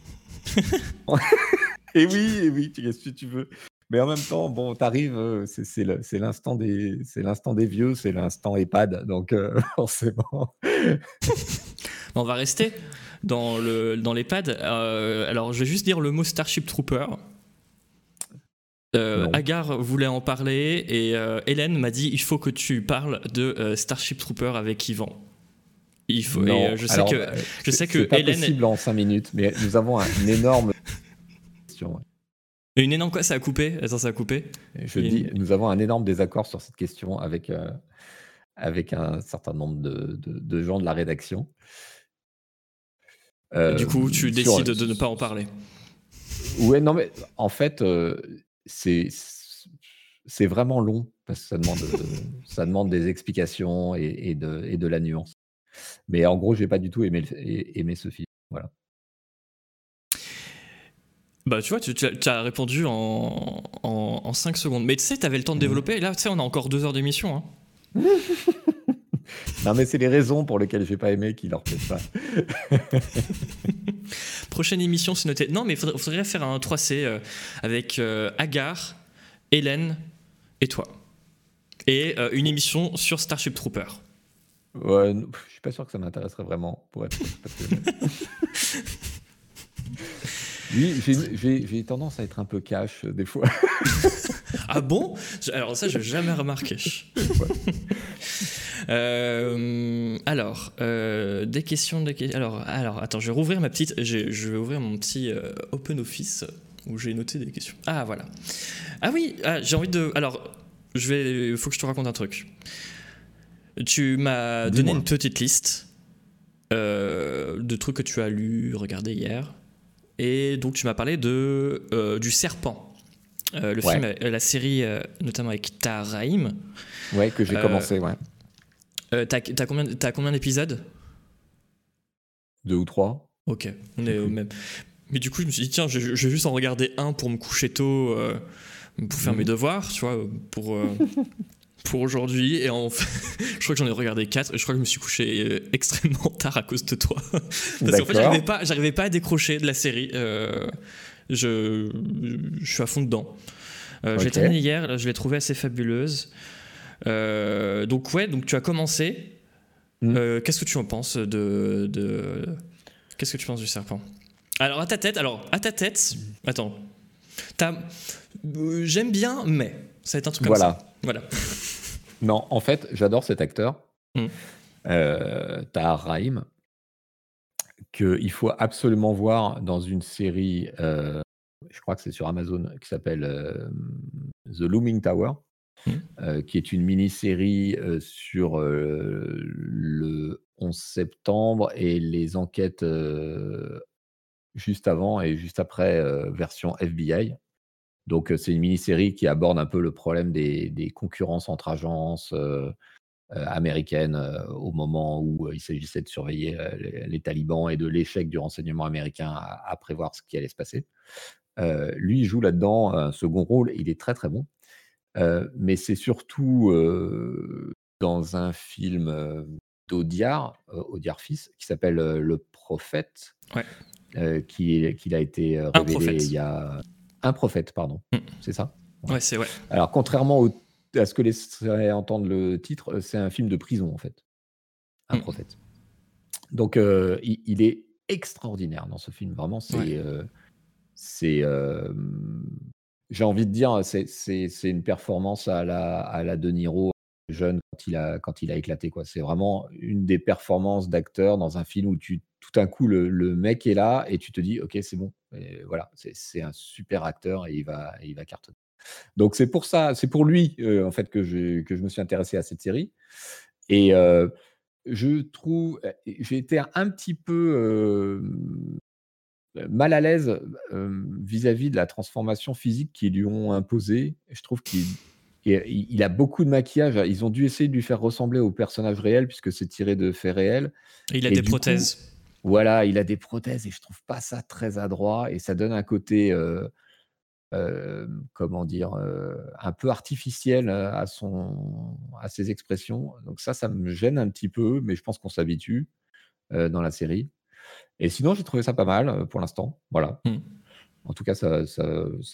et oui, et oui, qu'est-ce que tu veux mais en même temps, bon, t'arrives, euh, c'est l'instant des, c'est l'instant des vieux, c'est l'instant EHPAD, donc euh, forcément. On va rester dans le dans l'EHPAD. Euh, alors, je vais juste dire le mot Starship Trooper. Euh, Agar voulait en parler et euh, Hélène m'a dit il faut que tu parles de euh, Starship Trooper avec Yvan. Il faut. et, je sais que je sais que pas Hélène. possible en 5 minutes, mais nous avons une énorme. Une énorme quoi Ça a coupé? Attends, ça a coupé. Je dis, nous avons un énorme désaccord sur cette question avec avec un certain nombre de, de, gens de la rédaction. Du coup, tu décides de ne pas en parler. Ouais, non, mais en fait, c'est c'est vraiment long parce que ça demande, ça demande des explications et, de, et, de, la nuance. Mais en gros, j'ai pas du tout aimé, aimé ce film. Voilà. Bah, tu vois, tu, as répondu en, en, 5 secondes. Mais tu sais, tu avais le temps de mmh. développer. Et là, tu sais, on a encore 2 heures d'émission. Hein. non, mais c'est les raisons pour lesquelles j'ai pas aimé qu'il leur plaise pas. Prochaine émission, c'est noté. Non, mais il faudrait, faire un 3C euh, avec euh, Agar, Hélène et toi. Et euh, une émission sur Starship Trooper. Ouais, je suis pas sûr que ça m'intéresserait vraiment, pour être Oui, j'ai tendance à être un peu cash des fois. ah bon? Alors ça, je n'ai jamais remarqué. Euh, alors, euh, des questions, des Alors, alors, attends, je vais rouvrir ma petite. Je vais ouvrir mon petit euh, Open Office où j'ai noté des questions. Ah voilà. Ah oui, ah, j'ai envie de. Alors, je vais. Il faut que je te raconte un truc. Tu m'as donné une petite liste de trucs que tu as lu, regardé hier, et donc tu m'as parlé de du serpent. le film, la série, notamment avec Taraim. Ouais, que j'ai commencé, ouais. Euh, t'as, combien, combien d'épisodes? Deux ou trois. Ok, on est au même. Mais du coup, je me suis dit, tiens, je, vais juste en regarder un pour me coucher tôt, euh, pour faire mes mhm. devoirs, tu vois, pour, euh, pour aujourd'hui. Et en je crois que j'en ai regardé quatre, et je crois que je me suis couché extrêmement tard à cause de toi. Parce qu'en fait, j'arrivais pas, j'arrivais pas à décrocher de la série. je, je suis à fond dedans. J'ai terminé hier, je l'ai trouvée assez fabuleuse. Euh, donc ouais, donc tu as commencé. Mm. Euh, qu'est-ce que tu en penses de, de... Qu'est-ce que tu penses du serpent? Alors à ta tête, alors à ta tête, attends, euh, j'aime bien, mais ça va être un truc comme voilà. ça. Voilà. non, en fait, j'adore cet acteur. Mm. Euh, Rahim, qu'il faut absolument voir dans une série, je crois que c'est sur Amazon, qui s'appelle The Looming Tower. Mmh. Euh, qui est une mini-série euh, sur euh, le 11 septembre et les enquêtes juste avant et juste après, version FBI. Donc, c'est une mini-série qui aborde un peu le problème des, concurrences entre agences américaines au moment où il s'agissait de surveiller les, talibans et de l'échec du renseignement américain à, prévoir ce qui allait se passer. lui, joue là-dedans un second rôle. Il est très très bon mais c'est surtout dans un film d'Audiard, Audiard fils, qui s'appelle Le Prophète, qu'il a été révélé il y a un prophète, pardon, mmh. c'est ça? Ouais, c'est ouais. Alors contrairement à ce que laisserait entendre le titre, c'est un film de prison en fait, un mmh. prophète. Donc il, est extraordinaire dans ce film, vraiment. C'est c'est j'ai envie de dire, c'est une performance à la, à la De Niro jeune quand il a, éclaté. C'est vraiment une des performances d'acteur dans un film où tout d'un coup, le, mec est là et tu te dis, OK, c'est bon. Voilà, c'est un super acteur et il va, cartonner. Donc c'est pour ça, c'est pour lui euh, en fait que je, me suis intéressé à cette série. Et euh, je trouve, j'ai été un petit peu mal à l'aise vis-à-vis de la transformation physique qu'ils lui ont imposée. Je trouve qu'il il a beaucoup de maquillage. Ils ont dû essayer de lui faire ressembler au personnage réel puisque c'est tiré de faits réels. il a des prothèses. voilà, il a des prothèses et je trouve pas ça très adroit et ça donne un côté, comment dire, un peu artificiel à son, à ses expressions. Donc ça, ça me gêne un petit peu, mais je pense qu'on s'habitue dans la série. Et sinon, j'ai trouvé ça pas mal pour l'instant. Voilà. Mmh. En tout cas, ça,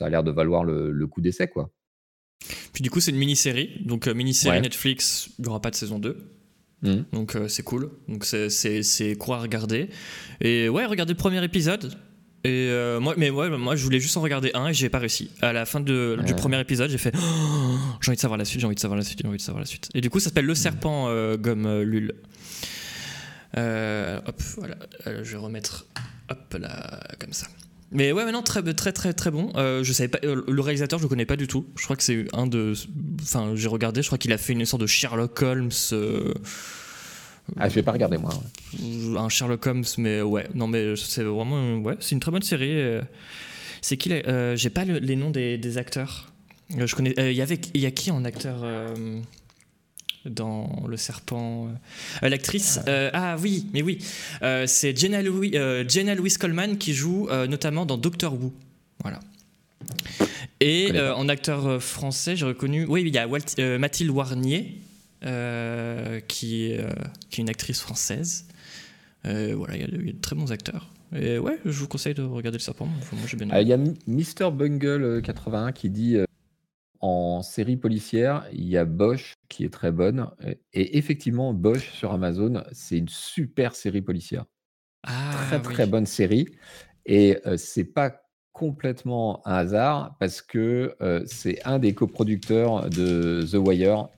a l'air de valoir le coup d'essai, quoi. Puis du coup, c'est une mini-série. Donc, euh, mini-série Netflix, il n'y aura pas de saison 2. Hmm. Donc, euh, c'est cool. Donc, c'est court à regarder. Et ouais, regardez le premier épisode. Et euh, moi, mais ouais, moi, je voulais juste en regarder un et j'ai pas réussi. À la fin de, du premier épisode, j'ai fait oh, j'ai envie de savoir la suite, j'ai envie de savoir la suite, j'ai envie de savoir la suite. Et du coup, ça s'appelle Le Serpent gomme Lul. Hop, voilà. je vais remettre hop là, comme ça. Mais ouais, non, très, très, très, très bon. Euh, je savais pas, euh, le réalisateur, je le connais pas du tout. Je crois que c'est un de. Enfin, j'ai regardé, je crois qu'il a fait une sorte de Sherlock Holmes. Euh, ah, je vais pas regarder moi. Un Sherlock Holmes, mais ouais, non, mais c'est vraiment. Ouais, c'est une très bonne série. C'est qui J'ai pas les noms des, des acteurs. Je connais. Il y avait, il y a qui en acteur dans Le Serpent. Euh, l'actrice, ah. Euh, ah oui, mais oui, euh, c'est Jenna, Louis, Jenna Louise Coleman qui joue notamment dans Doctor Who. Voilà. Et en acteur français, j'ai reconnu. Oui, il y a Mathilde Warnier, qui, est, qui, est, une actrice française. voilà, il y, a de, très bons acteurs. Et ouais, je vous conseille de regarder le serpent. Il y a Mr. Bungle 81 qui dit en série policière, il y a Bosch qui est très bonne. Et effectivement, Bosch sur Amazon, c'est une super série policière. Ah, très très bonne série. Et c'est pas complètement un hasard parce que c'est un des coproducteurs de The Wire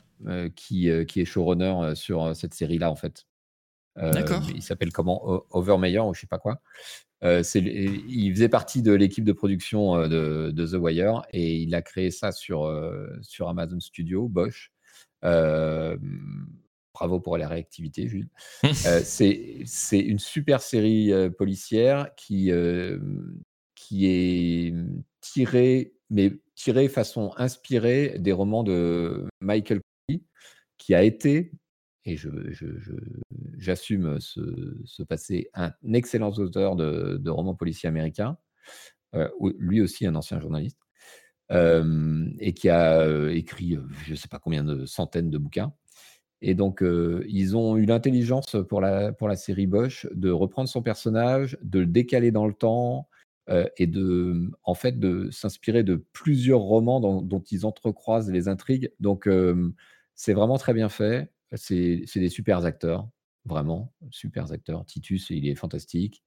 qui, qui est showrunner sur cette série-là en fait. D'accord. Il s'appelle comment? Overmeyer ou je sais pas quoi. Euh, il faisait partie de l'équipe de production euh, de, The Wire et il a créé ça sur, euh, sur Amazon Studio, Bosch. bravo pour la réactivité, Jules. c'est une super série policière qui, qui est tirée, mais tirée façon inspirée des romans de Michael Curry, qui a été et j'assume ce, passé, un excellent auteur de, romans policiers américains, euh, lui aussi un ancien journaliste, euh, et qui a euh, écrit je ne sais pas combien de centaines de bouquins. Et donc, ils ont eu l'intelligence pour la, série Bosch de reprendre son personnage, de le décaler dans le temps, et de, en fait, de s'inspirer de plusieurs romans dont ils entrecroisent les intrigues. Donc, c'est vraiment très bien fait. C'est des super acteurs, vraiment, super acteurs. Titus, il est fantastique.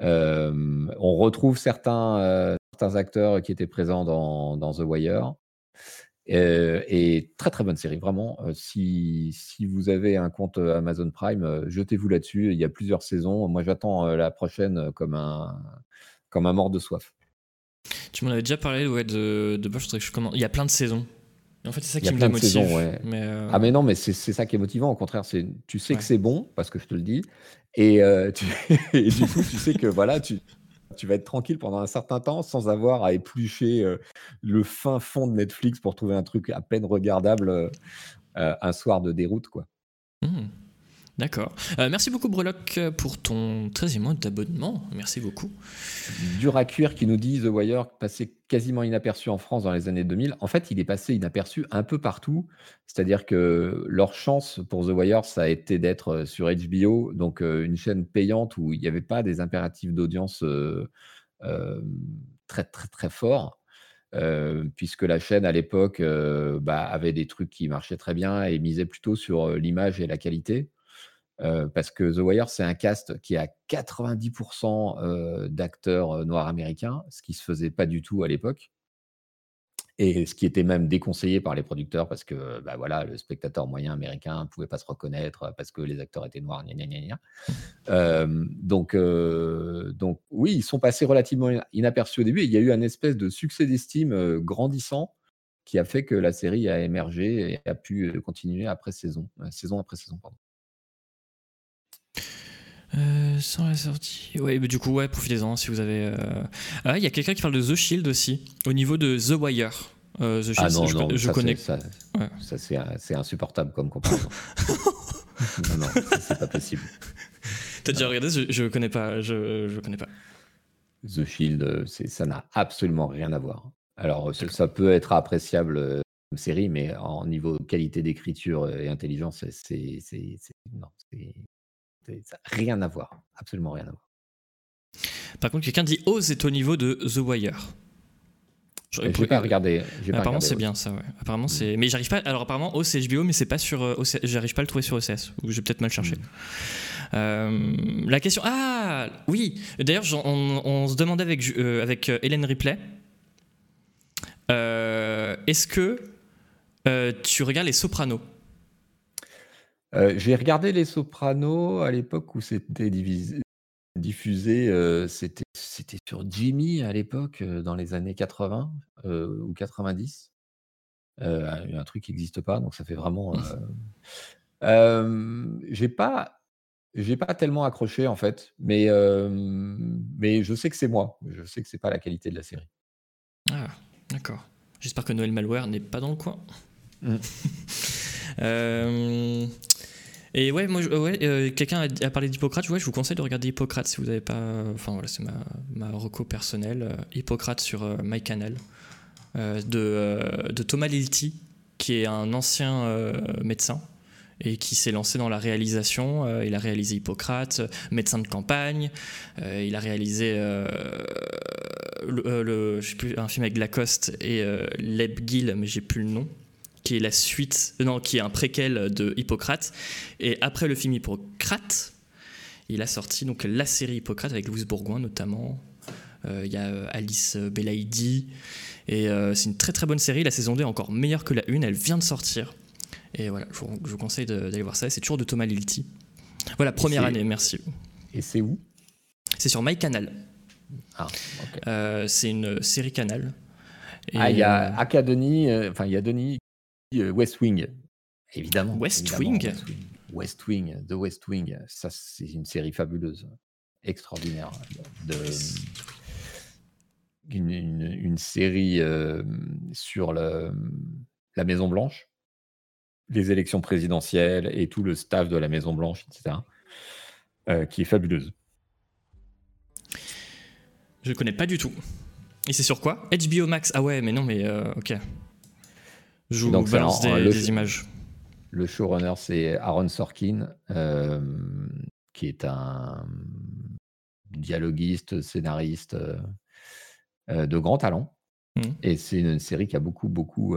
on retrouve certains, acteurs qui étaient présents dans, The Wire. et très très bonne série, vraiment. si, vous avez un compte Amazon Prime, jetez-vous là-dessus. Il y a plusieurs saisons. Moi, j'attends la prochaine comme un, comme un mort de soif. Tu m'en avais déjà parlé ouais, de, de il y a plein de saisons. En fait, c'est ça qui me motive. mais euh, Ah mais non, mais c'est ça qui est motivant. Au contraire, c'est tu sais que c'est bon parce que je te le dis, et, euh, et, du coup, tu sais que voilà, tu, tu vas être tranquille pendant un certain temps sans avoir à éplucher euh, le fin fond de Netflix pour trouver un truc à peine regardable un soir de déroute, quoi. Mmh. D'accord. Euh, merci beaucoup Breloc pour ton 13e mois d'abonnement. Merci beaucoup. Dur à cuire qui nous dit The Wire passé quasiment inaperçu en France dans les années 2000. En fait, il est passé inaperçu un peu partout. C'est-à-dire que leur chance pour The Wire, ça a été d'être euh, sur HBO, donc euh, une chaîne payante où il n'y avait pas des impératifs d'audience très très très forts. puisque la chaîne à l'époque bah, avait des trucs qui marchaient très bien et misait plutôt sur l'image et la qualité. Euh, parce que The Wire, c'est un cast qui a 90% d'acteurs noirs américains, ce qui se faisait pas du tout à l'époque. Et ce qui était même déconseillé par les producteurs parce que bah voilà, le spectateur moyen américain ne pouvait pas se reconnaître parce que les acteurs étaient noirs, gna gna gna gna. Euh, donc, euh, donc oui, ils sont passés relativement inaperçus au début. Il y a eu un espèce de succès d'estime euh, grandissant qui a fait que la série a émergé et a pu continuer après saison, saison après saison. Pardon. Sans la sortie. Ouais, mais du coup, ouais, profitez-en si vous avez. Ah, il y a quelqu'un qui parle de The Shield aussi, au niveau de The Wire. Euh, The ah non, je, non, je ça, connais. Ça, ça c'est insupportable comme comparaison. non, non, c'est pas possible. T'as déjà regardé je, je connais pas. Je, je connais pas. The Shield, ça n'a absolument rien à voir. Alors, ça peut être appréciable euh, comme série, mais en niveau qualité d'écriture et intelligence, c'est non, ça rien à voir, absolument rien à voir. Par contre, quelqu'un dit Oz est au niveau de The Wire. J'ai pas regardé. apparemment, c'est bien ça, ouais. Apparemment, c'est. Mais j'arrive pas. Alors, apparemment, OC HBO, mais c'est pas sur. Euh, j'arrive pas à le trouver sur OCS. Ou j'ai peut-être mal cherché. Hmm. Euh, la question. Ah Oui D'ailleurs, on, se demandait avec, euh, avec Hélène Ripley est-ce que tu regardes Les Sopranos? J'ai regardé Les Sopranos à l'époque où c'était divisé, diffusé, c'était c'était sur Jimmy à l'époque, dans les années 80 ou 90. un truc qui n'existe pas, donc ça fait vraiment. Mmh. j'ai pas, j'ai pas tellement accroché en fait, mais mais je sais que c'est moi. Je sais que c'est pas la qualité de la série. Ah, d'accord. J'espère que Noël Malware n'est pas dans le coin. Mmh. Et ouais, moi, ouais, euh, quelqu'un a, parlé d'Hippocrate. Je vous conseille de regarder Hippocrate si vous n'avez pas. Enfin voilà, c'est ma, ma personnelle. Euh, Hippocrate sur euh, MyCanal de, de, Thomas Lilti, qui est un ancien médecin et qui s'est lancé dans la réalisation. il a réalisé Hippocrate, médecin de campagne. il a réalisé un film avec Lacoste et Leb Gill, mais j'ai plus le nom qui est la suite, euh, non, qui est un préquel de Hippocrate. Et après le film Hippocrate, il a sorti donc la série Hippocrate avec Louise Bourgoin notamment. Euh, il y a euh, Alice Belaïdi. Et c'est une très très bonne série. La saison 2 est encore meilleure que la 1. Elle vient de sortir. Et voilà, je vous, conseille d'aller voir ça. C'est toujours de Thomas Lilti. Voilà, première année, merci. Et c'est où? C'est sur MyCanal. Ah, c'est une série Canal. ah, il y a Academy, enfin, il y a Denis euh, West Wing, évidemment. West Wing West Wing, The West Wing, ça c'est une série fabuleuse, extraordinaire. De, une, série euh, sur le, la Maison Blanche, les élections présidentielles et tout le staff de la Maison Blanche, etc., euh, qui est fabuleuse. Je connais pas du tout. Et c'est sur quoi? HBO Max? Ah ouais, mais non, mais ok. Je vous Donc, balance des, images. Le showrunner, c'est Aaron Sorkin, euh, qui est un dialoguiste, scénariste euh, euh, de grand talent. Mmh. Et c'est une série qui a beaucoup, beaucoup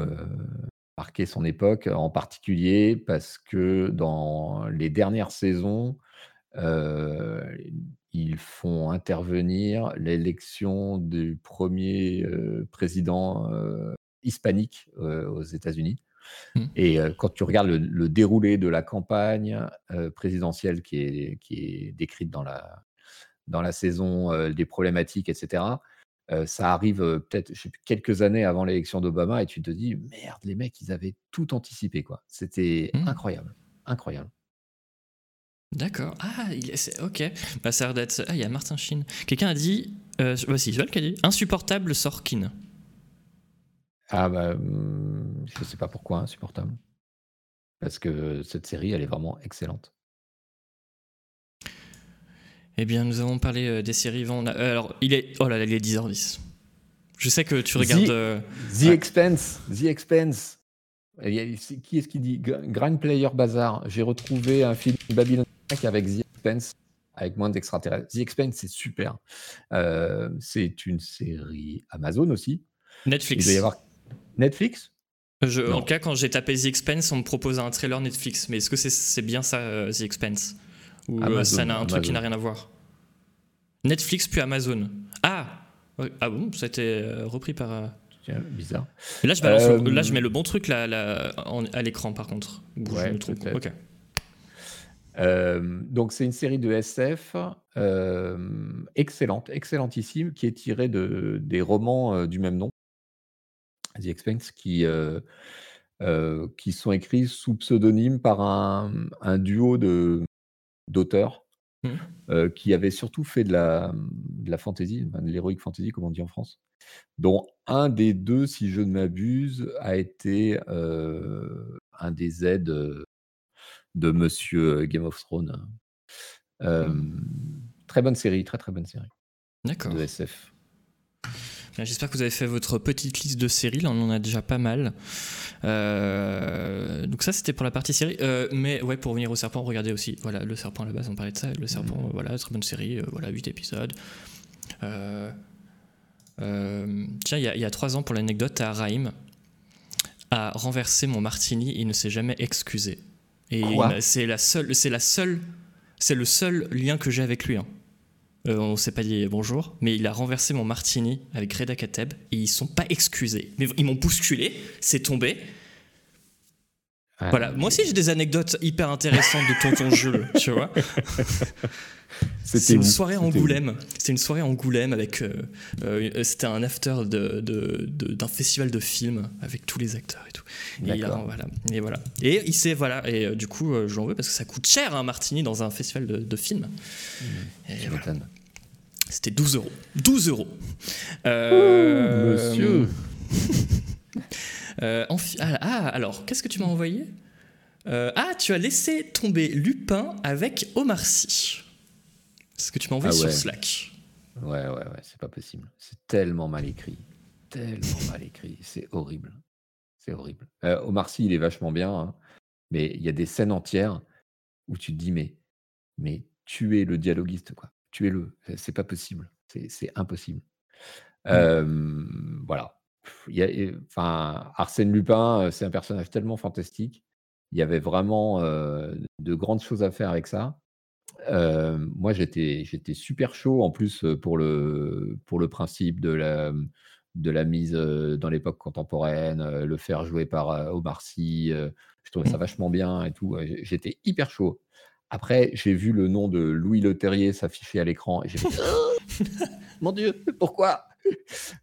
marqué son époque, en particulier parce que dans les dernières saisons, ils font intervenir l'élection du premier président hispanique aux États-Unis. Mmh. Et quand tu regardes le, déroulé de la campagne présidentielle qui est, qui est décrite dans la, dans la saison, des problématiques, etc., ça arrive peut-être quelques années avant l'élection d'Obama et tu te dis, merde, les mecs, ils avaient tout anticipé. quoi. C'était mmh. incroyable. Incroyable. D'accord. Ah, il est, ok. Bah, ça a d'être. Ah, il y a Martin Sheen. Quelqu'un a dit. Euh, voici, qui a dit Insupportable Sorkin. Ah bah, mmh, je sais pas pourquoi insupportable. Parce que cette série, elle est vraiment excellente. Eh bien, nous avons parlé des séries. Euh, alors, il est. Oh là là, il est 10h10. Je sais que tu regardes. The, The Expense. The Expense. Qui est-ce qui dit? Grand Player Bazar. J'ai retrouvé un film Babylon avec The Expense, avec moins d'extraterrestres. The Expense, c'est super. Euh, c'est une série Amazon aussi. Netflix. Il doit y avoir Netflix? Je, En cas, quand j'ai tapé The Expense, on me propose un trailer Netflix. Mais est-ce que c'est bien ça, euh, The Expense? Ou euh, ça n'a un truc qui n'a rien à voir Netflix puis Amazon. Ah Ah bon? Ça a été euh, repris par. Tiens, bizarre. Là, je balance le- Euh, là, je mets le bon truc là, là, en- à l'écran, par contre. Ou je Ouais, me trompe. peut-être. Ok. Euh, donc c'est une série de SF euh, excellente, excellentissime, qui est tirée de, des romans euh, du même nom, The Expanse, qui, euh, euh, qui sont écrits sous pseudonyme par un, un duo de d'auteurs Mhm. euh, qui avaient surtout fait de la, de la fantasy, de l'heroic fantasy, comme on dit en France, dont un des deux, si je ne m'abuse, a été un des aides de Monsieur Game of Thrones. Euh, Très bonne série, très très bonne série D'accord. de SF. Bien, J'espère que vous avez fait votre petite liste de séries. Là, on en a déjà pas mal. Euh, donc ça, c'était pour la partie série. Euh, mais ouais, pour revenir au serpent, regardez aussi. Voilà, le serpent à la base, on parlait de ça. Le serpent, euh, voilà, très bonne série. euh, voilà, 8 épisodes. Euh, euh, tiens, il y, a- il y a 3 ans, pour l'anecdote, Raïm a renversé mon martini il ne s'est jamais excusé. Et c'est la seule, c'est la seule, c'est le seul lien que j'ai avec lui. hein. Euh, on s'est pas dit bonjour, mais il a renversé mon martini avec Reda Kateb et ils sont pas excusés. Mais ils m'ont bousculé, c'est tombé. Voilà, moi aussi j'ai des anecdotes hyper intéressantes de Tonton Jules, tu vois. C'était C'est une soirée à Angoulême. C'était une soirée à Angoulême avec. euh, euh, c'était un after de- de- de- d'un festival de films avec tous les acteurs et tout. Et, voilà, et voilà. Et il s'est voilà. Et euh, du coup, euh, j'en veux parce que ça coûte cher un martini dans un festival de, films. Et Je voilà. m'étonne. C'était 12 euros. 12 euros. Monsieur. euh, ah, ah, alors, qu'est-ce que tu m'as envoyé Euh, Ah, tu as laissé tomber Lupin avec Omar Sy. C'est ce que tu m'as envoyé Ah sur. Slack. Ouais, ouais, ouais, c'est pas possible. C'est tellement mal écrit. Tellement mal écrit. C'est horrible. C'est horrible. Euh, Omar Sy, il est vachement bien, hein, mais il y a des scènes entières où tu te dis, mais, mais tuez le dialoguiste, quoi. Tuez-le. C'est- C'est pas possible. C'est c'est impossible. Euh, voilà. Pff, il y a- et- Enfin, Arsène Lupin, euh, c'est un personnage tellement fantastique. Il y avait vraiment euh, de grandes choses à faire avec ça. Euh, moi, j'étais j'étais super chaud en plus pour le, pour le principe de la, de la mise dans l'époque contemporaine, le faire jouer par Omar Sy. je trouvais ça vachement bien et tout. J'étais hyper chaud. Après, j'ai vu le nom de Louis Leterrier s'afficher à l'écran et j'ai fait Mon Dieu, pourquoi?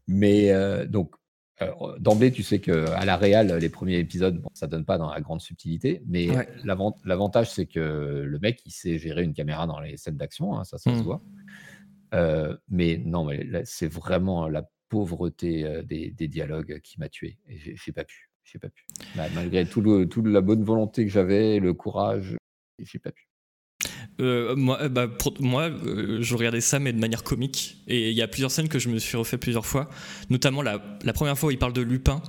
Mais euh, donc, d'emblée, tu sais qu'à la réal, les premiers épisodes, bon, ça donne pas dans la grande subtilité, mais Ouais. l'avantage, c'est que le mec, il sait gérer une caméra dans les scènes d'action, hein, ça, ça se Mm. voit. Euh, mais non, mais c'est vraiment la pauvreté euh, des, des dialogues qui m'a tué. Et j'ai pas pu. J'ai pas pu. Bah, malgré tout toute la bonne volonté que j'avais, le courage, j'ai pas pu. Euh, moi, euh, bah, euh, je regardais ça, mais de manière comique. Et il y a plusieurs scènes que je me suis refait plusieurs fois. Notamment la, première fois où il parle de Lupin.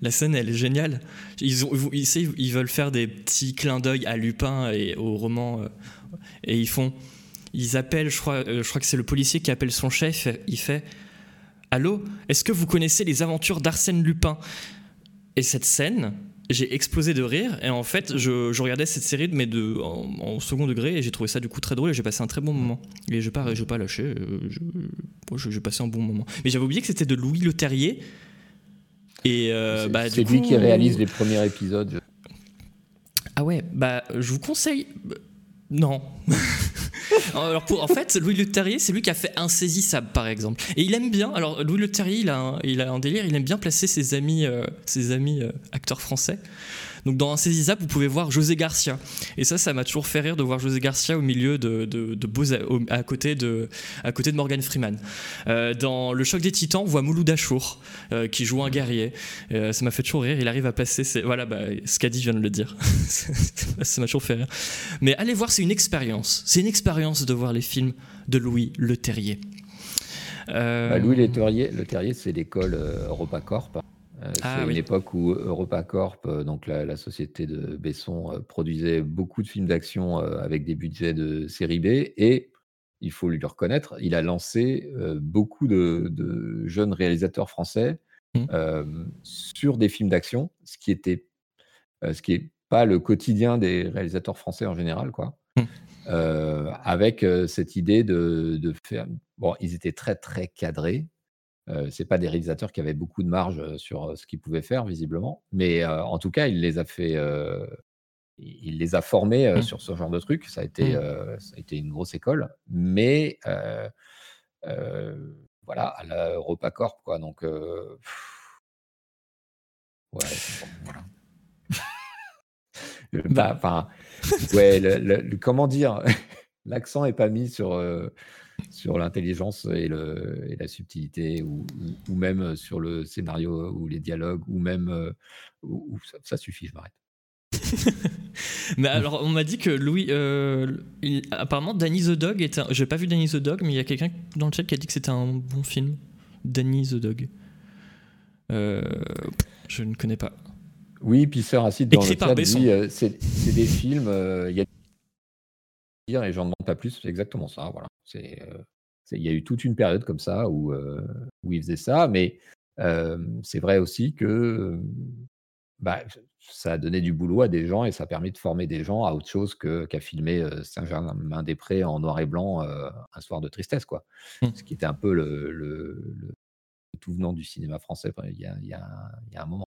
La scène, elle est géniale. Ils, veulent faire des petits clins d'œil à Lupin et au roman. et ils font. Ils appellent, je crois, je crois que c'est le policier qui appelle son chef. Il fait Allô, est-ce que vous connaissez les aventures d'Arsène Lupin? Et cette scène, j'ai explosé de rire. Et en fait, je, je regardais cette série, mais de, en, en second degré, et j'ai trouvé ça du coup très drôle. Et j'ai passé un très bon moment. Et je pas, j'ai pas lâché. euh, J'ai passé un bon moment. Mais j'avais oublié que c'était de Louis Le Terrier. Et euh, c'est bah, c'est lui coup- qui réalise les premiers épisodes. Ah ouais, bah je vous conseille. bah, Non. pour, en fait, Louis Le Terrier, c'est lui qui a fait Insaisissable par exemple. Et il aime bien. Alors Louis Le Terrier, il a un, il a un délire. Il aime bien placer ses amis, euh, ses amis euh, acteurs français. Donc dans Insaisissable, vous pouvez voir José Garcia. Et ça, ça m'a toujours fait rire de voir José Garcia au milieu de, de, beaux, au- à côté de, à côté de Morgan Freeman. Euh, dans Le Choc des Titans, on voit Mouloud Achour euh, qui joue un guerrier. Euh, ça m'a fait toujours rire. Il arrive à placer. Ses... Voilà, bah, dit vient de le dire. ça m'a toujours fait rire. Mais allez voir, c'est une expérience. C'est une expérience de voir les films de Louis Le Terrier. Bah, Louis Le Terrier, Le c'est l'école EuropaCorp. Euh, Ah c'est oui. une époque où EuropaCorp, euh, donc la, la société de Besson, euh, produisait beaucoup de films d'action euh, avec des budgets de série B. Et il faut lui le reconnaître, il a lancé euh, beaucoup de, de jeunes réalisateurs français euh, sur des films d'action, ce qui était, euh, ce qui est pas le quotidien des réalisateurs français en général, quoi. Euh, avec euh, cette idée de, de faire. Bon, ils étaient très très cadrés, Euh, c'est pas des réalisateurs qui avaient beaucoup de marge sur ce qu'ils pouvaient faire visiblement, mais en tout cas, il les a fait, il les a formés mmh. sur ce genre de truc. Ça a été, mmh. ça a été une grosse école, mais voilà, à la EuropaCorp, quoi. Donc, ouais, voilà. bah, ouais, le, comment dire, l'accent est pas mis sur sur l'intelligence et, le, et la subtilité, ou, ou, même sur le scénario ou les dialogues, ou même où, ça, suffit, je m'arrête. mais alors, on m'a dit que Louis. Euh, apparemment, Danny the Dog était. J'ai pas vu Danny the Dog, mais il y a quelqu'un dans le chat qui a dit que c'était un bon film. Danny the Dog. Euh, je ne connais pas. Oui, puis Sir Acid dans Écrit le chat dit euh, c'est des films. Il y a et j'en demande pas plus. C'est exactement ça. Voilà. C'est il y a eu toute une période comme ça où, où il faisait ça, mais c'est vrai aussi que bah, ça a donné du boulot à des gens et ça a permis de former des gens à autre chose qu'à filmer Saint-Germain-des-Prés en noir et blanc un soir de tristesse, quoi. Mmh. Ce qui était un peu le, tout venant du cinéma français il y a, il y a, il y a un moment.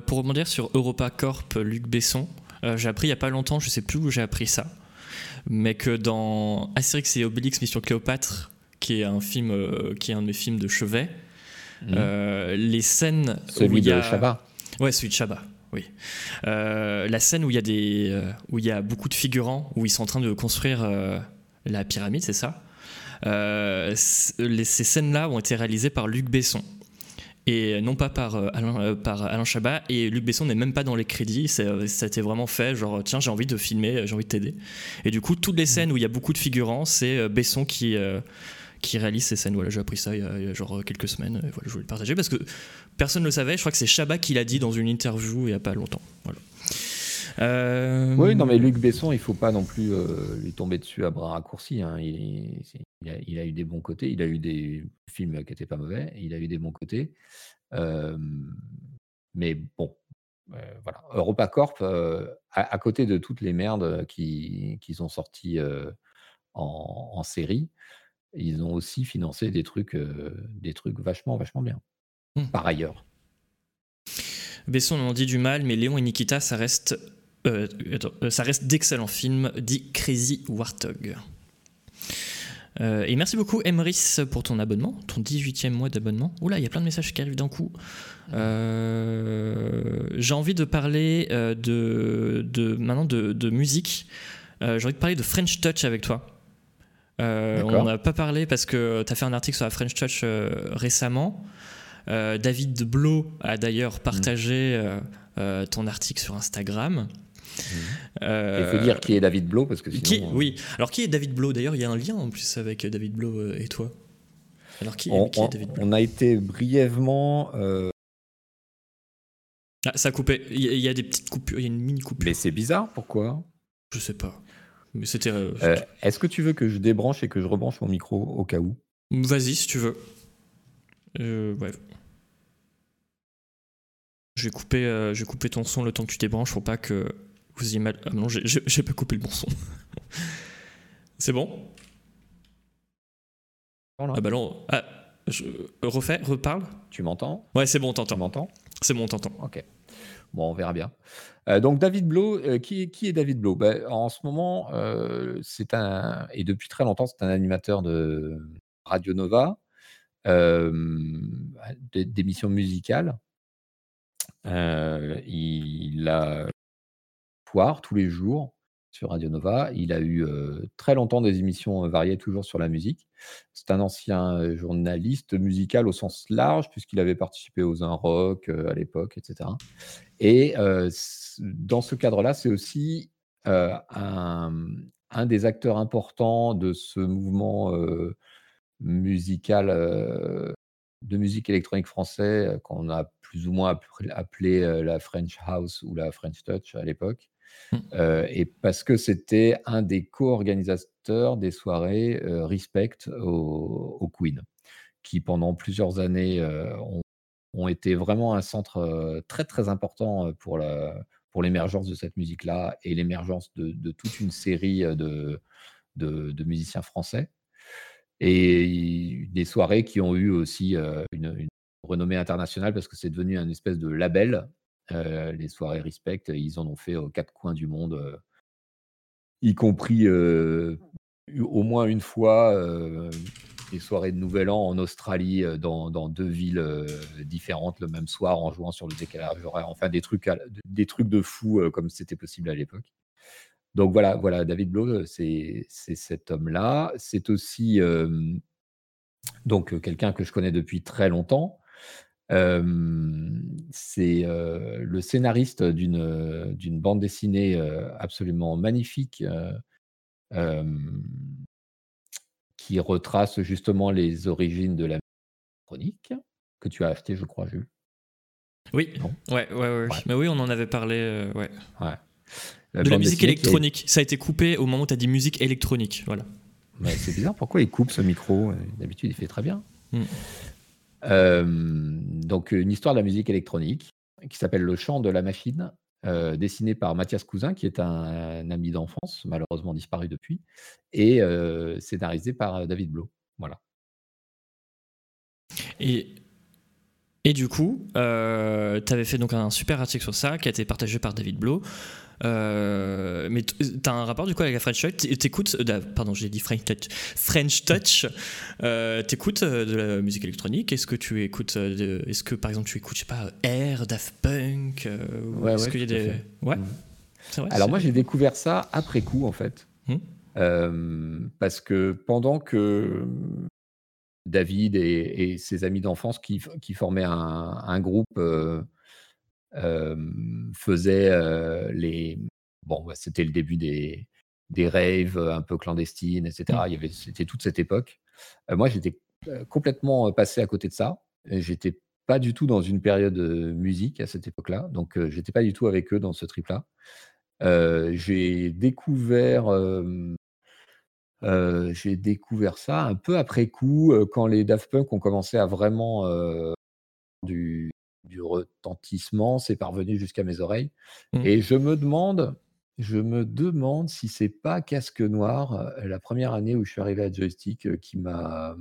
pour rebondir sur Europa Corp, Luc Besson, j'ai appris il n'y a pas longtemps, je sais plus où j'ai appris ça, mais que dans Astérix et Obélix Mission Cléopâtre, qui est un film, qui est un de mes films de chevet, mmh. les scènes celui où il y a... de Chabat Ouais, celui de Chabat. Oui. Euh, la scène où il y a des, euh, où il y a beaucoup de figurants, où ils sont en train de construire euh, la pyramide, c'est ça. Ces scènes-là ont été réalisées par Luc Besson et non pas par Alain, par Alain Chabat. Et Luc Besson n'est même pas dans les crédits. Ça vraiment fait, genre tiens, j'ai envie de filmer, j'ai envie de t'aider. Et du coup, toutes les scènes où il y a beaucoup de figurants, c'est Besson qui réalise ces scènes. Voilà, j'ai appris ça il y, a, genre quelques semaines. Voilà, je voulais le partager parce que personne ne le savait. Je crois que c'est Chabat qui l'a dit dans une interview il n'y a pas longtemps. Voilà. Euh, oui, non, mais Luc Besson, il faut pas non plus euh, lui tomber dessus à bras raccourcis. Hein. Il, il, a, eu des bons côtés, il a eu des films qui n'étaient pas mauvais, il a eu des bons côtés. Euh, mais bon, voilà. EuropaCorp, à, côté de toutes les merdes qui, qui sont sorties en, en, série, ils ont aussi financé des trucs, des trucs vachement, vachement bien. Mmh. Par ailleurs. Besson en dit du mal, mais Léon et Nikita, ça reste, ça reste d'excellents films, dit Crazy Warthog. et merci beaucoup, Emrys, pour ton abonnement, ton 18e mois d'abonnement. Oula, il y a plein de messages qui arrivent d'un coup. J'ai envie de parler de, de, maintenant de, de musique. J'ai envie de parler de French Touch avec toi. Euh, on n'en a pas parlé parce que tu as fait un article sur la French Touch euh, récemment. Euh, David Blo a d'ailleurs partagé ton article sur Instagram. Il faut dire qui est David Blo parce que sinon, Oui, alors qui est David Blo D'ailleurs, il y a un lien en plus avec David Blo et toi. Alors qui, on, est David Blo On a été brièvement. Ah, ça a coupé. Il y, a des petites coupures, il y a une mini coupure. Mais c'est bizarre, pourquoi? Je sais pas. Mais c'était. Euh, euh, est-ce que tu veux que je débranche et que je rebranche mon micro au cas où? Vas-y, si tu veux. Euh, je vais, couper, je vais couper ton son le temps que tu débranches pour pas que vous mal. Ah non, j'ai pas coupé le bon son. C'est bon? Ah bah non. Ah, je refais, reparle. Tu m'entends? Ouais, c'est bon, t'entends. M'entends? C'est bon, t'entends. Ok. Bon, on verra bien. Euh, donc David Blo, euh, qui, est David Blo ben, En ce moment, euh, c'est un, et depuis très longtemps, c'est un animateur de Radio Nova, d'émissions musicales. il a tous les jours sur Radio Nova. Il a eu très longtemps des émissions variées, toujours sur la musique. C'est un ancien journaliste musical au sens large, puisqu'il avait participé aux Un Rock à l'époque, etc. Et dans ce cadre-là, c'est aussi un, des acteurs importants de ce mouvement musical de musique électronique français qu'on a plus ou moins appelé la French House ou la French Touch à l'époque. Mmh. Euh, et parce que c'était un des co-organisateurs des soirées euh, Respect au, Queen, qui pendant plusieurs années euh, ont, été vraiment un centre très très important pour la, pour l'émergence de cette musique-là et l'émergence de, toute une série de, de, musiciens français. Et des soirées qui ont eu aussi une, renommée internationale parce que c'est devenu un espèce de label. Les soirées Respect, ils en ont fait aux quatre coins du monde, y compris au moins une fois des soirées de Nouvel An en Australie dans, deux villes différentes le même soir en jouant sur le décalage horaire. Enfin, des trucs, des trucs de fou comme c'était possible à l'époque. Donc voilà, voilà, David Blow, c'est cet homme-là. C'est aussi donc quelqu'un que je connais depuis très longtemps. C'est le scénariste d'une bande dessinée absolument magnifique qui retrace justement les origines de la chronique que tu as acheté, je crois, Jules. Oui, ouais, ouais, ouais, Mais oui, on en avait parlé, ouais. ouais de la musique électronique. Ça a été coupé au moment où tu as dit musique électronique. Voilà. c'est bizarre, pourquoi il coupe ce micro? D'habitude, il fait très bien. Hmm. Donc, une histoire de la musique électronique qui s'appelle Le chant de la machine, euh, dessiné par Mathias Cousin, qui est un, ami d'enfance, malheureusement disparu depuis, et euh, scénarisé par David Blo. Voilà. Et et du coup, euh, tu avais fait donc un super article sur ça qui a été partagé par David Blow. Euh, mais tu as un rapport du coup avec la French Touch? T'écoutes, euh, pardon, j'ai dit French Touch. French Touch. Euh, t'écoutes de la musique électronique? Est-ce que tu écoutes, est-ce que par exemple tu écoutes, je sais pas, Air, Daft Punk Ouais, ouais. y des... ouais. Mmh. Vrai, Alors moi j'ai découvert ça après coup en fait. Mmh. parce que pendant que David et, ses amis d'enfance qui, formaient un, groupe euh, faisaient les. Bon, c'était le début des, des raves un peu clandestines, etc. Mmh. Il y avait, c'était toute cette époque. moi, j'étais complètement passé à côté de ça. J'étais pas du tout dans une période musique à cette époque-là, donc j'étais pas du tout avec eux dans ce trip-là. j'ai découvert j'ai découvert ça un peu après coup, quand les Daft Punk ont commencé à vraiment du, du retentissement, c'est parvenu jusqu'à mes oreilles. Mmh. Et je me demande, je me demande si c'est pas Casque Noir, la première année où je suis arrivé à Joystick, qui m'a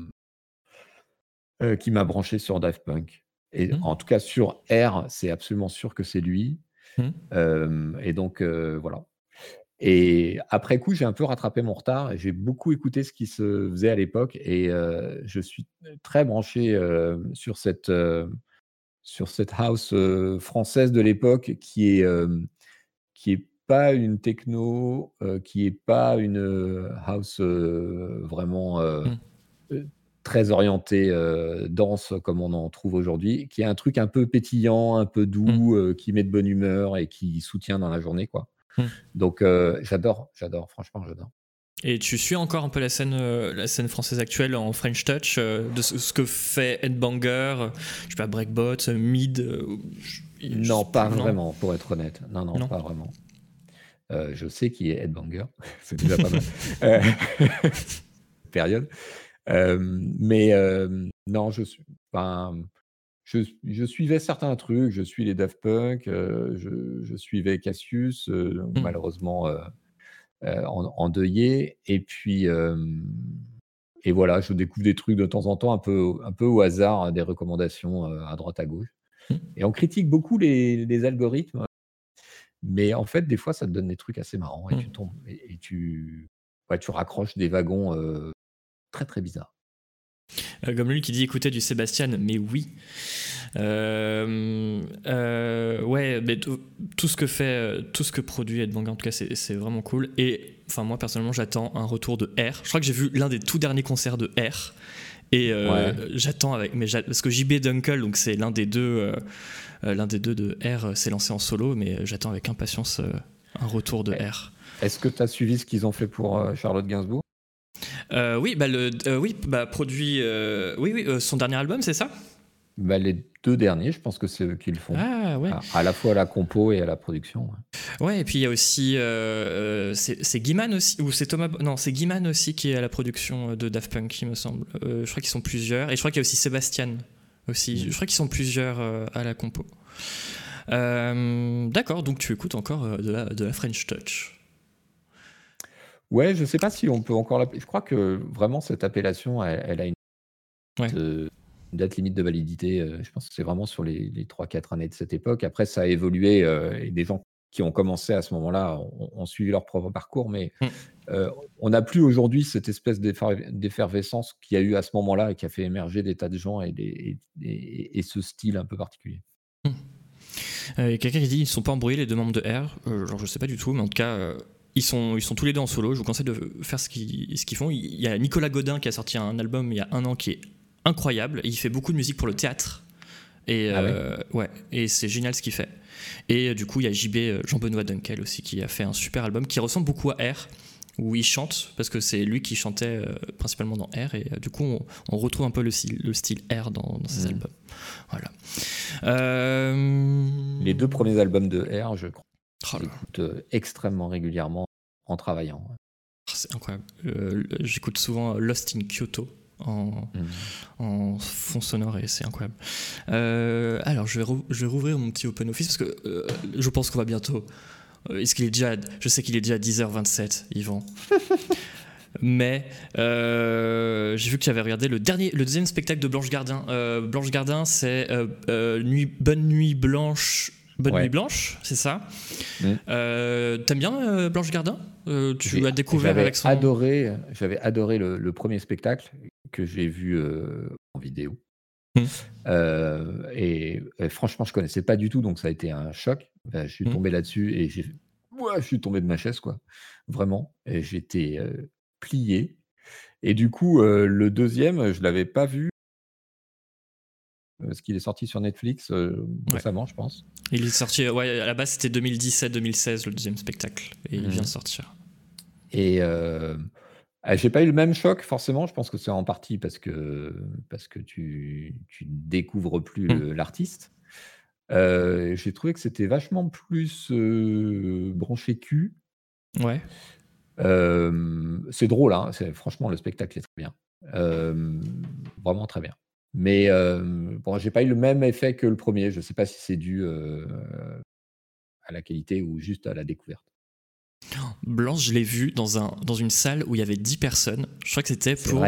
qui m'a branché sur Daft Punk. Et mmh. en tout cas sur R, c'est absolument sûr que c'est lui. Mmh. et donc voilà. Et après coup, j'ai un peu rattrapé mon retard. J'ai beaucoup écouté ce qui se faisait à l'époque et je suis très branché sur cette sur cette house française de l'époque qui est qui est pas une techno, qui est pas une house vraiment très orientée danse comme on en trouve aujourd'hui, qui est un truc un peu pétillant, un peu mmh. doux, qui met de bonne humeur et qui soutient dans la journée quoi. Hmm. Donc euh, j'adore, j'adore, franchement, j'adore. Et tu suis encore un peu la scène, euh, la scène française actuelle en French Touch, euh, de ce, que fait Headbanger, je sais pas, Breakbot, Mid Non, pas vraiment, pour être honnête. Non, non, pas vraiment. je sais qui est Headbanger, c'est déjà pas mal. Période. mais non, je suis. pas je, suivais certains trucs, je suis les Daft Punk, euh, je, suivais Cassius, euh, mmh. malheureusement euh, endeuillé, et puis et voilà, je découvre des trucs de temps en temps, un peu, un peu au hasard, hein, des recommandations à droite à gauche. Mmh. Et on critique beaucoup les, algorithmes, mais en fait, des fois, ça te donne des trucs assez marrants et tu mmh. tombes et, tu, tu raccroches des wagons très très bizarres. Euh, comme lui qui dit écouter du Sébastien, mais oui. Euh, euh, ouais, mais tout ce que fait, tout ce que produit Ed en tout cas, c'est vraiment cool. Et enfin, moi personnellement, j'attends un retour de R. Je crois que j'ai vu l'un des tout derniers concerts de R. Et j'attends avec, mais parce que JB Dunkel, donc c'est l'un des deux, l'un des deux de R, s'est lancé en solo, mais j'attends avec impatience un retour de R. Est-ce que tu as suivi ce qu'ils ont fait pour Charlotte Gainsbourg? Euh, oui, bah, le, euh, oui, bah, produit. Euh, oui, oui, son dernier album, c'est ça? Bah, Les deux derniers, je pense que c'est eux qui le font. Ah, ouais. À, la fois à la compo et à la production. Ouais, et puis il y a aussi. c'est Guiman aussi, ou c'est Thomas. Non, c'est Guiman aussi qui est à la production de Daft Punk, il me semble. je crois qu'ils sont plusieurs. Et je crois qu'il y a aussi Sébastien aussi. Mm. Je crois qu'ils sont plusieurs à la compo. D'accord, donc tu écoutes encore de la, de la French Touch. Ouais, je sais pas si on peut encore l'appeler. Je crois que vraiment cette appellation, elle, elle a une, Ouais. euh, une date limite de validité. euh, je pense que c'est vraiment sur les, les 3-4 années de cette époque. Après, ça a évolué euh, et des gens qui ont commencé à ce moment-là ont, ont suivi leur propre parcours, mais Mm. euh, on n'a plus aujourd'hui cette espèce d'effer- d'effervescence qu'il y a eu à ce moment-là et qui a fait émerger des tas de gens et, des- et- et- et ce style un peu particulier. Euh, y a quelqu'un qui dit ils ne sont pas embrouillés les deux membres de R. Euh, genre je sais pas du tout, mais en tout cas euh, ils sont ils sont tous les deux en solo. Je vous conseille de faire ce qu'ils ce qu'ils font. Il y a Nicolas Godin qui a sorti un album il y a un an qui est incroyable. Il fait beaucoup de musique pour le théâtre et Ah ouais euh, ouais et c'est génial ce qu'il fait. Et euh, du coup il y a JB euh, Jean-Benoît Dunkel aussi qui a fait un super album qui ressemble beaucoup à R où il chante parce que c'est lui qui chantait euh, principalement dans R et euh, du coup on, on retrouve un peu le style, le style R dans, dans ses Mm. albums. Voilà. Les deux premiers albums de R, je crois, Oh j'écoute euh, extrêmement régulièrement en travaillant. c'est incroyable. Euh, J'écoute souvent Lost in Kyoto en, Mm. en fond sonore et c'est incroyable. Euh, alors je vais, rou- je vais rouvrir mon petit open office parce que euh, je pense qu'on va bientôt. euh, Est-ce qu'il est déjà Je sais qu'il est déjà 10h27, Yvan. Mais euh, j'ai vu que tu avais regardé le dernier, le deuxième spectacle de Blanche Gardin. Euh, Blanche Gardin, c'est euh, euh, nuit, Bonne Nuit Blanche. Bonne Ouais. Nuit Blanche, c'est ça. Mm. Euh, T'aimes bien euh, Blanche Gardin? Euh, Tu as découvert avec son. adoré, j'avais adoré le, le premier spectacle que j'ai vu en vidéo. Mm. Et, et franchement, je connaissais pas du tout, donc ça a été un choc. Je suis Mm. tombé là-dessus et j'ai, ouais, je suis tombé de ma chaise, quoi. Vraiment. J'étais plié. Et du coup, le deuxième, je l'avais pas vu. Parce qu'il est sorti sur Netflix euh, Ouais. récemment, je pense. Il est sorti, ouais, à la base c'était 2017-2016 le deuxième spectacle et il vient de sortir. Et euh, ah, j'ai pas eu le même choc, forcément. Je pense que c'est en partie parce que, parce que tu, tu découvres plus Mm. le- l'artiste. Euh, j'ai trouvé que c'était vachement plus euh, branché cul. Ouais. Euh, c'est drôle, hein, franchement, le spectacle est très bien. Euh, vraiment très bien. Mais euh, bon, j'ai pas eu le même effet que le premier. Je sais pas si c'est dû euh, à la qualité ou juste à la découverte. Blanche, je l'ai vu dans, un, dans une salle où il y avait 10 personnes. Je crois que c'était pour,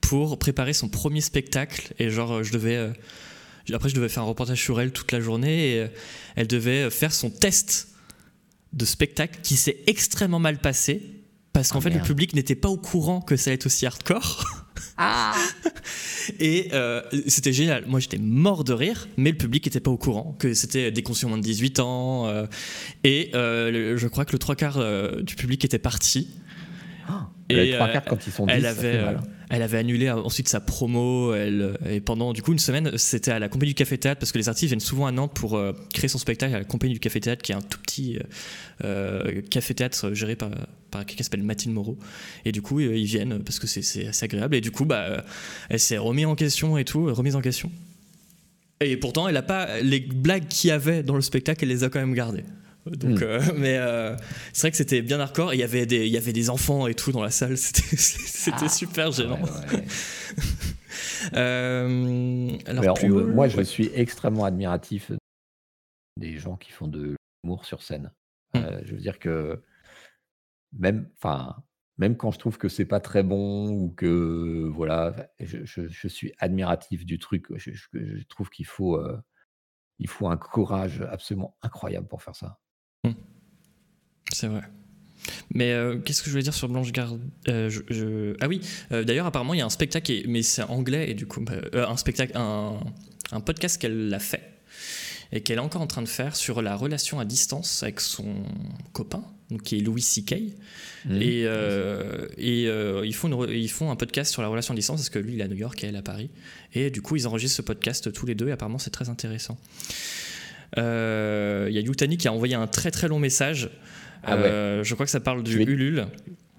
pour préparer son premier spectacle. Et genre, je devais. euh, après, je devais faire un reportage sur elle toute la journée. Et elle devait faire son test de spectacle qui s'est extrêmement mal passé. Parce qu'en Ah, fait, le public n'était pas au courant que ça allait être aussi hardcore. Et euh, c'était génial. Moi, j'étais mort de rire, mais le public n'était pas au courant que c'était des conscients moins de 18 ans. euh, et euh, le- je crois que le trois quarts du public était parti. Les Et, trois euh, quarts, quand ils sont elle 10, ça avait, euh, elle annulé euh, ensuite sa promo. Elle, et pendant du coup une semaine, c'était à la Compagnie du Café Théâtre parce que les artistes viennent souvent à Nantes pour euh, créer son spectacle à la Compagnie du Café Théâtre, qui est un tout petit euh, euh, café théâtre géré par, par quelqu'un qui s'appelle Mathilde Moreau. Et du coup, euh, ils viennent parce que c'est- assez agréable. Et du coup, bah, euh, elle s'est remise en question et tout, euh, remise en question. Et pourtant, elle a pas les blagues qu'il y avait dans le spectacle, elle les a quand même gardées. Donc, Mm. euh, mais euh, c'est vrai que c'était bien hardcore. et Il y avait des, il y avait des enfants et tout dans la salle. C'était, c'était Ah, super gênant. Ouais, ouais. Euh, alors, on- haut, moi, je ouais. suis extrêmement admiratif des gens qui font de l'humour sur scène. Mm. Euh, je veux dire que même, enfin, même quand je trouve que c'est pas très bon ou que voilà, je, je- je suis admiratif du truc. Je, je- je trouve qu'il faut, euh, il faut un courage absolument incroyable pour faire ça. C'est vrai. Mais euh, qu'est-ce que je voulais dire sur Blanche Gardin Euh, je- je- Ah oui, euh, d'ailleurs, apparemment, il y a un spectacle, est- mais c'est anglais, et du coup, bah, un spectacle, un, un podcast qu'elle a fait et qu'elle est encore en train de faire sur la relation à distance avec son copain, donc, qui est Louis C.K. Et, et euh, ils, font une ils font un podcast sur la relation à distance parce que lui il est à New York et elle à Paris. Et du coup ils enregistrent ce podcast tous les deux et apparemment c'est très intéressant. Il y a Yutani qui a envoyé un très très long message. Ah ouais. Euh, je crois que ça parle du Je vais- Ulule.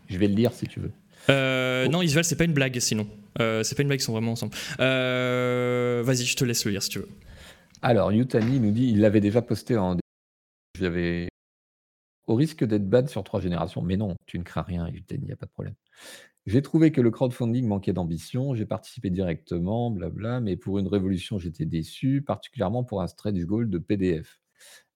Je vais le lire si tu veux. Euh, Oh. Non Isval c'est pas une blague sinon. Euh, c'est pas une blague ils sont vraiment ensemble. Euh, Vas-y je te laisse le lire si tu veux. Alors, Yutani nous dit il l'avait déjà posté en. Je l'avais. Au risque d'être bad sur trois générations, mais non, tu ne crains rien, Yutani, il n'y a pas de problème. J'ai trouvé que le crowdfunding manquait d'ambition, j'ai participé directement, blabla, mais pour une révolution, j'étais déçu, particulièrement pour un stretch goal de PDF.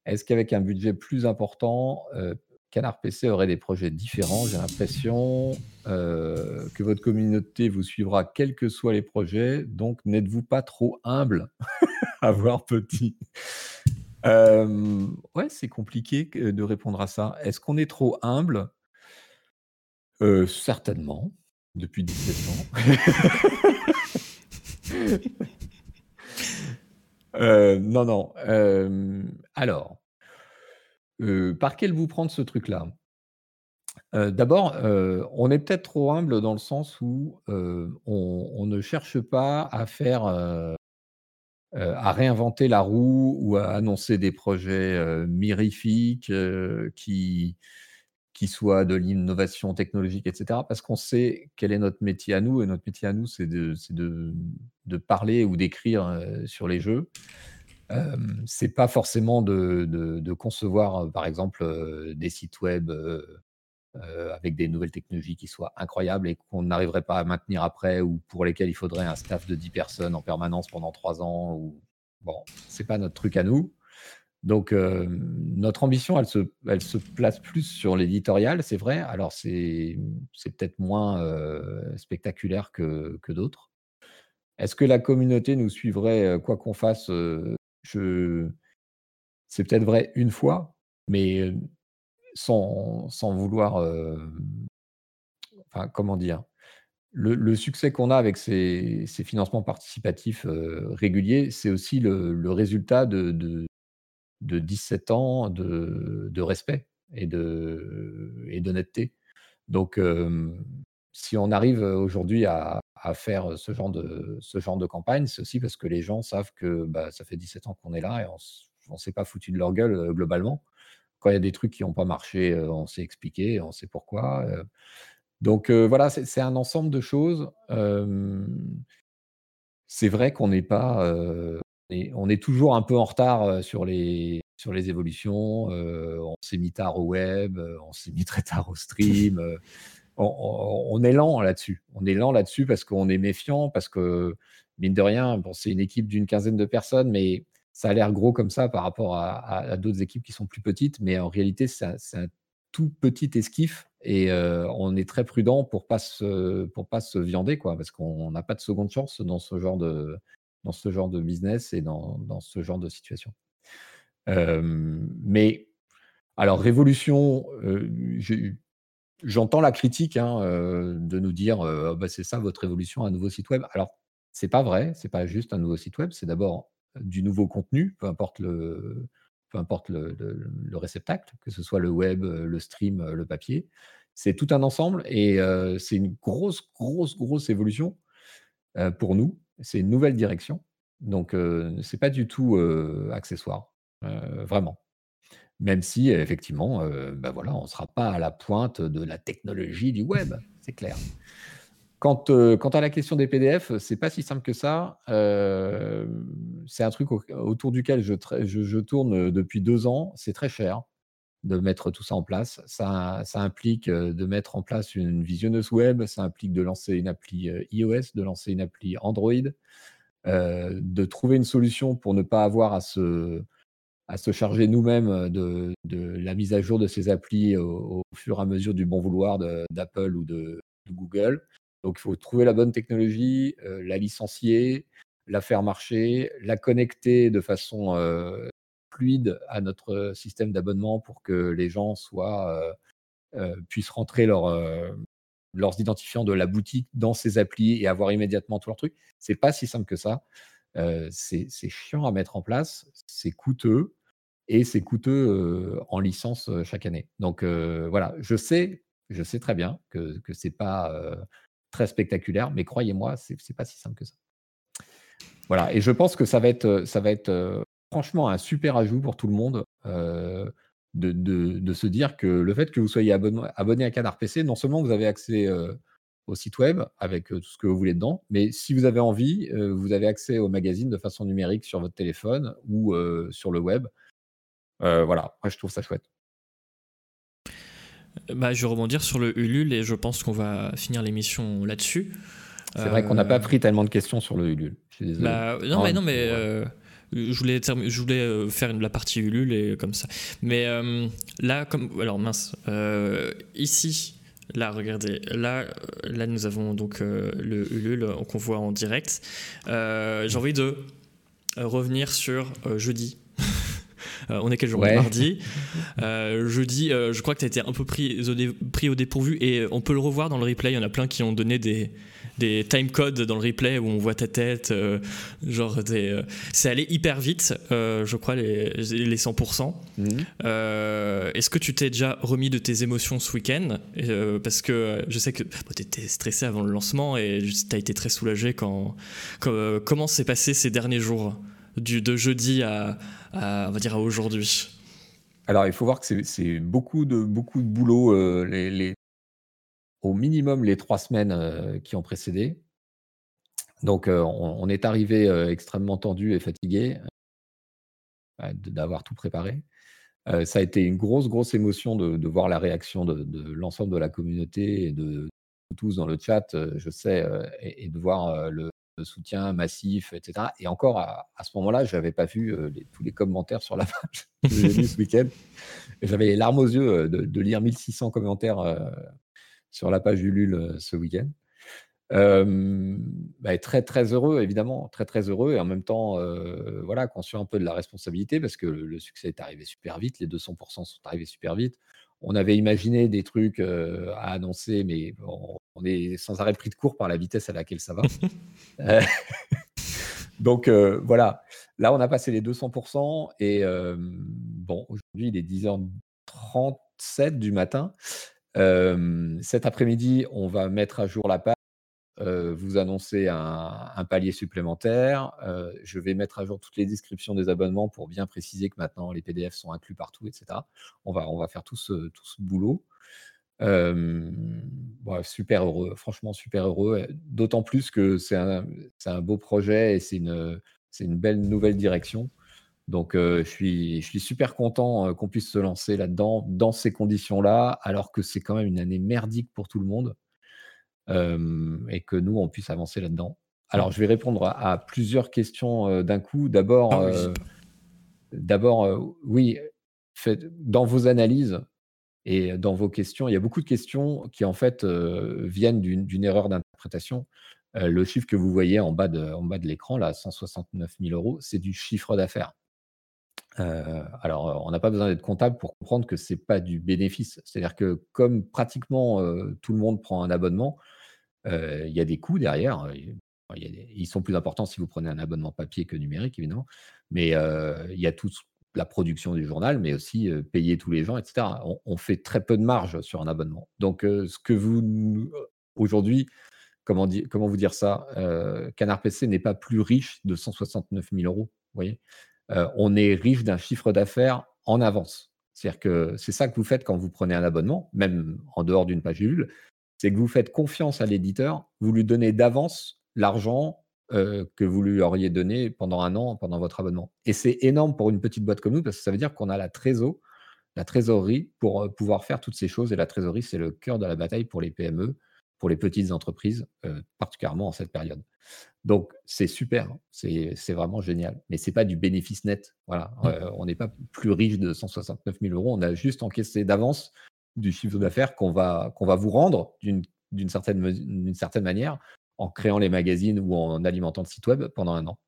Est-ce qu'avec un budget plus important, euh, Canard PC aurait des projets différents. J'ai l'impression euh, que votre communauté vous suivra quels que soient les projets. Donc, n'êtes-vous pas trop humble à voir petit? Euh, Ouais, c'est compliqué de répondre à ça. Est-ce qu'on est trop humble? Euh, Certainement, depuis 17 ans. non, non. alors, par quel vous prendre ce truc-là? D'abord, on est peut-être trop humble dans le sens où on, ne cherche pas à faire, à réinventer la roue ou à annoncer des projets mirifiques qui, soient de l'innovation technologique, etc. Parce qu'on sait quel est notre métier à nous, et notre métier à nous, c'est de, parler ou d'écrire sur les jeux. C'est pas forcément de, concevoir, par exemple, des sites web avec des nouvelles technologies qui soient incroyables et qu'on n'arriverait pas à maintenir après ou pour lesquels il faudrait un staff de 10 personnes en permanence pendant 3 ans. Ou... Bon, c'est pas notre truc à nous. Donc, notre ambition, elle se, place plus sur l'éditorial, c'est vrai. Alors, c'est peut-être moins spectaculaire que d'autres. Est-ce que la communauté nous suivrait, quoi qu'on fasse c'est peut-être vrai une fois, mais sans, sans vouloir. enfin, comment dire? Le, succès qu'on a avec ces, ces financements participatifs réguliers, c'est aussi le, résultat de, de, 17 ans de, de respect et d'honnêteté. Donc, si on arrive aujourd'hui à, à faire ce genre de, ce genre de campagne, c'est aussi parce que les gens savent que bah, ça fait 17 ans qu'on est là et on ne s'est pas foutu de leur gueule globalement. Quand il y a des trucs qui n'ont pas marché, on s'est expliqué, on sait pourquoi. donc voilà, c'est un ensemble de choses. c'est vrai qu'on n'est pas, on est toujours un peu en retard sur les, sur les évolutions. on s'est mis tard au web, on s'est mis très tard au stream on, est lent là-dessus. On est lent là-dessus parce qu'on est méfiant, parce que, mine de rien, c'est une équipe d'une quinzaine de personnes, mais ça a l'air gros comme ça par rapport à, d'autres équipes qui sont plus petites. Mais en réalité, c'est un, tout petit esquif et euh, on est très prudent pour pas se, pour pas se viander, quoi, parce qu'on n'a pas de seconde chance dans ce genre de, dans business et dans, ce genre de situation. Euh, mais alors, révolution, euh, J'entends la critique hein, de nous dire «Oh, bah, c'est ça votre évolution, un nouveau site web. Alors, c'est pas vrai, c'est pas juste un nouveau site web, c'est d'abord du nouveau contenu, peu importe le, réceptacle, que ce soit le web, le stream, le papier. C'est tout un ensemble et c'est une grosse, grosse, grosse évolution pour nous. C'est une nouvelle direction. Donc, c'est pas du tout accessoire, vraiment. Même si, effectivement, bah, voilà, on ne sera pas à la pointe de la technologie du web, c'est clair. Quant, quant, à la question des PDF, c'est pas si simple que ça. c'est un truc autour duquel je, tourne depuis deux ans. C'est très cher de mettre tout ça en place. Ça, implique de mettre en place une visionneuse web, ça implique de lancer une appli iOS, de lancer une appli Android, de trouver une solution pour ne pas avoir à se à se charger nous-mêmes de, la mise à jour de ces applis au, fur et à mesure du bon vouloir d'Apple ou de, Google. Donc il faut trouver la bonne technologie, la licencier, la faire marcher, la connecter de façon fluide à notre système d'abonnement pour que les gens soient, puissent rentrer leur, leurs identifiants de la boutique dans ces applis et avoir immédiatement tout leur truc. C'est pas si simple que ça. c'est chiant à mettre en place, c'est coûteux et c'est coûteux en licence chaque année. Donc voilà, je sais, je sais très bien que que c'est pas très spectaculaire, mais croyez-moi, c'est c'est pas si simple que ça. Voilà, et je pense que ça va être ça va être franchement un super ajout pour tout le monde. De, de, se dire que le fait que vous soyez abonné, abonné à Canard PC, non seulement vous avez accès au site web avec tout ce que vous voulez dedans, mais si vous avez envie, vous avez accès au magazine de façon numérique sur votre téléphone ou sur le web. Euh, voilà, moi je trouve ça chouette. Bah, je vais rebondir sur le Ulule et je pense qu'on va finir l'émission là-dessus. C'est vrai qu'on n'a pas euh, pris tellement de questions sur le Ulule. Bah, non, mais, non, mais je voulais, je voulais faire la partie Ulule et comme ça. Mais là, comme. Alors mince. ici, Là, regardez, là, là nous avons donc le Ulule qu'on voit en direct. J'ai envie de revenir sur jeudi. Euh, on est quel jour Mardi. Euh, jeudi, euh, je crois que tu as été un peu pris au, pris au dépourvu et on peut le revoir dans le replay. Il y en a plein qui ont donné des, des time codes dans le replay où on voit ta tête. genre, c'est allé hyper vite, je crois, les, les 100%. Mhm. Est-ce que tu t'es déjà remis de tes émotions ce week-end? Parce que je sais que tu étais stressé avant le lancement et tu as été très soulagé quand. comment s'est passé ces derniers jours? Du, de jeudi à, on va dire à aujourd'hui Alors, il faut voir que c'est beaucoup de, beaucoup de boulot, euh, au minimum les trois semaines euh, qui ont précédé. Donc, euh, on, est arrivé extrêmement tendu et fatigué d'avoir tout préparé. ça a été une grosse, grosse émotion de, voir la réaction de, l'ensemble de la communauté et de tous dans le chat, je sais, et de voir le, de soutien massif, etc. Et encore, à, ce moment-là, je n'avais pas vu euh, tous les commentaires sur la page que j'ai ce week-end. J'avais les larmes aux yeux euh, de, lire 1600 commentaires euh, sur la page Ulule ce week-end. Bah, très très heureux évidemment, très très heureux et en même temps voilà conscient un peu de la responsabilité parce que le, succès est arrivé super vite, les 200% sont arrivés super vite. On avait imaginé des trucs à annoncer, mais on, est sans arrêt pris de court par la vitesse à laquelle ça va. Euh, donc voilà, là on a passé les 200% et bon, aujourd'hui il est 10h37 du matin. cet après-midi, on va mettre à jour la page vous annoncer un, palier supplémentaire. je vais mettre à jour toutes les descriptions des abonnements pour bien préciser que maintenant les PDF sont inclus partout, etc. On va, on va faire tout ce, tout ce boulot. super heureux, franchement super heureux. D'autant plus que c'est un, un, beau projet et c'est une, une belle nouvelle direction. Donc, je, suis, je suis super content qu'on puisse se lancer là-dedans, dans ces conditions-là, alors que c'est quand même une année merdique pour tout le monde et que nous, on puisse avancer là-dedans. Alors, je vais répondre à, plusieurs questions d'un coup. D'abord, ah oui. d'abord, oui, dans vos analyses et dans vos questions, il y a beaucoup de questions qui en fait viennent d'une erreur d'interprétation. le chiffre que vous voyez en bas de, en bas de l'écran, là, 169 000 euros, c'est du chiffre d'affaires. Alors, on n'a pas besoin d'être comptable pour comprendre que ce n'est pas du bénéfice. C'est-à-dire que comme pratiquement tout le monde prend un abonnement, il y a des coûts derrière. ils sont plus importants si vous prenez un abonnement papier que numérique, évidemment. Mais il y a toute la production du journal, mais aussi payer tous les gens, etc. On, fait très peu de marge sur un abonnement. Donc, ce que vous aujourd'hui, comment, comment vous dire ça Canard PC n'est pas plus riche de 169 000 euros. Vous voyez? On est riche d'un chiffre d'affaires en avance. C'est-à-dire que c'est ça que vous faites quand vous prenez un abonnement, même en dehors d'une page Ulule c'est que vous faites confiance à l'éditeur, vous lui donnez d'avance l'argent que vous lui auriez donné pendant un an, pendant votre abonnement. Et c'est énorme pour une petite boîte comme nous, parce que ça veut dire qu'on a la trésor, la trésorerie pour pouvoir faire toutes ces choses. Et la trésorerie, c'est le cœur de la bataille pour les PME, pour les petites entreprises, particulièrement en cette période. Donc, c'est super, hein. c'est vraiment génial. Mais ce n'est pas du bénéfice net. Voilà. Mmh. on n'est pas plus riche de 169 000 euros. On a juste encaissé d'avance du chiffre d'affaires qu'on va, qu'on va vous rendre d'une certaine, certaine manière en créant les magazines ou en alimentant le site web pendant un an.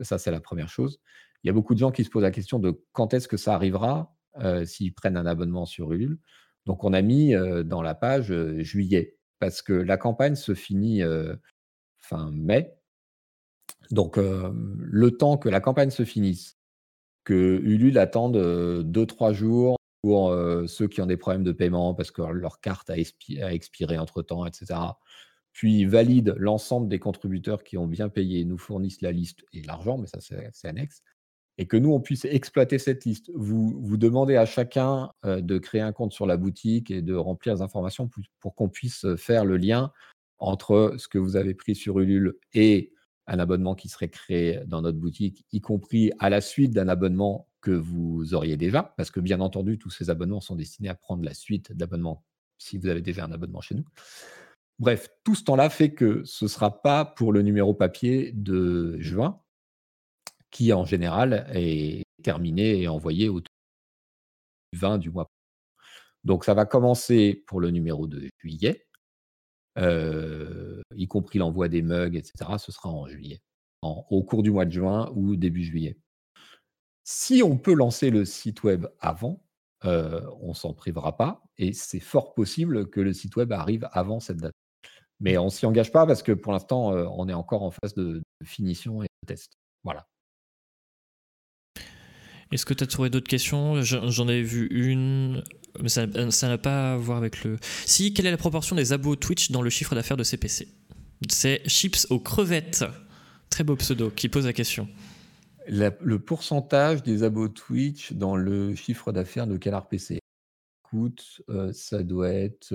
Ça, c'est la première chose. Il y a beaucoup de gens qui se posent la question de quand est-ce que ça arrivera euh, s'ils prennent un abonnement sur Ulule. Donc, on a mis euh, dans la page euh, juillet parce que la campagne se finit fin mai. Donc, le temps que la campagne se finisse, que Ulule attende 2-3 jours pour ceux qui ont des problèmes de paiement parce que leur carte a, expiré entre-temps, etc. Puis valide l'ensemble des contributeurs qui ont bien payé, nous fournissent la liste et l'argent, mais ça c'est annexe, et que nous, on puisse exploiter cette liste. Vous, vous demandez à chacun de créer un compte sur la boutique et de remplir les informations pour, pour qu'on puisse faire le lien entre ce que vous avez pris sur Ulule et un abonnement qui serait créé dans notre boutique, y compris à la suite d'un abonnement que vous auriez déjà, parce que bien entendu, tous ces abonnements sont destinés à prendre la suite d'abonnements si vous avez déjà un abonnement chez nous. Bref, tout ce temps-là fait que ce ne sera pas pour le numéro papier de juin, qui en général est terminé et envoyé au 20 du mois. Donc ça va commencer pour le numéro de juillet, y compris l'envoi des mugs, etc. Ce sera en juillet, au cours du mois de juin ou début juillet. Si on peut lancer le site web avant, on s'en privera pas et c'est fort possible que le site web arrive avant cette date. Mais on s'y engage pas parce que pour l'instant, on est encore en phase de, finition et de test. Voilà. Est-ce que tu as trouvé d'autres questions? J'en ai vu une, mais ça n'a pas à voir avec le. Si, quelle est la proportion des abos Twitch dans le chiffre d'affaires de CPC C'est Chips aux crevettes. Très beau pseudo qui pose la question. le pourcentage des abos Twitch dans le chiffre d'affaires de Canard PC Écoute, euh, ça doit être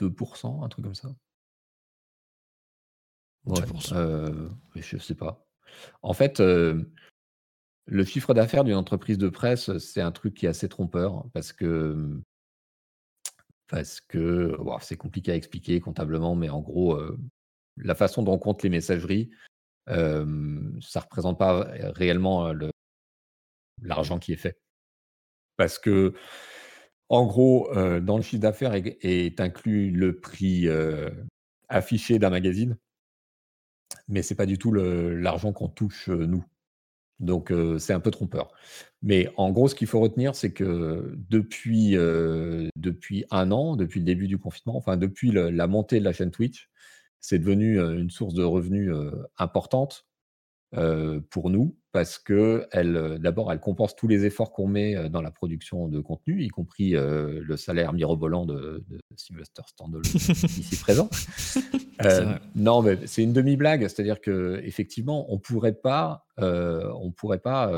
2%, un truc comme ça. Ouais, euh, je sais pas. En fait, le chiffre d'affaires d'une entreprise de presse, c'est un truc qui est assez trompeur parce que parce que c'est compliqué à expliquer comptablement, mais en gros, la façon dont on compte les messageries, ça ne représente pas réellement l'argent qui est fait. Parce que, en gros, dans le chiffre d'affaires est, inclus le prix affiché d'un magazine mais c'est pas du tout l'argent qu'on touche nous. Donc c'est un peu trompeur. Mais en gros, ce qu'il faut retenir, c'est que depuis, depuis un an, depuis le début du confinement, enfin depuis la montée de la chaîne Twitch, c'est devenu une source de revenus importante pour nous parce que elle, d'abord, elle compense tous les efforts qu'on met dans la production de contenu, y compris le salaire mirobolant de, de Sylvester Stallone ici présent. non, mais c'est une demi-blague, c'est-à-dire que effectivement, on pourrait pas, on pourrait pas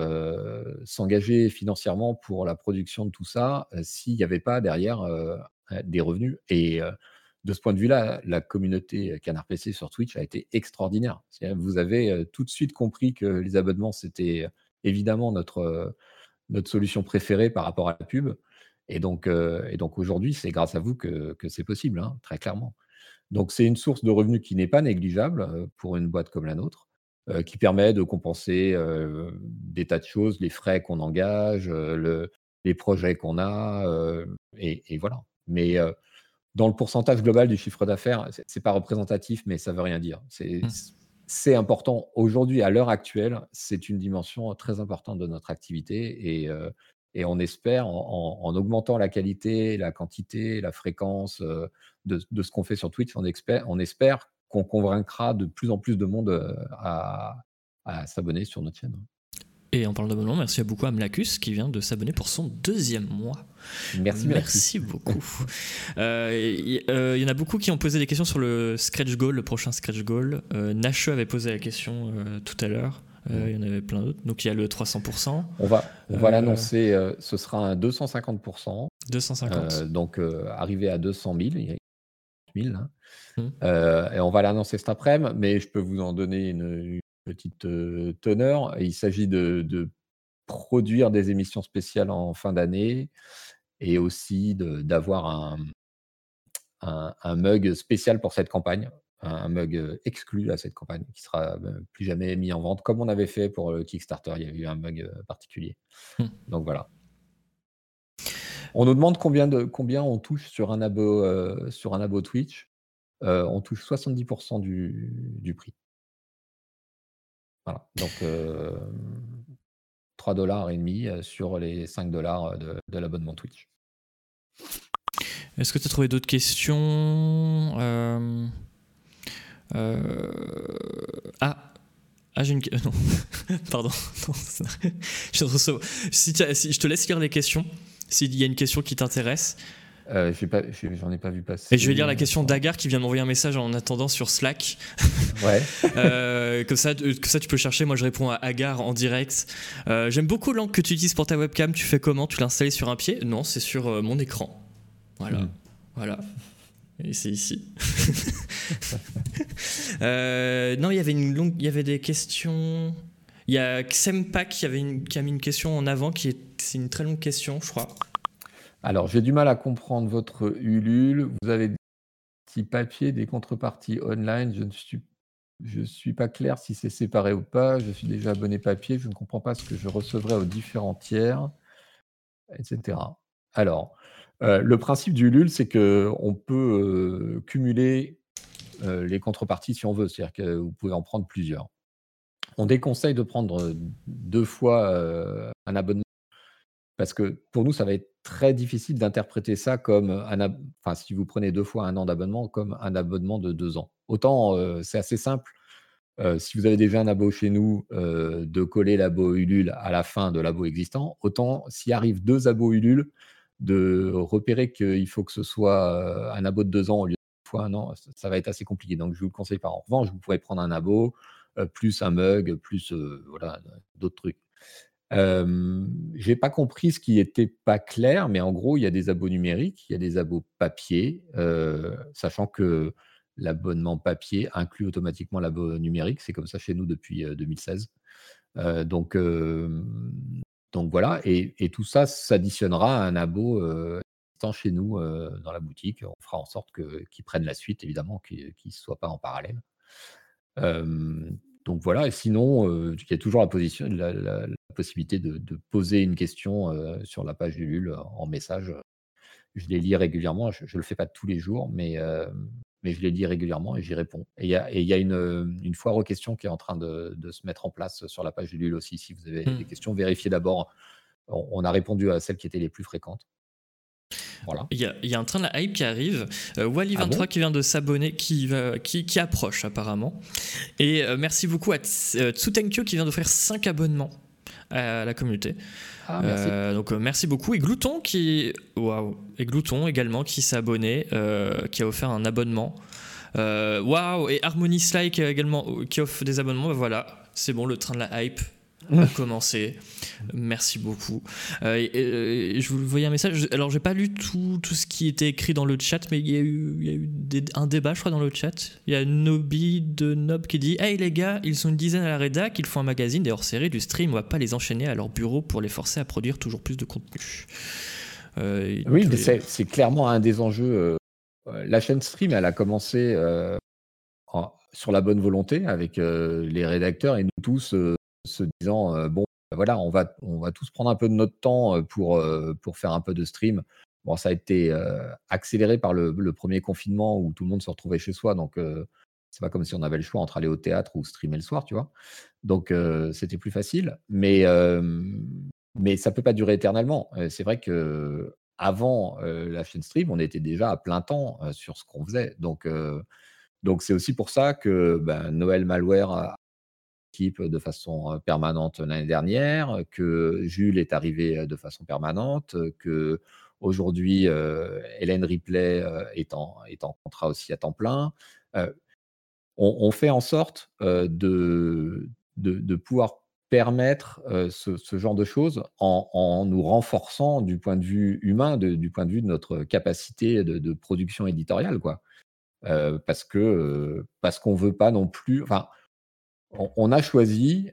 s'engager financièrement pour la production de tout ça s'il n'y avait pas derrière des revenus. Et de ce point de vue-là, la communauté Canard PC sur Twitch a été extraordinaire. Vous avez tout de suite compris que les abonnements, c'était évidemment notre, notre solution préférée par rapport à la pub. Et donc, et donc aujourd'hui, c'est grâce à vous que, c'est possible, hein, très clairement. Donc c'est une source de revenus qui n'est pas négligeable pour une boîte comme la nôtre, qui permet de compenser des tas de choses, les frais qu'on engage, les projets qu'on a, et, et, voilà. Mais dans le pourcentage global du chiffre d'affaires, c'est pas représentatif, mais ça veut rien dire. Mmh. C'est important aujourd'hui, à l'heure actuelle, c'est une dimension très importante de notre activité et, euh, et on espère, en, augmentant la qualité, la quantité, la fréquence euh, de, de, ce qu'on fait sur Twitch, on, espère, on espère qu'on convaincra de plus en plus de monde euh, à, à s'abonner sur notre chaîne. Et en parlant d'abonnement, merci à beaucoup à Mlacus qui vient de s'abonner pour son deuxième mois. Merci, merci beaucoup. Il euh, euh, y, en a beaucoup qui ont posé des questions sur le scratch goal, le prochain scratch goal. Euh, avait posé la question euh, tout à l'heure. Il y en avait plein d'autres. Donc il y a le 300%. On va, on va l'annoncer. ce sera un 250%. 250. donc arrivé à 200 000. 000 hein. mmh. et on va l'annoncer cet après-midi, mais je peux vous en donner une, petite teneur. Il s'agit de, produire des émissions spéciales en fin d'année et aussi d'avoir un, un, mug spécial pour cette campagne, un, mug exclu à cette campagne qui sera plus jamais mis en vente comme on avait fait pour le Kickstarter. Il y a eu un mug particulier. Mmh. Donc voilà. On nous demande combien, de, combien on touche sur un abo, sur un abo Twitch. on touche 70% du, du prix. Voilà. Donc, euh, 3 dollars et demi euh, sur les 5 dollars de, l'abonnement Twitch. Est-ce que tu as trouvé d'autres questions? Euh, euh, Ah, ah j'ai une question. Pardon. je, si, si, je te laisse lire les questions. S'il y a une question qui t'intéresse. Euh, j'en ai, pas vu passer. Et je vais lire la question d'Agar qui vient m'envoyer un message en attendant sur Slack. Ouais. euh, comme, ça, tu peux chercher. Moi, je réponds à Agar en direct. Euh, j'aime beaucoup l'angle que tu utilises pour ta webcam. Tu fais comment? Tu l'as installé sur un pied? Non, c'est sur euh, mon écran. Voilà. Hmm. Voilà. Et c'est ici. non, il y avait une longue, il y avait des questions. Il y a Xempak qui, avait une, qui a mis une question en avant qui est, c'est une très longue question, je crois. Alors, j'ai du mal à comprendre votre Ulule. Vous avez des papiers, des contreparties online. Je ne suis pas clair si c'est séparé ou pas. Je suis déjà abonné papier. Je ne comprends pas ce que je recevrai aux différents tiers, etc. Alors, euh, le principe du LUL, c'est qu'on peut euh, cumuler euh, les contreparties si on veut. C'est-à-dire que vous pouvez en prendre plusieurs. On déconseille de prendre deux fois un abonnement parce que pour nous, ça va être très difficile d'interpréter ça comme un, enfin, si vous prenez deux fois un an d'abonnement, comme un abonnement de deux ans. Autant c'est assez simple. si vous avez déjà un abo chez nous, de coller l'abo Ulule à la fin de l'abo existant, autant s'il arrive deux abos Ulule, de repérer qu'il faut que ce soit un abo de deux ans au lieu de fois un an, ça, va être assez compliqué. Donc, je vous le conseille pas. En revanche, vous pourrez prendre un abo, plus un mug, plus voilà, d'autres trucs. J'ai pas compris ce qui était pas clair, mais en gros, il y a des abos numériques, il y a des abos papier, sachant que l'abonnement papier inclut automatiquement l'abo numérique. C'est comme ça chez nous depuis 2016. donc, donc voilà, et, tout ça s'additionnera à un abo existant chez nous dans la boutique. On fera en sorte qu'ils prennent la suite, évidemment, qu'ils ne soient pas en parallèle. Donc voilà, et sinon, il y a toujours la, position, la, possibilité de, poser une question sur la page du LUL en message. Je les lis régulièrement, je ne le fais pas tous les jours, mais, mais je les lis régulièrement et j'y réponds. Et il y a, y a une, une, foire aux questions qui est en train de, de, se mettre en place sur la page du LUL aussi. Si vous avez des mmh. questions, vérifiez d'abord. On, a répondu à celles qui étaient les plus fréquentes. Voilà. Il, y a, il y, a un train de la hype qui arrive. Euh, Wally23 ah qui vient de s'abonner, qui, qui, qui, approche apparemment. Et euh, merci beaucoup à euh, Tsutenkyo qui vient d'offrir 5 abonnements à la communauté. Ah, merci. Euh, donc merci beaucoup. Et Glouton qui, waouh, et Glouton également qui s'est abonné, qui a offert un abonnement. Waouh, et Harmony Slike également qui offre des abonnements. Ben voilà, c'est bon, le train de la hype a commencé. Merci beaucoup. Euh, euh, je vous voyais un message. Alors, j'ai pas lu tout, tout, ce qui était écrit dans le chat, mais il y a eu, il y a eu un débat, je crois, dans le chat. Il y a Nobi de Nob qui dit Hey les gars, ils sont une dizaine à la rédac, ils font un magazine, des hors-série, du stream, on va pas les enchaîner à leur bureau pour les forcer à produire toujours plus de contenu. Euh, oui, c'est clairement un des enjeux. la chaîne stream, elle a commencé sur la bonne volonté avec les rédacteurs et nous tous se disant bon, bah, voilà, on va, on va tous prendre un peu de notre temps pour, pour faire un peu de stream. Bon, ça a été accéléré par le, premier confinement où tout le monde se retrouvait chez soi, donc c'est pas comme si on avait le choix entre aller au théâtre ou streamer le soir, tu vois. Donc c'était plus facile, mais mais ça peut pas durer éternellement. c'est vrai que avant la chaîne stream, on était déjà à plein temps sur ce qu'on faisait, donc donc c'est aussi pour ça que ben, Noël Malware de façon permanente l'année dernière, que Jules est arrivé de façon permanente, que aujourd'hui Hélène Ripley est en, est en contrat aussi à temps plein. On, fait en sorte de, de, pouvoir permettre ce, genre de choses en, nous renforçant du point de vue humain, du point de vue de notre capacité de, production éditoriale, quoi. parce que parce qu'on veut pas non plus. Enfin, on, a choisi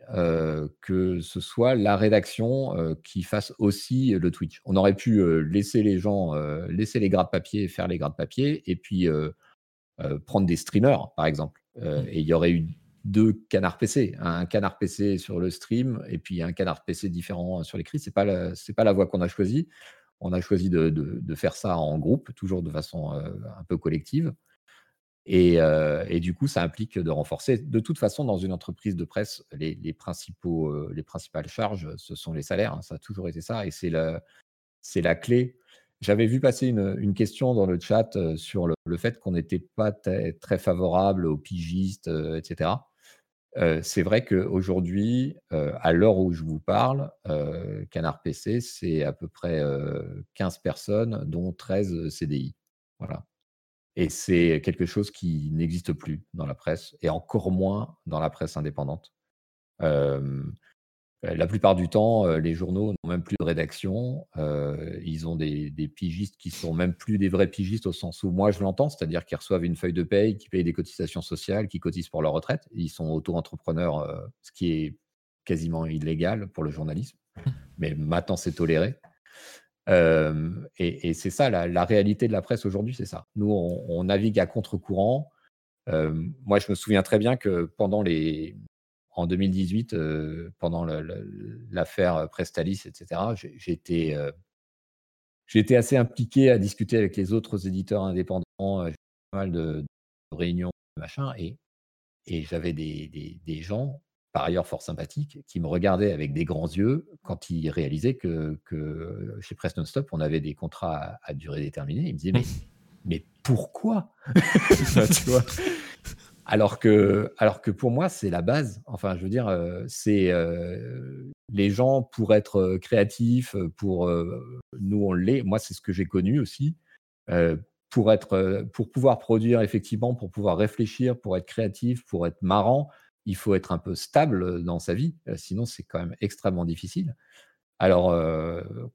que ce soit la rédaction qui fasse aussi le Twitch. On aurait pu laisser les gens, laisser les grades papier faire les grades papier et puis prendre des streamers, par exemple. Mmh. et il y aurait eu deux canards PC, un canard PC sur le stream et puis un canard PC différent sur l'écrit. C'est pas pas la voie qu'on a choisie. On a choisi de, faire ça en groupe, toujours de façon un peu collective. Euh, et, du coup, ça implique de renforcer. De toute façon, dans une entreprise de presse, les, principaux, euh, les principales charges, ce sont les salaires. Hein. ça a toujours été ça. Et c'est la, clé. J'avais vu passer une, question dans le chat euh, sur le, fait qu'on n'était pas très favorable aux pigistes, etc. c'est vrai qu'aujourd'hui, à l'heure où je vous parle, Canard PC, c'est à peu près 15 personnes, dont 13 CDI. Voilà. Et c'est quelque chose qui n'existe plus dans la presse, et encore moins dans la presse indépendante. la plupart du temps, les journaux n'ont même plus de rédaction. ils ont des, pigistes qui sont même plus des vrais pigistes au sens où moi je l'entends, c'est-à-dire qu'ils reçoivent une feuille de paye, qui payent des cotisations sociales, qui cotisent pour leur retraite. Ils sont auto-entrepreneurs, ce qui est quasiment illégal pour le journalisme. Mmh. Mais maintenant, c'est toléré et, c'est ça, la, réalité de la presse aujourd'hui, c'est ça. Nous, on, navigue à contre-courant. moi, je me souviens très bien que pendant les, en 2018, pendant l'affaire Prestalis, etc., j'étais été assez impliqué à discuter avec les autres éditeurs indépendants, j'ai pas mal de, réunions, machin, et, et j'avais des, des, gens, par ailleurs fort sympathiques, qui me regardaient avec des grands yeux quand ils réalisaient que, que chez Press Non-Stop, on avait des contrats à, durée déterminée. Ils me disaient, mais, mais pourquoi? Tu vois alors que, alors que pour moi, c'est la base. Enfin, je veux dire, c'est les gens pour être créatifs, pour nous on l'est. Moi, c'est ce que j'ai connu aussi. pour être, pour pouvoir produire effectivement, pour pouvoir réfléchir, pour être créatif, pour être marrant, il faut être un peu stable dans sa vie. sinon, c'est quand même extrêmement difficile. Alors,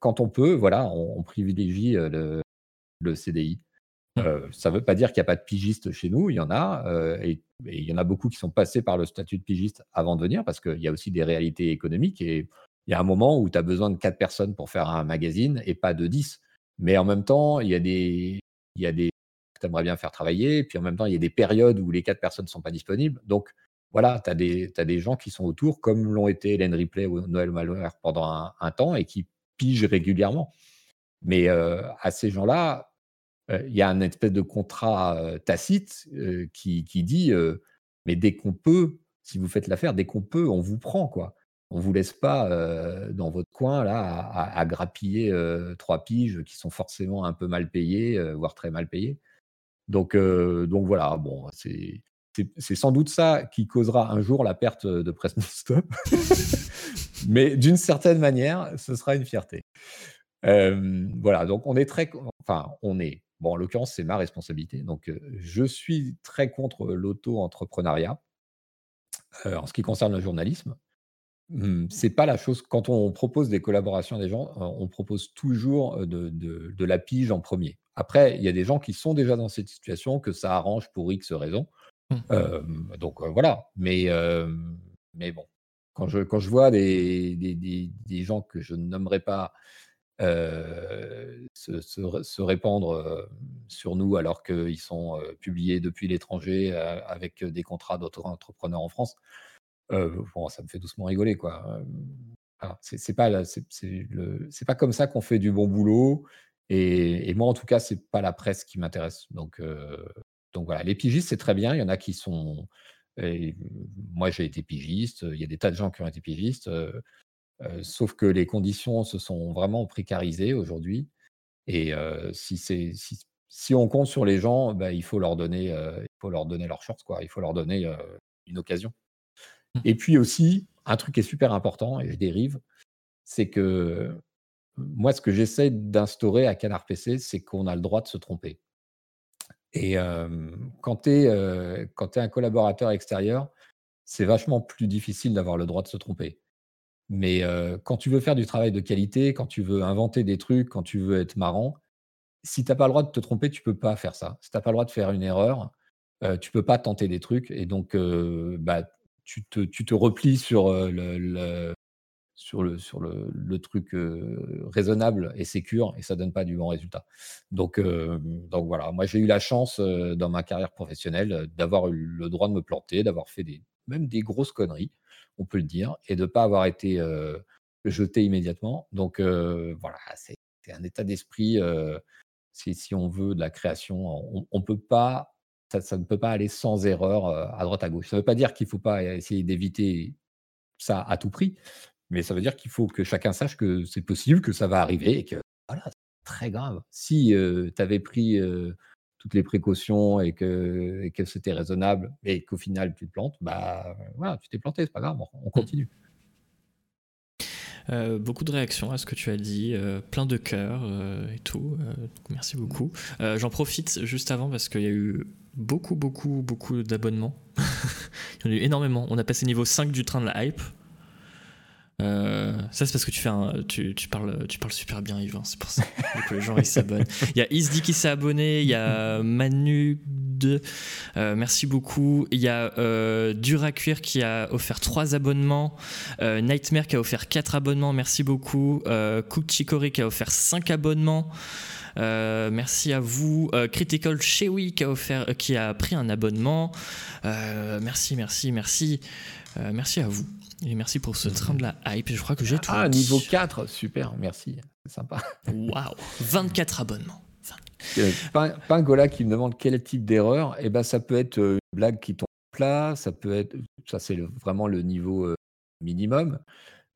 quand on peut, voilà, on, privilégie le CDI. Euh, ça ne veut pas dire qu'il n'y a pas de pigistes chez nous, il y en a, euh, et, il y en a beaucoup qui sont passés par le statut de pigiste avant de venir, parce qu'il y a aussi des réalités économiques, et il y a un moment où tu as besoin de quatre personnes pour faire un magazine et pas de 10. Mais en même temps, il y a des, il y a des que tu aimerais bien faire travailler, puis en même temps, il y a des périodes où les quatre personnes ne sont pas disponibles. Donc voilà, tu as, des gens qui sont autour, comme l'ont été Hélène Ripley ou Noël Malheur pendant un, temps, et qui pigent régulièrement. Mais euh, à ces gens-là, il y a un espèce de contrat tacite qui, dit mais dès qu'on peut, si vous faites l'affaire, dès qu'on peut, on vous prend quoi. On vous laisse pas dans votre coin là à, grappiller trois piges qui sont forcément un peu mal payés, voire très mal payés. Donc, donc voilà, bon, c'est c'est sans doute ça qui causera un jour la perte de Press Stop. Mais d'une certaine manière, ce sera une fierté. voilà, donc on est très, enfin, on est, Bon, en l'occurrence, c'est ma responsabilité. Donc, je suis très contre l'auto-entrepreneuriat. en ce qui concerne le journalisme, mmh, c'est pas la chose. Quand on propose des collaborations à des gens, on propose toujours de, la pige en premier. Après, il y a des gens qui sont déjà dans cette situation, que ça arrange pour X raisons. Mmh. donc voilà. Mais, mais bon, quand je, quand je vois des, des gens que je ne nommerai pas se, répandre sur nous alors qu'ils sont publiés depuis l'étranger avec des contrats d'autres entrepreneurs en France. bon, ça me fait doucement rigoler, quoi. c'est pas, c'est pas comme ça qu'on fait du bon boulot. Et, moi, en tout cas, c'est pas la presse qui m'intéresse. Donc, donc voilà, les pigistes, c'est très bien. Il y en a qui sont. moi, j'ai été pigiste. Il y a des tas de gens qui ont été pigistes sauf que les conditions se sont vraiment précarisées aujourd'hui. Et si, si, on compte sur les gens, bah, il, faut leur donner, il faut leur donner leur chance, quoi. il faut leur donner une occasion. Mmh. Et puis aussi, un truc qui est super important, et je dérive, c'est que moi, ce que j'essaie d'instaurer à Canard PC, c'est qu'on a le droit de se tromper. Et quand tu es, un collaborateur extérieur, c'est vachement plus difficile d'avoir le droit de se tromper. Mais quand tu veux faire du travail de qualité, quand tu veux inventer des trucs, quand tu veux être marrant, si tu n'as pas le droit de te tromper, tu peux pas faire ça. Si tu n'as pas le droit de faire une erreur, tu peux pas tenter des trucs et donc bah, tu te replies sur le, sur le, sur le, truc raisonnable et sécure et ça donne pas du bon résultat. Donc, donc voilà, moi j'ai eu la chance dans ma carrière professionnelle d'avoir eu le droit de me planter, d'avoir fait même des grosses conneries on peut le dire, et de ne pas avoir été jeté immédiatement. Donc voilà, c'est un état d'esprit, si, on veut de la création, on, peut pas, ça, ne peut pas aller sans erreur à droite à gauche. Ça ne veut pas dire qu'il ne faut pas essayer d'éviter ça à tout prix, mais ça veut dire qu'il faut que chacun sache que c'est possible, que ça va arriver et que voilà, c'est très grave. Si tu avais pris toutes les précautions et que, que c'était raisonnable et qu'au final tu te plantes, bah voilà, tu t'es planté, c'est pas grave, on, continue. Euh, beaucoup de réactions à ce que tu as dit, euh, plein de cœurs euh, et tout. merci beaucoup. J'en profite juste avant parce qu'il y a eu beaucoup, beaucoup, beaucoup d'abonnements. Il y en a eu énormément. On a passé niveau 5 du train de la hype. Euh, ça, c'est parce que tu, fais un, tu, parles, tu parles super bien, Yves. Hein, c'est pour ça que les gens ils s'abonnent. Il y a Isdi qui s'est abonné, il y a Manu2 2. merci beaucoup. Il y a Duracuir qui a offert 3 abonnements. Nightmare qui a offert 4 abonnements. Merci beaucoup. Cook qui a offert 5 abonnements. merci à vous. Critical Chewy qui a, offert, qui a pris un abonnement. merci, merci, merci. merci à vous. Et merci pour ce train de la hype. Je crois que j'ai tout. Ah, niveau 4, super, merci. C'est sympa. Waouh, 24 abonnements. Euh, Pingola qui me demande quel type d'erreur. Et eh ben, ça peut être euh, une blague qui tombe plat, ça peut être, ça c'est vraiment le niveau euh, minimum,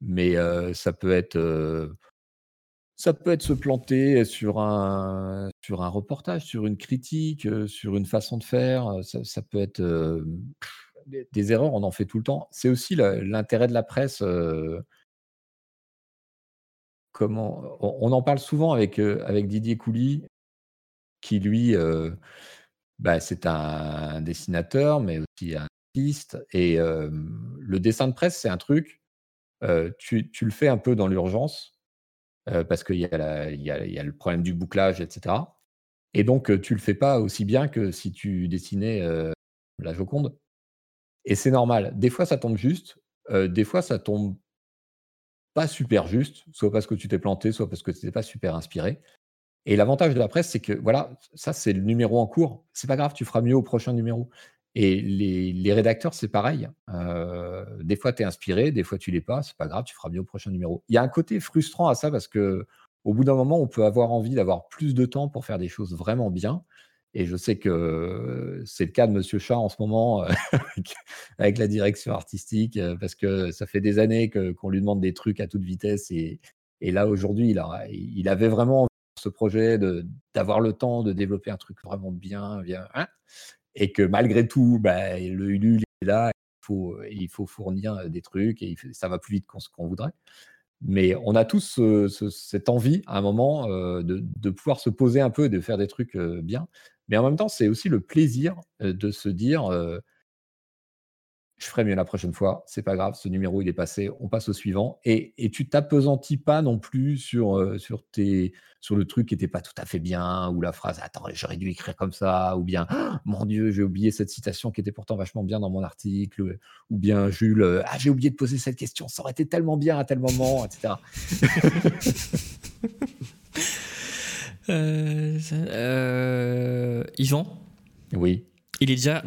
mais ça peut être, ça peut être se planter sur un, sur un reportage, sur une critique, sur une façon de faire. Ça, peut être des, erreurs, on en fait tout le temps. C'est aussi l'intérêt de la presse. comment on, en parle souvent avec, avec Didier Couly, qui lui, bah, c'est un dessinateur, mais aussi un artiste. Et le dessin de presse, c'est un truc, tu, le fais un peu dans l'urgence, parce qu'il y, a y a le problème du bouclage, etc. Et donc, tu le fais pas aussi bien que si tu dessinais la Joconde. Et c'est normal. Des fois, ça tombe juste. des fois, ça tombe pas super juste, soit parce que tu t'es planté, soit parce que tu n'étais pas super inspiré. Et l'avantage de la presse, c'est que voilà, ça c'est le numéro en cours. C'est pas grave, tu feras mieux au prochain numéro. Et les, rédacteurs, c'est pareil. des fois, tu es inspiré, des fois, tu l'es pas. C'est pas grave, tu feras mieux au prochain numéro. Il y a un côté frustrant à ça parce que au bout d'un moment, on peut avoir envie d'avoir plus de temps pour faire des choses vraiment bien. Et je sais que c'est le cas de Monsieur Chat en ce moment avec, la direction artistique, parce que ça fait des années qu'on lui demande des trucs à toute vitesse. Et, là, aujourd'hui, il, avait vraiment ce projet d'avoir le temps de développer un truc vraiment bien, hein, et que malgré tout, bah, le Ulule est là, il faut, fournir des trucs, et ça va plus vite qu'on voudrait. Mais on a tous cette envie, à un moment, de, pouvoir se poser un peu et de faire des trucs bien. Mais en même temps, c'est aussi le plaisir de se dire je ferai mieux la prochaine fois, c'est pas grave, ce numéro il est passé, on passe au suivant. Et, tu t'apesantis pas non plus sur, sur, le truc qui n'était pas tout à fait bien, ou la phrase attends, j'aurais dû écrire comme ça, ou bien mon Dieu, j'ai oublié cette citation qui était pourtant vachement bien dans mon article, ou bien Jules, ah, j'ai oublié de poser cette question, ça aurait été tellement bien à tel moment, etc. Euh, euh, Yvan Oui. Il est déjà.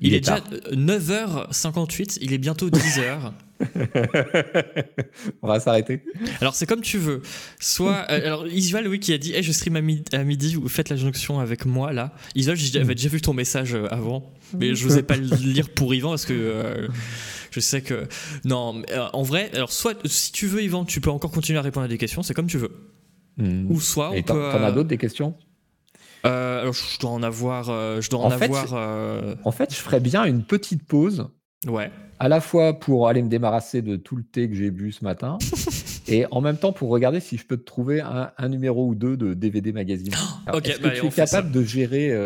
Il est, déjà 9h58, il est bientôt 10h. On va s'arrêter. Alors c'est comme tu veux. Soit euh, alors Isual oui qui a dit hey, je stream à midi, vous faites la jonction avec moi là. Isual j'avais déjà vu ton message avant mais je n'osais pas le lire pour Yvan parce que je sais que non en vrai alors soit si tu veux Yvan tu peux encore continuer à répondre à des questions c'est comme tu veux. Hmm. Ou soit on t'en, as d'autres des questions? Euh, alors, je dois en avoir. Euh, je dois en, avoir. Euh, en fait, je ferais bien une petite pause. Ouais. À la fois pour aller me débarrasser de tout le thé que j'ai bu ce matin, et en même temps pour regarder si je peux te trouver un, numéro ou deux de DVD magazine. est-ce que bah, tu es capable de gérer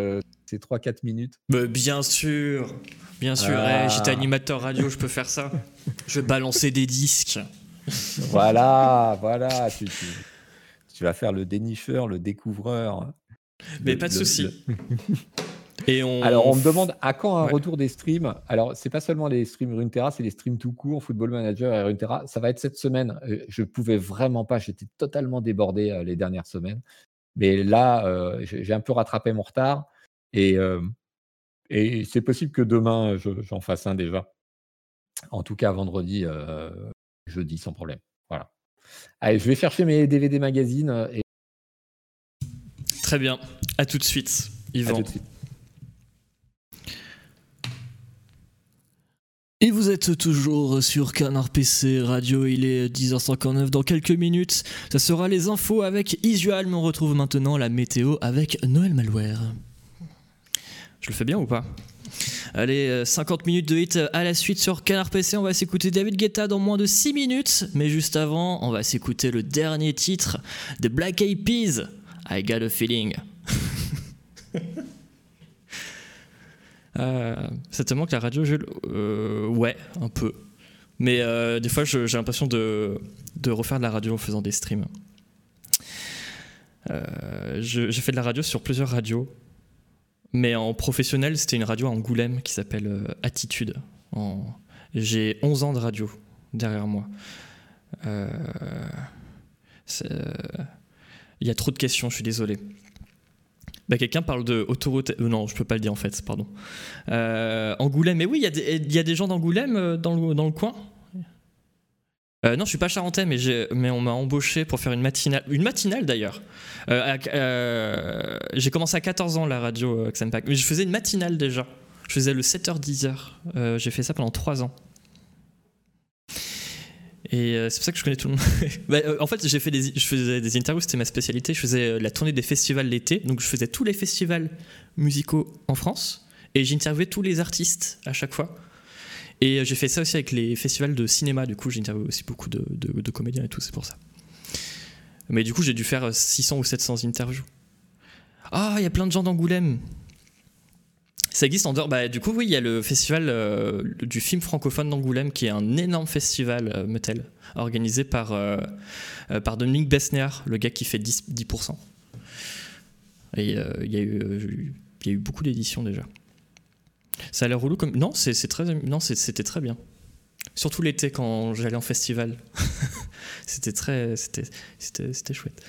ces 3-4 minutes? Bah, Bien sûr, bien sûr. Ah. j'étais animateur radio, je peux faire ça. je vais balancer des disques. voilà, voilà. Tu, tu, tu vas faire le dénicheur, le découvreur. Mais pas de souci. Et on... Alors, on me demande à quand un retour des streams? Alors, c'est pas seulement les streams Runeterra, c'est les streams tout court, Football Manager et Runeterra. Ça va être cette semaine. Euh, je pouvais vraiment pas, j'étais totalement débordé euh, les dernières semaines. Mais là, euh, j'ai un peu rattrapé mon retard. Et, et c'est possible que demain, j'en fasse un déjà. En tout cas, vendredi, jeudi, sans problème. Allez, je vais chercher mes DVD magazines et Très bien. À tout de suite, Yvan. Et vous êtes toujours sur Canard PC Radio, il est 10h59 dans quelques minutes. Ça sera les infos avec Isual, mais on retrouve maintenant la météo avec Noël Malware. Je le fais bien ou pas? Allez, 50 euh, minutes de hit à la suite sur Canard PC. On va s'écouter David Guetta dans moins de 6 minutes. Mais juste avant, on va s'écouter le dernier titre de Black Eyed Peas. I got a feeling. euh, ça te manque la radio, Jules euh, Ouais, un peu. Mais euh, des fois, j'ai l'impression de, de, refaire de la radio en faisant des streams. Euh, j'ai fait de la radio sur plusieurs radios. Mais en professionnel, c'était une radio à Angoulême qui s'appelle euh, Attitude. J'ai 11 ans de radio derrière moi. Euh, il y a trop de questions, je suis désolé. Bah, quelqu'un parle de autoroute. Euh, non, je peux pas le dire en fait, pardon. Euh, Angoulême, mais oui, il y, a des gens d'Angoulême euh, dans le coin? Non, je suis pas charentais, mais, mais on m'a embauché pour faire une matinale, une matinale d'ailleurs. j'ai commencé à 14 ans la radio Xenpack, mais je faisais une matinale déjà. Je faisais le 7h-10h. j'ai fait ça pendant 3 ans. Et euh, c'est pour ça que je connais tout le monde. Bah, euh, en fait, j'ai fait des, je faisais des interviews, c'était ma spécialité. Je faisais euh, la tournée des festivals l'été, donc je faisais tous les festivals musicaux en France et j'interviewais tous les artistes à chaque fois. Et j'ai fait ça aussi avec les festivals de cinéma, du coup, j'interviewais aussi beaucoup de, comédiens et tout, c'est pour ça. Mais du coup, j'ai dû faire 600 ou 700 interviews. Ah, il y a plein de gens d'Angoulême. Ça existe en dehors. Bah, du coup, oui, il y a le festival euh, du film francophone d'Angoulême, qui est un énorme festival, euh, Metel, organisé par, euh, par Dominique Bessner, le gars qui fait 10%. 10%. Et il y a eu beaucoup d'éditions déjà. Ça a l'air relou comme. Non, c'est très... non c'était très bien. Surtout l'été quand j'allais en festival. c'était très. C'était chouette.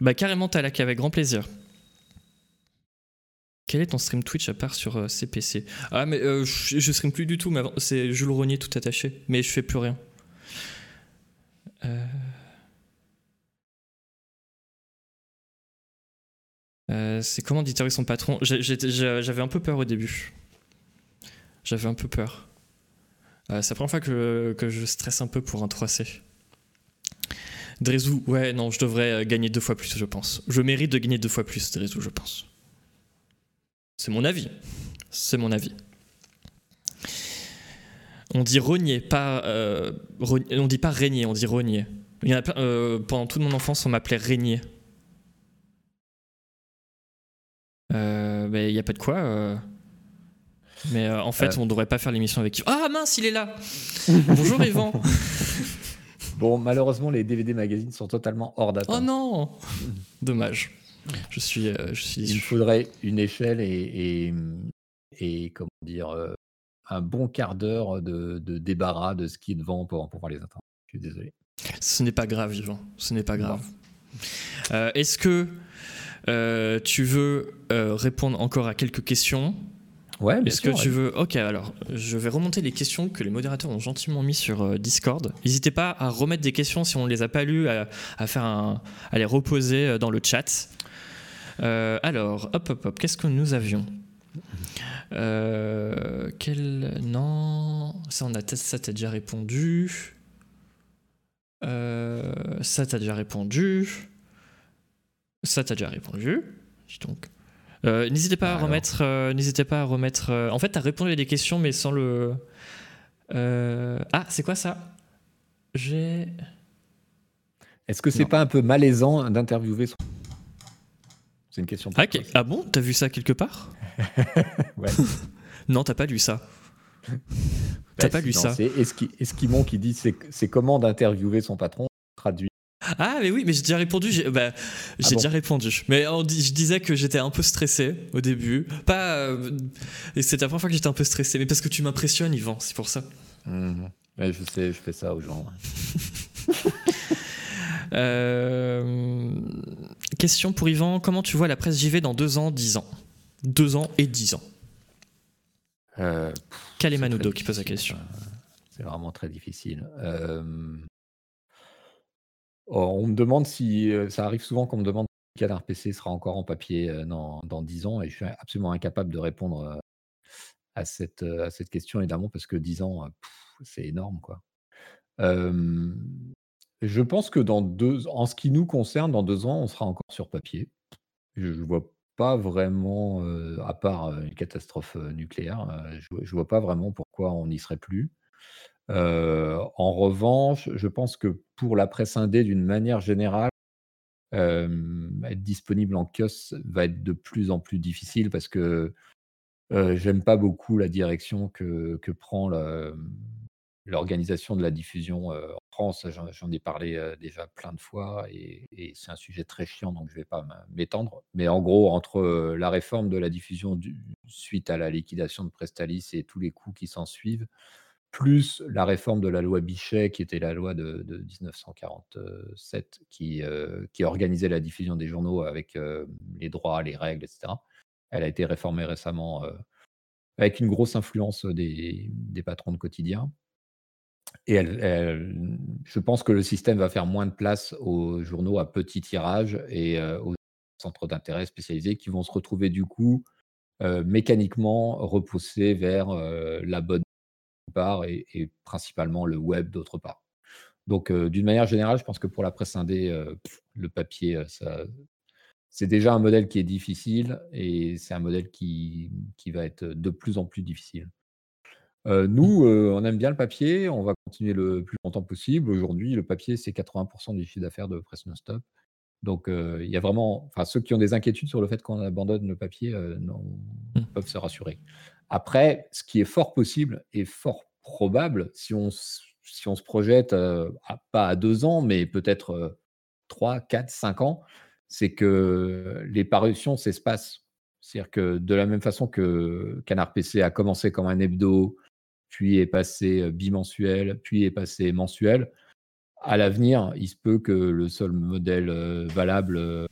Bah, carrément, Talak, avec grand plaisir. Quel est ton stream Twitch à part sur CPC euh, Ah, mais euh, je, stream plus du tout, mais c'est Jules Rognier tout attaché, mais je fais plus rien. Euh, c'est comment d'itériser son patron J'avais un peu peur au début. J'avais un peu peur. c'est la première fois que, je stresse un peu pour un 3C. Drezou, ouais, non, je devrais gagner deux fois plus, je pense. Je mérite de gagner deux fois plus, Drezou, je pense. C'est mon avis. C'est mon avis. On dit rogner, pas. Euh, on dit pas régner, on dit rogner. Euh, pendant toute mon enfance, on m'appelait régner. Euh, il n'y a pas de quoi. Mais en fait, on devrait pas faire l'émission avec. Ah mince, il est là Bonjour Yvan Bon, malheureusement, les DVD magazines sont totalement hors date. Oh non Dommage. Je suis, euh, je suis Il faudrait une échelle et, et, comment dire, euh, un bon quart d'heure de, débarras de ce qui est devant pour pouvoir les atteindre. Je suis désolé. Ce n'est pas grave, Yvan. Ce n'est pas grave. Euh, est-ce que tu veux répondre encore à quelques questions Ouais, Est-ce que tu veux Ok, alors je vais remonter les questions que les modérateurs ont gentiment mis sur Discord. N'hésitez pas à remettre des questions si on ne les a pas lues, à, à faire à les reposer dans le chat. Euh, alors, hop, hop, hop, qu'est-ce que nous avions? Euh, quel... Non, ça, on a... ça t'as déjà répondu. Euh, ça t'as déjà répondu. Ça t'as déjà répondu. donc. n'hésitez pas, à remettre. n'hésitez pas à remettre. en fait, t'as répondu à des questions, mais sans le. ah, c'est quoi ça? J'ai. Est-ce que c'est pas un peu malaisant d'interviewer son c'est une question. Ah, ah, bon? T'as vu ça quelque part? Ouais. non, t'as pas lu ça. T'as bah, pas lu ça. C'est Esquimon qui dit c'est comment d'interviewer son patron? Traduit. Ah mais oui, mais j'ai déjà répondu. J'ai bah, ah déjà répondu. Mais on je disais que j'étais un peu stressé au début. Pas. Euh, c'était la première fois que j'étais un peu stressé, mais parce que tu m'impressionnes, Yvan. C'est pour ça. Mmh. je sais, je fais ça aux gens. Euh, question pour Yvan, comment tu vois la presse JV dans deux ans, dix ans? Deux ans et dix ans. Euh, Kalemanoudo qui pose la question? C'est vraiment très difficile. Euh, on me demande si euh, ça arrive souvent qu'on me demande si Canard PC sera encore en papier dans, dans 10 ans et je suis absolument incapable de répondre à cette, à cette question évidemment parce que 10 ans, c'est énorme. Je pense que dans deux en ce qui nous concerne, dans deux ans, on sera encore sur papier. Je ne vois pas vraiment, euh, à part, euh, une catastrophe, euh, nucléaire, je ne vois pas vraiment pourquoi on n'y serait plus. En revanche, je pense que pour la presse indé, d'une manière générale, être disponible en kiosque va être de plus en plus difficile parce que, j'aime pas beaucoup la direction que que prend l'organisation de la diffusion en France, j'en ai parlé déjà plein de fois et, c'est un sujet très chiant, donc je vais pas m'étendre. Mais en gros, entre la réforme de la diffusion suite à la liquidation de Prestalis et tous les coûts qui s'en suivent, plus la réforme de la loi Bichet, qui était la loi de, 1947, qui, qui organisait la diffusion des journaux avec les droits, les règles, etc. Elle a été réformée récemment avec une grosse influence des, patrons de quotidien. Et je pense que le système va faire moins de place aux journaux à petit tirage et aux centres d'intérêt spécialisés qui vont se retrouver du coup mécaniquement repoussés vers la bonne part et, principalement le web d'autre part. Donc d'une manière générale, je pense que pour la presse indé, le papier, ça, c'est déjà un modèle qui est difficile et c'est un modèle qui, qui, va être de plus en plus difficile. Euh, nous, euh, on aime bien le papier, on va continuer le plus longtemps possible. Aujourd'hui, le papier, c'est 80% du chiffre d'affaires de Presse Non-Stop. Donc, euh, il y a vraiment, enfin, ceux qui ont des inquiétudes sur le fait qu'on abandonne le papier non, mmh. peuvent se rassurer. Après, ce qui est fort possible et fort probable, si on, si on se projette, pas à deux ans, mais peut-être trois, quatre, cinq ans, c'est que les parutions s'espacent. C'est-à-dire que de la même façon que Canard PC a commencé comme un hebdo, puis est passé bimensuel, puis est passé mensuel, à l'avenir, il se peut que le seul modèle valable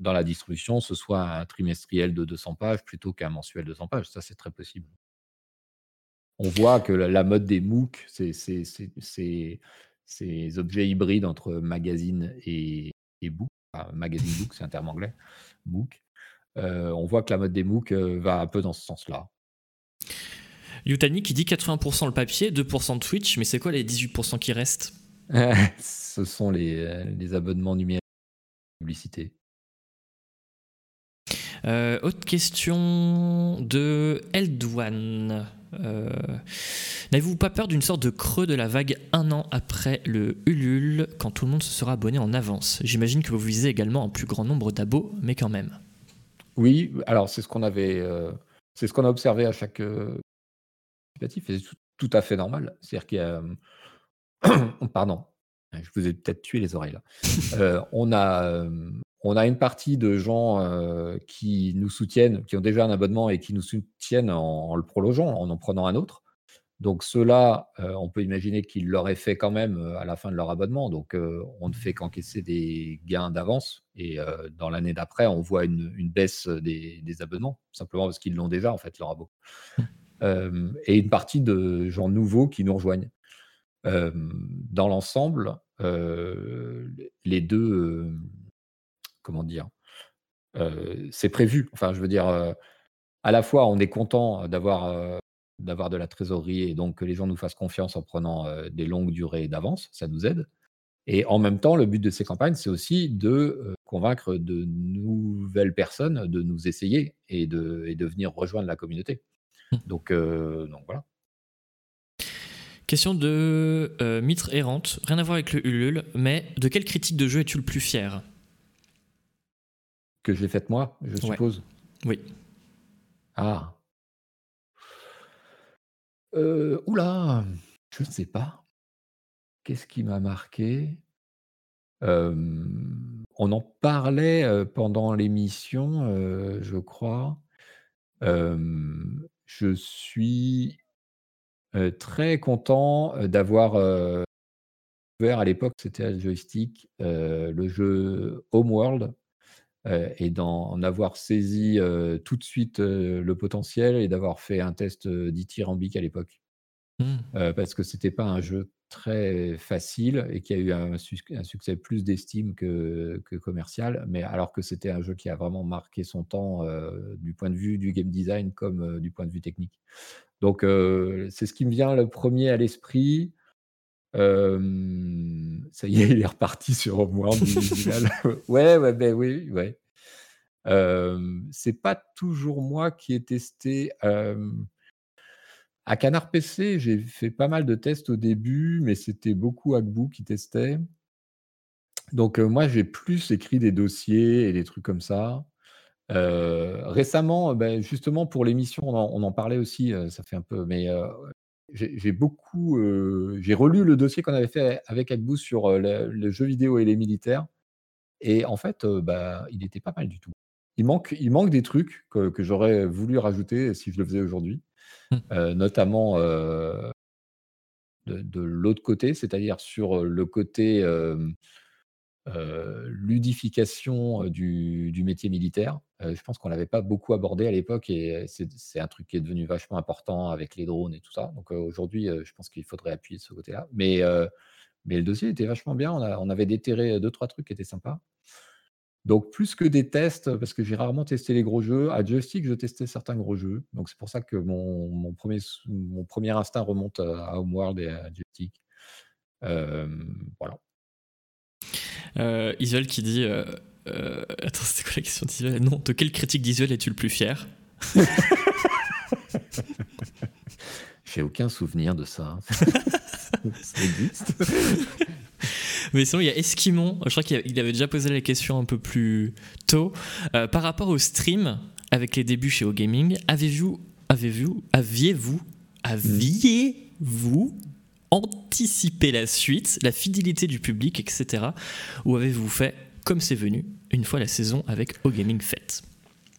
dans la distribution, ce soit un trimestriel de 200 pages plutôt qu'un mensuel de 100 pages. Ça, c'est très possible. On voit que la, mode des MOOC, c'est ces objets hybrides entre magazine et, et book, magazine book, c'est un terme anglais, book. Euh, on voit que la mode des MOOC euh, va un peu dans ce sens-là. Yutani qui dit 80% le papier, 2% de Twitch, mais c'est quoi les 18% qui restent? Ce sont les, euh, les, abonnements numériques publicité. Autre question de Eldouane. Euh, n'avez-vous pas peur d'une sorte de creux de la vague un an après le Ulule, quand tout le monde se sera abonné en avance? J'imagine que vous visez également un plus grand nombre d'abos, mais quand même. Oui, alors c'est ce qu'on avait, euh, c'est ce qu'on a observé à chaque euh, c'est tout, à fait normal. C'est-à-dire qu'il y a, pardon, je vous ai peut-être tué les oreilles là. on a, on a une partie de gens qui nous soutiennent, qui ont déjà un abonnement et qui nous soutiennent en, le prolongeant, en en prenant un autre. Donc ceux-là, on peut imaginer qu'ils l'auraient fait quand même à la fin de leur abonnement. Donc on ne fait qu'encaisser des gains d'avance. Et dans l'année d'après, on voit une, baisse des, abonnements, simplement parce qu'ils l'ont déjà, en fait, leur abo. et une partie de gens nouveaux qui nous rejoignent. dans l'ensemble, les deux comment dire, c'est prévu. Enfin, je veux dire, à la fois, on est content d'avoir d'avoir de la trésorerie et donc que les gens nous fassent confiance en prenant des longues durées d'avance, ça nous aide. Et en même temps, le but de ces campagnes, c'est aussi de convaincre de nouvelles personnes de nous essayer et de, et de venir rejoindre la communauté. Mmh. Donc, donc voilà. Question de Mitre Errante, rien à voir avec le Ulule, mais de quelle critique de jeu es-tu le plus fier? Que j'ai faite moi, je suppose. Oui. Ah. Euh, oula, je ne sais pas. Qu'est-ce qui m'a marqué? On en parlait pendant l'émission, je crois. je suis très content d'avoir ouvert à l'époque, c'était à joystick, le jeu Homeworld et d'en avoir saisi tout de suite le potentiel et d'avoir fait un test dithyrambique à l'époque. Mmh. parce que c'était pas un jeu très facile et qui a eu un, succès plus d'estime que, commercial, mais alors que c'était un jeu qui a vraiment marqué son temps du point de vue du game design comme du point de vue technique. Donc c'est ce qui me vient le premier à l'esprit. Ça y est, il est reparti sur Homeworld ouais, ouais, ben oui, ouais. c'est pas toujours moi qui ai testé. à Canard PC, j'ai fait pas mal de tests au début, mais c'était beaucoup Agbu qui testait. Donc moi, j'ai plus écrit des dossiers et des trucs comme ça. récemment, ben, justement pour l'émission, on, en parlait aussi, ça fait un peu, mais j'ai beaucoup, j'ai relu le dossier qu'on avait fait avec Agbou sur le, jeu vidéo et les militaires. Et en fait, bah, il était pas mal du tout. Il manque, il manque des trucs que, j'aurais voulu rajouter si je le faisais aujourd'hui, mmh. notamment de, l'autre côté, c'est-à-dire sur le côté ludification du, métier militaire. je pense qu'on l'avait pas beaucoup abordé à l'époque et c'est un truc qui est devenu vachement important avec les drones et tout ça. Donc aujourd'hui, je pense qu'il faudrait appuyer de ce côté-là. Mais, mais le dossier était vachement bien. On, on avait déterré deux, trois trucs qui étaient sympas. Donc, plus que des tests, parce que j'ai rarement testé les gros jeux, à Joystick, je testais certains gros jeux. Donc, c'est pour ça que mon, premier, mon premier instinct remonte à Homeworld et à Joystick. voilà. Euh, Isuel qui dit euh, euh, Attends, c'était quoi la question d'Isuel Non, de quelle critique d'Isuel es-tu le plus fier? J'ai aucun souvenir de ça. ça existe. Mais sinon, il y a Esquimon. Je crois qu'il avait déjà posé la question un peu plus tôt. Euh, par rapport au stream, avec les débuts chez O-Gaming, avez-vous, avez-vous, aviez-vous, aviez-vous anticipé la suite, la fidélité du public, etc. Ou avez-vous fait comme c'est venu une fois la saison avec O-Gaming faite?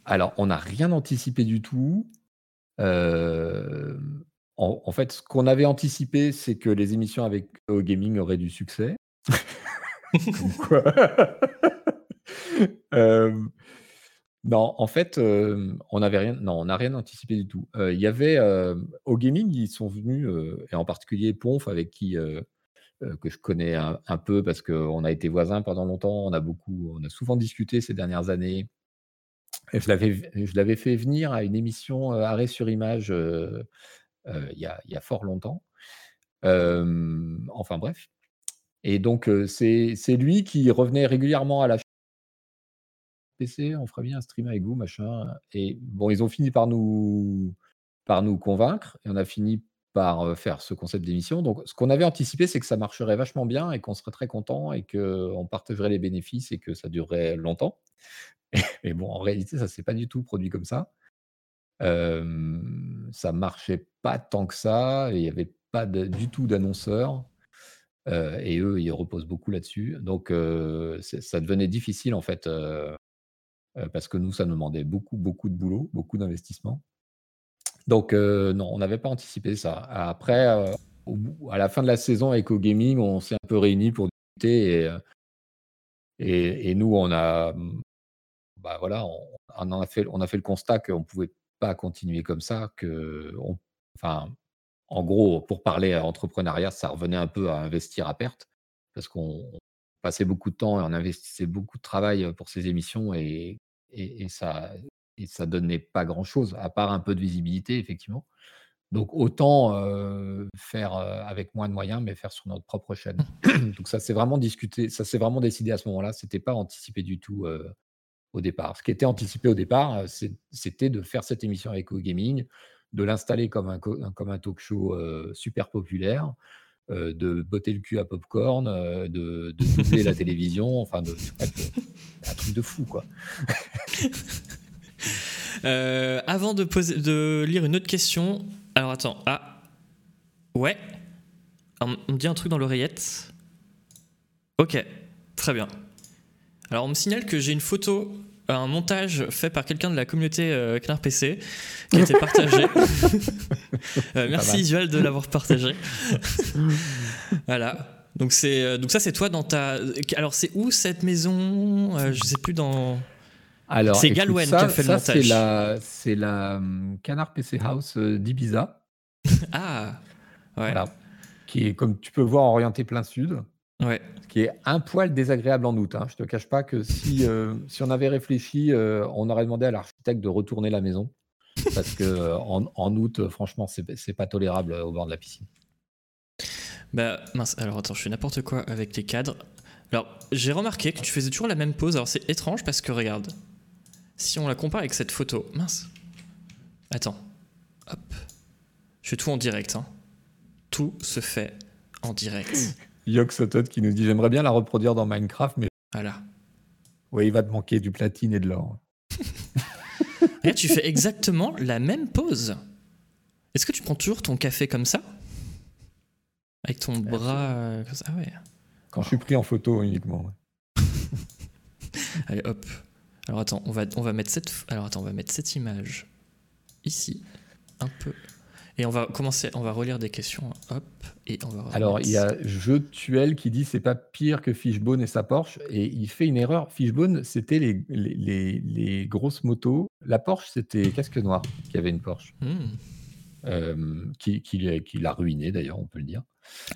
Alors, on n'a rien anticipé du tout. Euh, en, en, fait, ce qu'on avait anticipé, c'est que les émissions avec O-Gaming auraient du succès. non, en fait, on n'avait rien non, on n'a rien anticipé du tout. il y avait, au gaming, ils sont venus, et en particulier Ponf avec qui, que je connais un peu parce qu'on a été voisins pendant longtemps. On a beaucoup on a souvent discuté ces dernières années je l'avais je l'avais fait venir à une émission, Arrêt sur image, il y a fort longtemps. enfin bref et donc, c'est lui qui revenait régulièrement à la On ferait bien un stream avec vous, machin. Et bon, ils ont fini par nous, par nous convaincre et on a fini par faire ce concept d'émission. Donc, ce qu'on avait anticipé, c'est que ça marcherait vachement bien et qu'on serait très content et qu'on partagerait les bénéfices et que ça durerait longtemps. Mais bon, en réalité, ça ne s'est pas du tout produit comme ça. Euh, ça marchait pas tant que ça il n'y avait pas du tout d'annonceurs et eux, ils reposent beaucoup là-dessus. Donc, ça devenait difficile, en fait, parce que nous, ça nous demandait beaucoup, beaucoup de boulot, beaucoup d'investissement. Donc, non, on n'avait pas anticipé ça. Après, à la fin de la saison avec Gaming, on s'est un peu réunis pour discuter et, et, nous, on a, mmh, bah voilà, on, a fait, on a fait le constat qu'on ne pouvait pas continuer comme ça, que, enfin, en gros, pour parler entrepreneuriat, ça revenait un peu à investir à perte, parce qu'on passait beaucoup de temps et on investissait beaucoup de travail pour ces émissions et, ça et ça donnait pas grand-chose, à part un peu de visibilité, effectivement. Donc autant faire avec moins de moyens, mais faire sur notre propre chaîne. Mmh. Donc ça s'est vraiment discuté, ça s'est vraiment décidé à ce moment-là. C'était pas anticipé du tout au départ. Ce qui était anticipé au départ, c'était de faire cette émission avec Gaming, de l'installer comme un, comme un talk show super populaire, de botter le cul à popcorn, de, de doubler la télévision, enfin, de, un truc de fou, quoi. avant de, poser, de lire une autre question, alors attends, ah, ouais, on me dit un truc dans l'oreillette. Ok, très bien. Alors on me signale que j'ai une photo un montage fait par quelqu'un de la communauté euh, PC qui a été partagé. Euh, merci Isuel de l'avoir partagé. voilà. Donc c'est euh, donc ça c'est toi dans ta alors c'est où cette maison euh, je sais plus dans alors c'est Galwen qui a fait le montage. C'est la c'est la hum, Canard PC House d'Ibiza. ah ouais. Qui est comme tu peux voir orienté plein sud. Ouais. Ce qui est un poil désagréable en août. Hein. Je te cache pas que si, euh, si on avait réfléchi, euh, on aurait demandé à l'architecte de retourner la maison. Parce que euh, en, août, franchement, c'est pas tolérable au bord de la piscine. Bah mince, alors attends, je fais n'importe quoi avec les cadres. Alors, j'ai remarqué que tu faisais toujours la même pose. Alors, c'est étrange parce que regarde, si on la compare avec cette photo, mince. Attends, hop. Je fais tout en direct. Hein. Tout se fait en direct. Yoxotot qui nous dit J'aimerais bien la reproduire dans Minecraft, mais. Voilà. Oui, il va te manquer du platine et de l'or. Là, tu fais exactement la même pose. Est-ce que tu prends toujours ton café comme ça? Avec ton bras. euh, comme ça. Ah ouais. Quand je suis pris en photo uniquement. ouais. Allez, hop. Alors attends, on va, on va mettre cette. Alors attends, on va mettre cette image ici, un peu. Et on va commencer, on va relire des questions. Hop. Et on va. Alors, il y a Jeu Tuel qui dit c'est pas pire que Fishbone et sa Porsche. Et il fait une erreur. Fishbone, c'était les, les, les- les grosses motos. La Porsche, c'était Casque Noir qui avait une Porsche. Hmm. euh, qui, qui l'a ruiné d'ailleurs, on peut le dire.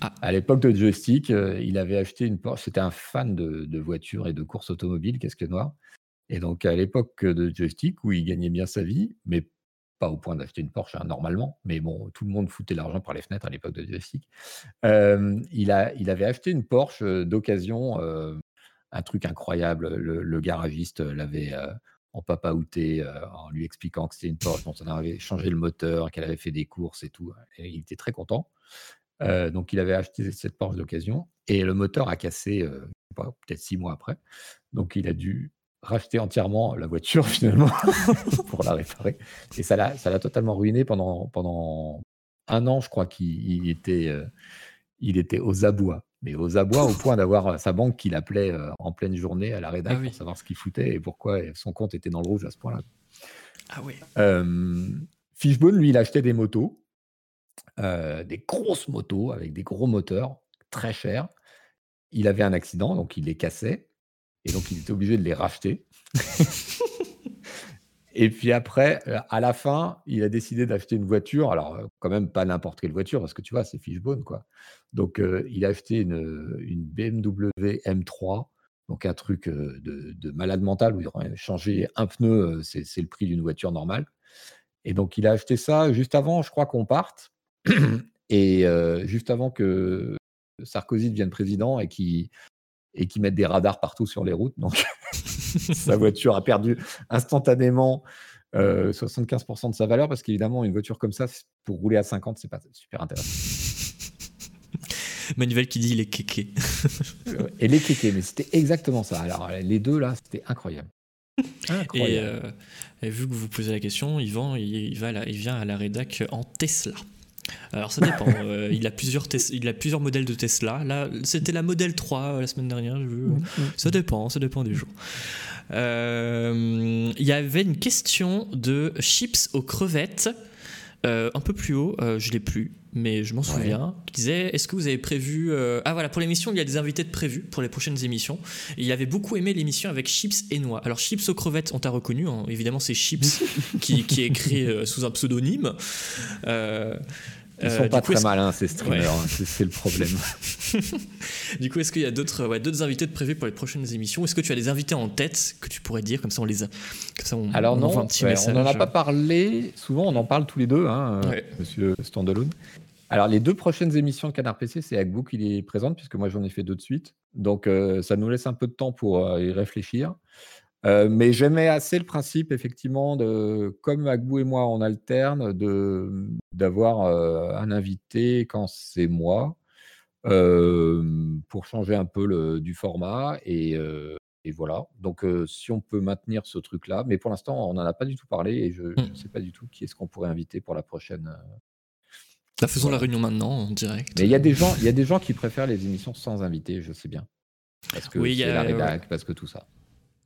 Ah. À l'époque de joystick, euh, il avait acheté une Porsche. C'était un fan de, de voitures et de courses automobiles, casque noir. Et donc à l'époque de joystick, où il gagnait bien sa vie, mais pas au point d'acheter une Porsche hein, normalement, mais bon, tout le monde foutait l'argent par les fenêtres à l'époque de joystick. il, avait acheté une Porsche d'occasion, un truc incroyable. Le, garagiste l'avait euh, en papaouté en lui expliquant que c'était une Porsche dont on avait changé le moteur, qu'elle avait fait des courses et tout. Et il était très content. Donc il avait acheté cette Porsche d'occasion et le moteur a cassé peut-être six mois après. Donc il a dû racheter entièrement la voiture finalement pour la réparer. Et ça l'a, ça l'a totalement ruiné pendant, pendant un an, je crois qu'il il était, euh, il était aux abois. Mais aux abois au point d'avoir euh, sa banque qui l'appelait euh, en pleine journée à la rédac Ah oui. pour savoir ce qu'il foutait et pourquoi son compte était dans le rouge à ce point-là. Ah. Euh, Fishbone, lui, il achetait des motos, des grosses motos avec des gros moteurs, très chers. Il avait un accident, donc il les cassait, et donc il était obligé de les racheter. et puis après, euh, à la fin, il a décidé d'acheter une voiture, alors euh, quand même pas n'importe quelle voiture, parce que tu vois, c'est Fishbone, quoi. Donc euh, il a acheté une, BMW M3, donc un truc de, de malade mental où il aurait changé un pneu, c'est le prix d'une voiture normale. Et donc, il a acheté ça juste avant, je crois, qu'on parte. Et juste avant que Sarkozy devienne président et qu'il et qu'il mette des radars partout sur les routes. Donc, sa voiture a perdu instantanément euh, 75% de sa valeur parce qu'évidemment, une voiture comme ça, pour rouler à 50, c'est pas super intéressant. Manuel qui dit il est kéké. Euh, Et les kékés, mais c'était exactement ça. Alors, les deux là, c'était incroyable. Et, Incroyable. euh, et vu que vous posez la question, Yvan, il, il va à la- il vient à la rédac en Tesla. Alors ça dépend. euh, il, a plusieurs Tes- il a plusieurs modèles de Tesla. Là, c'était la modèle 3 euh, la semaine dernière. j'ai vu. Ça dépend, ça dépend des jours. Euh, Il y avait une question de chips aux crevettes. un peu plus haut, je l'ai plus, mais je m'en Ouais. souviens. Qui disait Est-ce que vous avez prévu Ah voilà, pour l'émission, il y a des invités de prévus pour les prochaines émissions. Et il avait beaucoup aimé l'émission avec chips et noix. Alors chips aux crevettes, on t'a reconnu. hein. Évidemment, c'est chips qui, qui est écrit sous un pseudonyme. Euh, Ils euh, sont du pas coup, très malins, ces streamers. Ouais. hein, c'est le problème. Du coup, est-ce qu'il y a d'autres ouais, d'autres invités de prévus pour les prochaines émissions? Est-ce que tu as des invités en tête que tu pourrais dire? Comme ça, on les a. Comme ça, on, Alors on non, un petit ouais, message. on n'en a pas parlé. Souvent, on en parle tous les deux, hein, euh. Monsieur Standalone. Alors, les deux prochaines émissions de Canard PC, c'est Agbo qui les présente, puisque moi, j'en ai fait deux de suite. Donc, euh, ça nous laisse un peu de temps pour euh, y réfléchir. Euh, mais j'aimais assez le principe, effectivement, de, comme Agbou et moi, on alterne, de, d'avoir euh, un invité quand c'est moi, euh, pour changer un peu le, du format. Et, et voilà. Donc, si on peut maintenir ce truc-là, mais pour l'instant, on n'en a pas du tout parlé et je ne Mm. sais pas du tout qui est-ce qu'on pourrait inviter pour la prochaine. euh. Bah, faisons Voilà. la réunion maintenant en direct. Mais il y a des gens, il y a des gens qui préfèrent les émissions sans invité, je sais bien. Parce que Oui, il y c'est a- la rédac, parce que tout ça.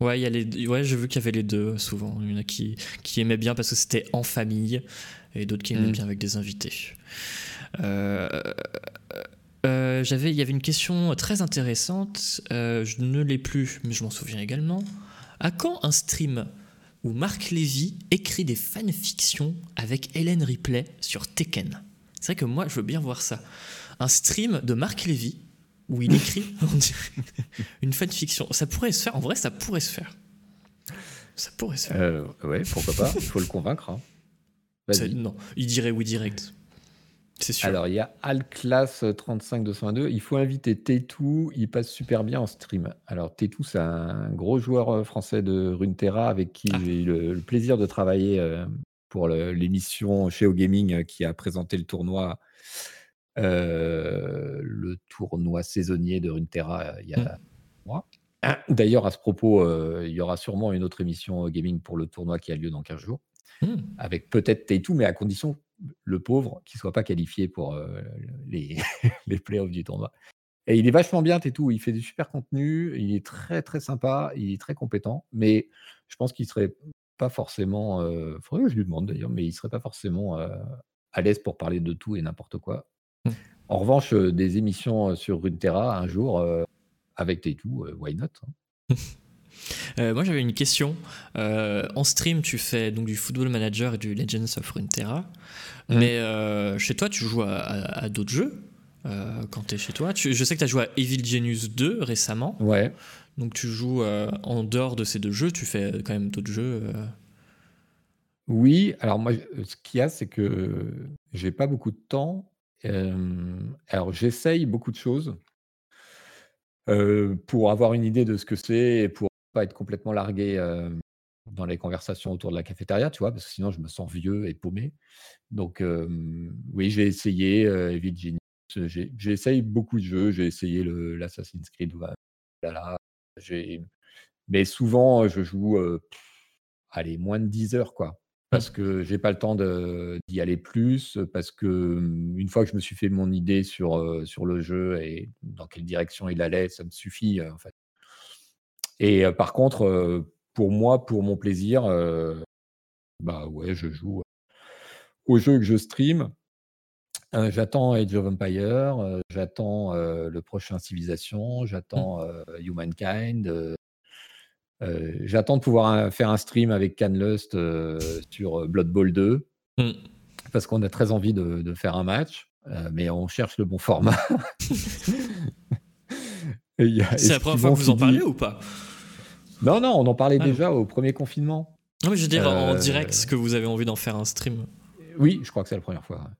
Ouais, il y a les, ouais, j'ai vu qu'il y avait les deux souvent. Il y en a qui, qui aimaient bien parce que c'était en famille et d'autres qui aimaient Mm. bien avec des invités. Euh, euh, j'avais, il y avait une question très intéressante. euh, je ne l'ai plus, mais je m'en souviens également. À quand un stream où Marc Lévy écrit des fanfictions avec Hélène Ripley sur Tekken? C'est vrai que moi, je veux bien voir ça. Un stream de Marc Lévy où il écrit une fanfiction. Ça pourrait se faire. En vrai, ça pourrait se faire. Ça pourrait se faire. Euh, ouais, pourquoi pas Il faut le convaincre. hein. Ça- non, il dirait oui direct. C'est sûr. Alors, il y a Alclass 35222. Il faut inviter Tétou. Il passe super bien en stream. Alors, Tétou, c'est un gros joueur euh, français de Runeterra avec qui Ah. j'ai eu le, le plaisir de travailler euh, pour l'émission chez Gaming euh, qui a présenté le tournoi, le tournoi saisonnier de Runeterra euh, il y a Mm. un mois. Ah, D'ailleurs, à ce propos, euh, il y aura sûrement une autre émission euh, gaming pour le tournoi qui a lieu dans 15 jours Hmm. avec peut-être Teitou, mais à condition le pauvre, qui soit pas qualifié pour les, les playoffs du tournoi. Et il est vachement bien, tout. Il fait du super contenu. Il est très, très sympa. Il est très compétent. Mais je pense qu'il serait pas forcément. Il faudrait que je lui demande d'ailleurs, mais il serait pas forcément à l'aise pour parler de tout et n'importe quoi. Mmh. En revanche, des émissions sur Runeterra un jour avec tout, why not hein. moi j'avais une question. en stream, tu fais donc du Football Manager et du Legends of Runeterra, mmh. mais chez toi, tu joues à d'autres jeux euh, quand tu es chez toi. je sais que tu as joué à Evil Genius 2 récemment. Ouais. Donc tu joues euh, en dehors de ces deux jeux, tu fais quand même d'autres jeux. Euh. Oui, alors moi, ce qu'il y a, c'est que j'ai pas beaucoup de temps. Alors j'essaye beaucoup de choses pour avoir une idée de ce que c'est et pour pas être complètement largué dans les conversations autour de la cafétéria, tu vois, parce que sinon je me sens vieux et paumé. Donc oui, j'ai essayé j'ai essayé beaucoup de jeux, j'ai essayé l'Assassin's Creed mais souvent je joue, allez, moins de 10 heures, quoi. Mmh. Parce que j'ai pas le temps d'y aller plus, parce que mmh, une fois que je me suis fait mon idée sur, sur le jeu et dans quelle direction il allait, ça me suffit, en fait. Et par contre, pour moi, pour mon plaisir, bah ouais, je joue aux jeux que je stream j'attends Age of Empires, j'attends le prochain Civilization, mmh. j'attends Humankind. J'attends de pouvoir faire un stream avec Canlust sur Blood Bowl 2 mmh. parce qu'on a très envie de, faire un match, mais on cherche le bon format. C'est la première fois que vous en parlez ou pas? Non, non, on en parlait ah déjà au premier confinement. Non, mais je veux dire en direct, ce que vous avez envie d'en faire un stream? Oui, je crois que c'est la première fois.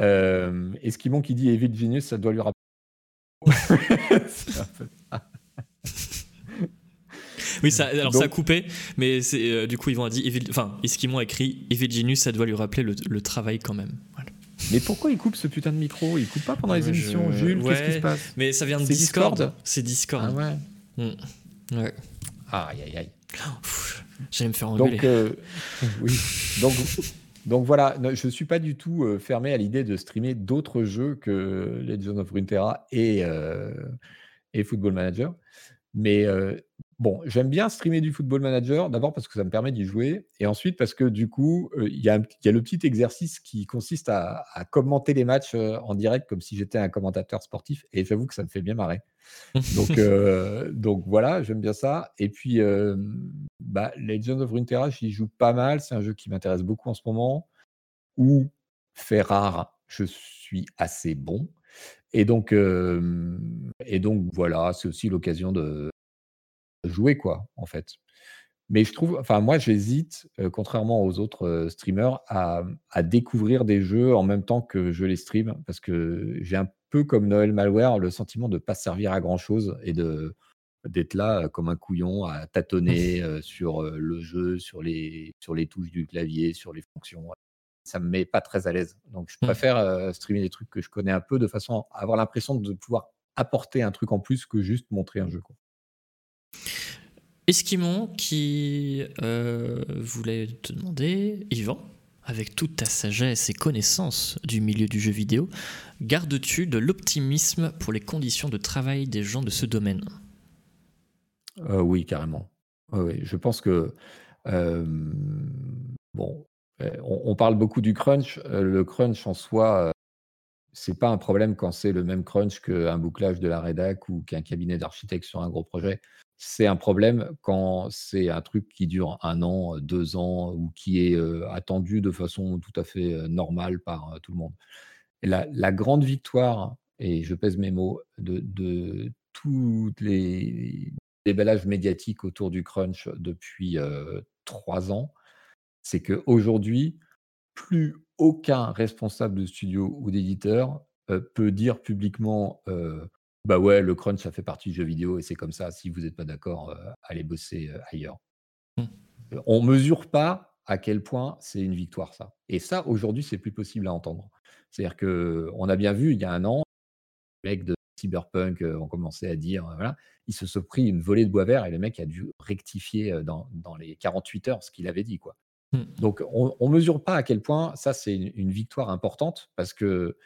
Euh, Esquimon qui dit Evil Genius, ça doit lui rappeler. oui, ça, alors ça a coupé, mais c'est, euh, du coup, ils vont Evil, enfin, a écrit Evil Genius, ça doit lui rappeler le, travail quand même. Mais pourquoi il coupe ce putain de micro? Il coupe pas pendant les émissions, Jules Qu'est-ce qui se passe? Mais ça vient de Discord. C'est Discord. Ah ouais. Mm. ouais. Aïe aïe aïe. J'allais me faire engueuler. Donc, euh, oui. Donc, donc voilà, je ne suis pas du tout fermé à l'idée de streamer d'autres jeux que Legend of Runeterra et, et Football Manager. Mais bon, j'aime bien streamer du Football Manager, d'abord parce que ça me permet d'y jouer, et ensuite parce que du coup, il y, a le petit exercice qui consiste à, commenter les matchs en direct comme si j'étais un commentateur sportif, et j'avoue que ça me fait bien marrer. Donc, donc voilà, j'aime bien ça. Et puis, bah, Legend of Runeterra, j'y joue pas mal, c'est un jeu qui m'intéresse beaucoup en ce moment, où, fait rare, je suis assez bon. Et donc, et donc voilà, c'est aussi l'occasion de jouer, quoi, en fait. Mais je trouve, enfin, moi, j'hésite, contrairement aux autres streamers, à, à, découvrir des jeux en même temps que je les stream, parce que j'ai un peu comme Noël Malware le sentiment de ne pas servir à grand chose et de d'être là comme un couillon à tâtonner sur le jeu, sur les, sur les touches du clavier, sur les fonctions ça me met pas très à l'aise. Donc, je mmh. préfère streamer des trucs que je connais un peu de façon à avoir l'impression de pouvoir apporter un truc en plus que juste montrer un jeu. Quoi. Esquimon qui euh, voulait te demander, Yvan, avec toute ta sagesse et connaissance du milieu du jeu vidéo, gardes-tu de l'optimisme pour les conditions de travail des gens de ce domaine? Euh, Oui, carrément. je pense que bon, on, parle beaucoup du crunch. le crunch en soi, c'est pas un problème quand c'est le même crunch qu'un bouclage de la rédac ou qu'un cabinet d'architecte sur un gros projet. C'est un problème quand c'est un truc qui dure un an, deux ans ou qui est attendu de façon tout à fait normale par tout le monde. la, grande victoire, et je pèse mes mots, de, de tous les déballages médiatiques autour du crunch depuis trois ans, c'est qu'aujourd'hui, plus aucun responsable de studio ou d'éditeur peut dire publiquement bah ouais, le crunch, ça fait partie du jeu vidéo et c'est comme ça. Si vous n'êtes pas d'accord, allez bosser ailleurs. Mmh. On ne mesure pas à quel point c'est une victoire, ça. Et ça, aujourd'hui, c'est plus possible à entendre. C'est-à-dire qu'on a bien vu, il y a un an, les mecs de Cyberpunk ont commencé à dire, voilà, ils se sont pris une volée de bois vert et le mec a dû rectifier dans, dans les 48 heures ce qu'il avait dit, quoi. Mmh. Donc on ne mesure pas à quel point ça, c'est une victoire importante parce que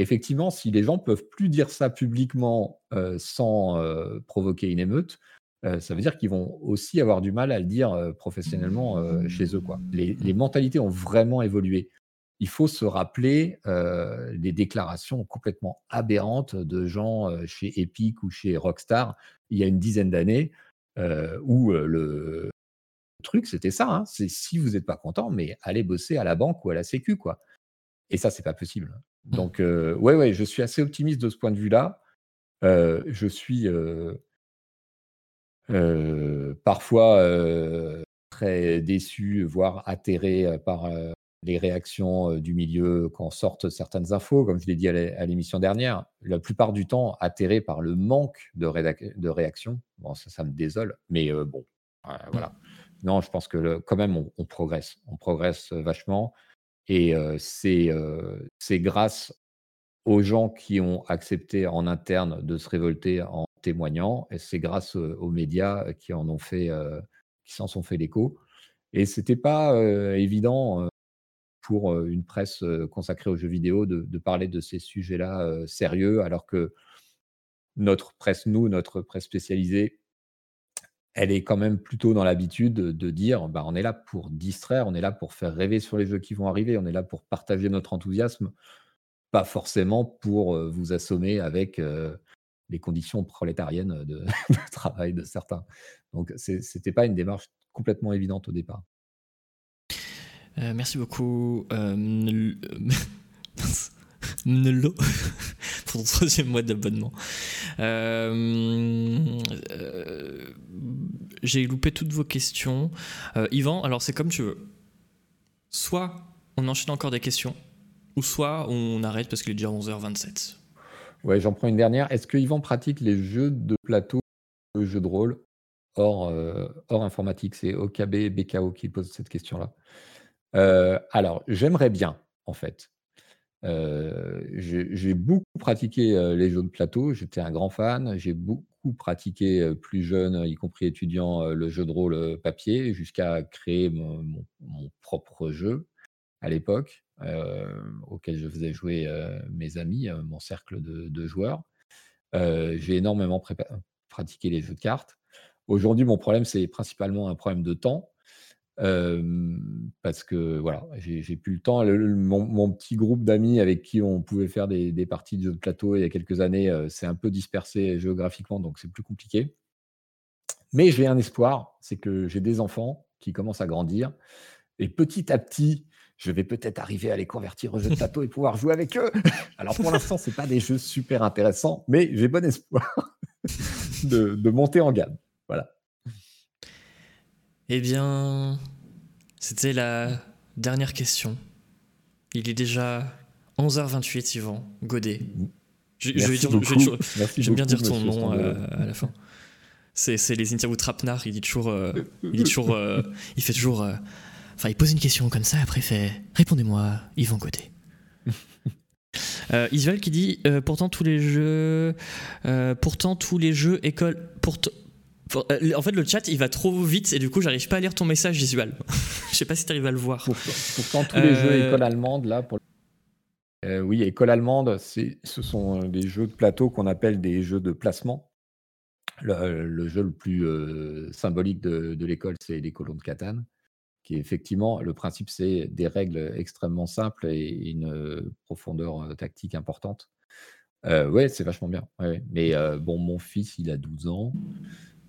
effectivement, si les gens peuvent plus dire ça publiquement, sans, provoquer une émeute, ça veut dire qu'ils vont aussi avoir du mal à le dire, professionnellement, chez eux, les mentalités ont vraiment évolué. Il faut se rappeler, les déclarations complètement aberrantes de gens, chez Epic ou chez Rockstar, il y a une dizaine d'années, où, le truc, c'était ça, hein, c'est si vous n'êtes pas content, mais allez bosser à la banque ou à la sécu, quoi. Et ça, c'est pas possible. Mmh. Donc, ouais, ouais, je suis assez optimiste de ce point de vue-là. je suis parfois très déçu, voire atterré par les réactions du milieu quand sortent certaines infos, comme je l'ai dit à l'émission dernière. La plupart du temps, atterré par le manque de, de réactions. Bon, ça, ça me désole, mais bon, voilà. Non, je pense que quand même, on, progresse. On progresse vachement. Et c'est grâce aux gens qui ont accepté en interne de se révolter en témoignant, et c'est grâce aux médias qui en ont fait, qui s'en sont fait l'écho. Et c'était pas évident pour une presse consacrée aux jeux vidéo de, parler de ces sujets-là sérieux, alors que notre presse, nous, notre presse spécialisée, elle est quand même plutôt dans l'habitude de dire bah, on est là pour distraire, on est là pour faire rêver sur les jeux qui vont arriver, on est là pour partager notre enthousiasme, pas forcément pour vous assommer avec les conditions prolétariennes de, travail de certains. Donc, ce n'était pas une démarche complètement évidente au départ. Euh, merci beaucoup. Euh, pour ton troisième mois d'abonnement. Euh, euh, j'ai loupé toutes vos questions. Euh, Yvan, alors c'est comme tu veux. Soit on enchaîne encore des questions, ou soit on arrête parce qu'il est déjà 11h27. Ouais, j'en prends une dernière. Est-ce que Yvan pratique les jeux de plateau, les jeux de rôle hors, hors informatique? C'est OKB BKO qui pose cette question-là. alors, j'aimerais bien, en fait. J'ai beaucoup pratiqué les jeux de plateau, j'étais un grand fan. J'ai beaucoup pratiqué plus jeune, y compris étudiant, le jeu de rôle papier, jusqu'à créer mon, propre jeu à l'époque, auquel je faisais jouer mes amis, mon cercle de, joueurs. j'ai énormément pratiqué les jeux de cartes. Aujourd'hui, mon problème, c'est principalement un problème de temps parce que voilà, j'ai plus le temps. mon, petit groupe d'amis avec qui on pouvait faire des, parties de jeux de plateau il y a quelques années, c'est un peu dispersé géographiquement, donc c'est plus compliqué. Mais j'ai un espoir, c'est que j'ai des enfants qui commencent à grandir. Et petit à petit, je vais peut-être arriver à les convertir aux jeux de plateau et pouvoir jouer avec eux. Alors pour l'instant, ce pas des jeux super intéressants, mais j'ai bon espoir de, de monter en gamme. Eh bien, c'était la dernière question. Il est déjà 11h28, Yvan Godet. Je, J'aime bien dire ton nom euh, à la fin. C'est les interviews Trapnar, il dit toujours. Euh, il, dit toujours euh, il fait toujours. Enfin, il pose une question comme ça, après il fait Répondez-moi, Yvan Godet. Isval qui dit Pourtant, tous les jeux. pourtant, tous les jeux école. Pourtant en fait, le chat, il va trop vite et du coup, j'arrive pas à lire ton message visuel. Je sais pas si tu arrives à le voir. Pourtant, tous les jeux euh, école allemande, là, pour... Euh, oui, école allemande, ce sont des jeux de plateau qu'on appelle des jeux de placement. Le, jeu le plus symbolique de, l'école, c'est les colons de Catane, qui effectivement, le principe, c'est des règles extrêmement simples et une profondeur tactique importante. ouais, c'est vachement bien. Mais bon, mon fils, il a 12 ans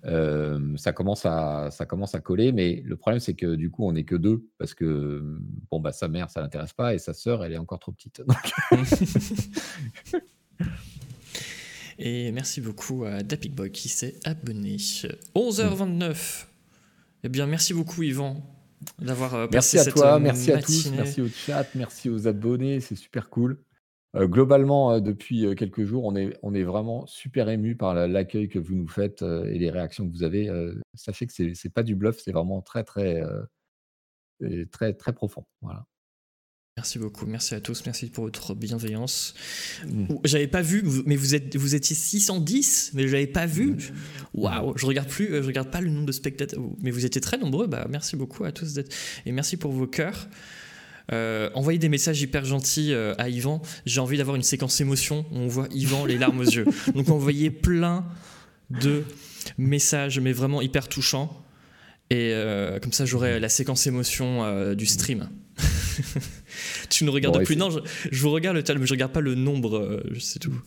ça, commence à, ça commence à coller, mais le problème, c'est que du coup, on n'est que deux, parce que bon, bah, sa mère, ça l'intéresse pas, et sa sœur, elle est encore trop petite. et merci beaucoup à Dapic Boy qui s'est abonné. 11h29. Eh bien, merci beaucoup, Yvan, d'avoir Merci à toi, merci à tous, merci au chat, merci aux abonnés, c'est super cool globalement, depuis, quelques jours, on est on est vraiment super ému par l'accueil que vous nous faites, et les réactions que vous avez, sachez que c'est c'est pas du bluff, c'est vraiment très, très, très, très profond. Voilà. Merci beaucoup, merci à tous, merci pour votre bienveillance. Mm. J'avais pas vu, mais vous êtes, vous étiez 610, mais je l'avais pas vu. Waouh, je regarde plus, je regarde pas le nombre de spectateurs, mais vous étiez très nombreux. Bah, merci beaucoup à tous et merci pour vos cœurs. Euh, envoyez des messages hyper gentils euh, à Yvan. J'ai envie d'avoir une séquence émotion où on voit Yvan les larmes aux yeux. Donc envoyez plein de messages, mais vraiment hyper touchants. Et euh, comme ça, j'aurai la séquence émotion du stream. tu ne regardes plus. Non, je, vous regarde le tel, mais je regarde pas le nombre, je sais tout.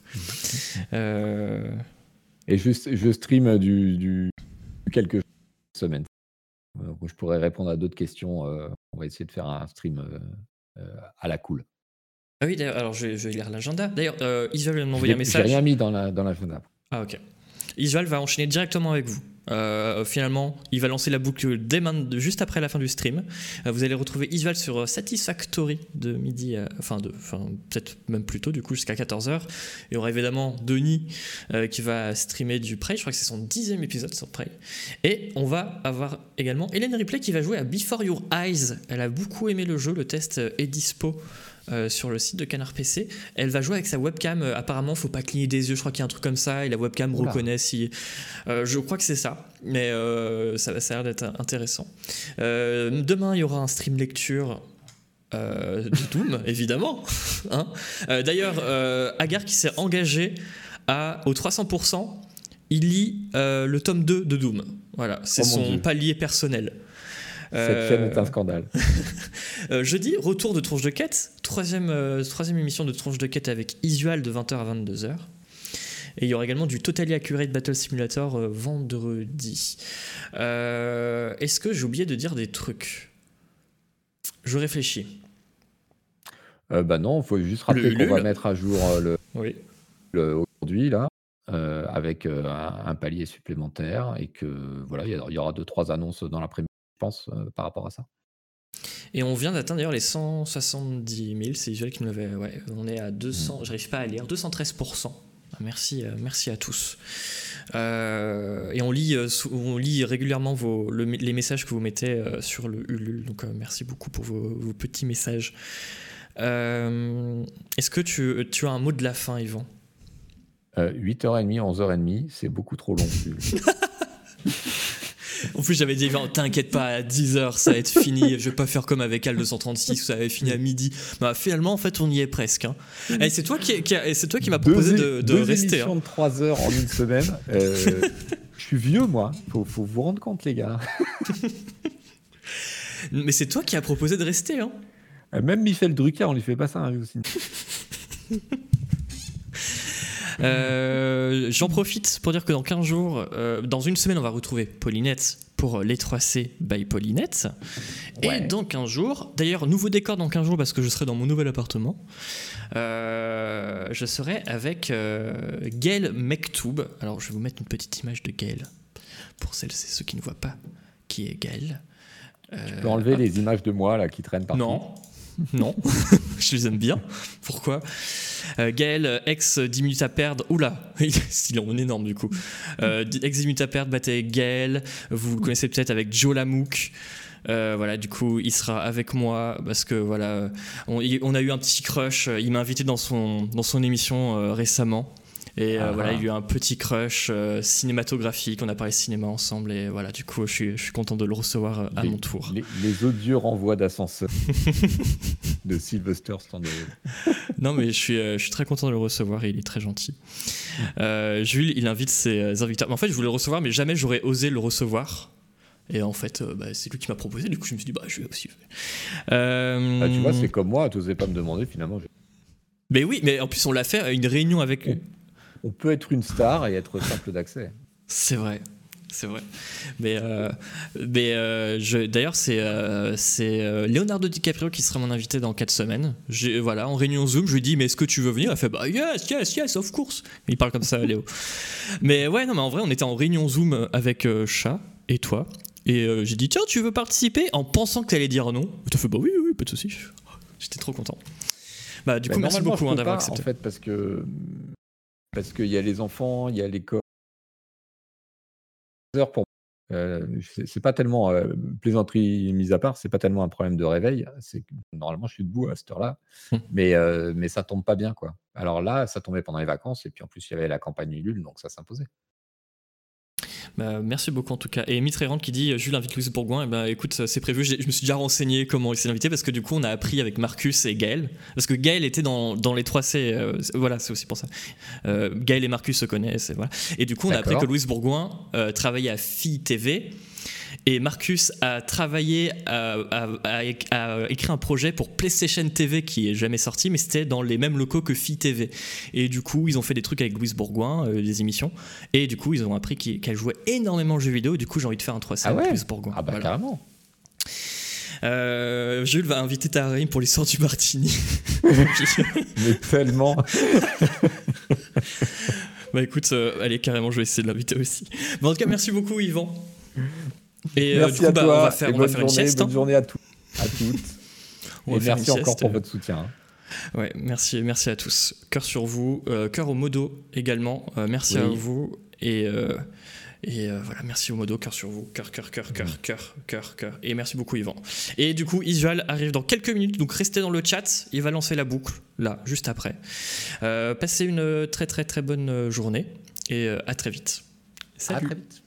Et je stream du, du quelques semaines. Je pourrais répondre à d'autres questions. on va essayer de faire un stream à la cool. Ah oui, d'ailleurs, alors je vais, lire l'agenda. D'ailleurs, euh, Isval vient de m'envoyer un message. J'ai rien mis dans l'agenda. Dans ah, ok. Isval va enchaîner directement avec vous. Euh, finalement, il va lancer la boucle dès juste après la fin du stream. Euh, vous allez retrouver Isval sur Satisfactory de midi, enfin, de, enfin peut-être même plus tôt, du coup, jusqu'à 14h. Il y aura évidemment Denis qui va streamer du Prey. Je crois que c'est son dixième épisode sur Prey. Et on va avoir également Hélène Ripley qui va jouer à Before Your Eyes. Elle a beaucoup aimé le jeu. Le test est dispo euh, sur le site de Canard PC. Elle va jouer avec sa webcam. Euh, apparemment, faut pas cligner des yeux. Je crois qu'il y a un truc comme ça et la webcam reconnaît si. Euh, je crois que c'est ça, mais ça, ça, a l'air d'être intéressant. demain, il y aura un stream lecture. de Doom, évidemment. Hein. D'ailleurs, Agar qui s'est engagé à, au 300%, il lit le tome 2 de Doom. Voilà, c'est oh son palier personnel. Cette chaîne est un scandale. Euh, jeudi, retour de Tronche de Quête, troisième, euh, troisième émission de Tronche de Quête avec Isual de 20h à 22h. Et il y aura également du Totally Accurate Battle Simulator euh, vendredi. Est-ce que j'ai oublié de dire des trucs? Je réfléchis. bah non, il faut juste rappeler qu'on va mettre à jour le, le aujourd'hui là. avec un, palier supplémentaire et que voilà, il y, aura deux trois annonces dans l'après-midi pense, euh, par rapport à ça? Et on vient d'atteindre d'ailleurs les 170 000, c'est Visuel qui me l'avait. Ouais, on est à 200, mmh. j'arrive pas à lire, 213%. Merci, euh, merci à tous. Euh, et on lit, on lit régulièrement vos, les messages que vous mettez sur le Ulule, donc merci beaucoup pour vos, petits messages. Est-ce que tu, tu, as un mot de la fin, Yvan? 8h30, 11h30, c'est beaucoup trop long. En plus, j'avais dit, t'inquiète pas, à 10h, ça va être fini. Je vais pas faire comme avec Al 236 où ça avait fini à midi. Bah, finalement, en fait, on y est presque. Hein. Et c'est toi qui, c'est toi qui m'as proposé de, de deux rester. Hein. de 3 heures en une semaine. Euh, je suis vieux, moi. Faut, faut vous rendre compte, les gars. Mais c'est toi qui as proposé de rester. Hein. Euh, même Michel Drucker, on lui fait pas ça hein, aussi. Euh, j'en profite pour dire que dans 15 jours, euh, dans une semaine, on va retrouver Paulinette pour les 3C by Paulinette. Et dans 15 jours, d'ailleurs, nouveau décor dans 15 jours parce que je serai dans mon nouvel appartement. Euh, je serai avec Gail Mektoub. Alors, je vais vous mettre une petite image de Gail pour celles et ceux qui ne voient pas qui est Gail. tu peux enlever les images de moi là qui traînent partout. Non, non, je les aime bien. Pourquoi? Euh, Gaël, ex 10 minutes à perdre. Oula, il est énorme du coup. Euh, ex 10 minutes à perdre, battait Gaël. Vous le connaissez peut-être avec Joe Lamouk. Euh, voilà, du coup, il sera avec moi parce que voilà, on, a eu un petit crush. Il m'a invité dans son, dans son émission récemment. Et euh, voilà, il y a eu un petit crush euh, cinématographique. On a parlé cinéma ensemble. Et voilà, du coup, je suis, je suis content de le recevoir euh, à mon tour. Les, les odieux renvois d'ascenseur de Sylvester Stallone. non, mais je suis, je suis très content de le recevoir et il est très gentil. Jules, il invite ses invités. En fait, je voulais le recevoir, mais jamais j'aurais osé le recevoir. Et en fait, bah, c'est lui qui m'a proposé. Du coup, je me suis dit, bah, je vais aussi. Ah, tu vois, c'est comme moi. Tu n'osais pas me demander finalement. Mais oui, mais en plus, on l'a fait à une réunion avec on peut être une star et être simple d'accès. C'est vrai. C'est vrai. Mais, euh, mais euh, d'ailleurs, c'est euh, c'est Leonardo DiCaprio qui sera mon invité dans 4 semaines. Voilà, en réunion Zoom, je lui dis Mais est-ce que tu veux venir? Il fait Bah, yes, yes, yes, of course. Il parle comme ça, Léo. mais ouais, non, mais en vrai, on était en réunion Zoom avec Chat et toi. Et j'ai dit Tiens, tu veux participer? En pensant que tu allais dire non. Tu as fait Bah oui, oui, pas de soucis. J'étais trop content. Bah, du coup, merci beaucoup hein, d'avoir accepté. En fait, parce que parce qu'il y a les enfants, il y a l'école. Pour Euh, c'est pas tellement, euh, plaisanterie mise à part, c'est pas tellement un problème de réveil. C'est normalement, je suis debout à cette heure-là, mais, euh, mais ça tombe pas bien, quoi. Alors là, ça tombait pendant les vacances, et puis en plus, il y avait la campagne Ulule, donc ça s'imposait. Bah, merci beaucoup en tout cas. Et Mitrérand qui dit Jules invite Louis Bourgoin. Et bah, écoute, c'est prévu. Je me suis déjà renseigné comment il s'est invité parce que du coup, on a appris avec Marcus et Gaël. Parce que Gaël était dans, dans les 3C. voilà, c'est aussi pour ça. Gaël et Marcus se connaissent. Et, voilà. et du coup, on a appris que Louis Bourgoin travaillait à Phi TV et Marcus a travaillé, à, écrire un projet pour PlayStation TV qui est jamais sorti, mais c'était dans les mêmes locaux que Phi TV. Et du coup, ils ont fait des trucs avec Louise Bourgoin, euh, des émissions. Et du coup, ils ont appris qu'elle jouait énormément aux jeux vidéo. Du coup, j'ai envie de faire un 3 ah avec Louise Bourgoin. Ah bah carrément. Euh, Jules va inviter Tarim pour l'histoire du Martini. Mais tellement. bah écoute, euh, allez carrément, je vais essayer de l'inviter aussi. en tout cas, merci beaucoup, Yvan. Et euh, merci à bah, toi. on va faire, on va faire journée, une sieste. Bonne hein. journée à, tout, à toutes. et merci encore pour votre soutien. Hein. Ouais, merci, merci à tous. Cœur sur vous, euh, cœur au modo également. Euh, merci à vous et et voilà, merci au modo, cœur sur vous, cœur, cœur, cœur, cœur, cœur, cœur, cœur. Et merci beaucoup Yvan. Et du coup, Isual arrive dans quelques minutes, donc restez dans le chat. Il va lancer la boucle là, juste après. passez une très très très bonne journée et à très vite. Salut. À très vite.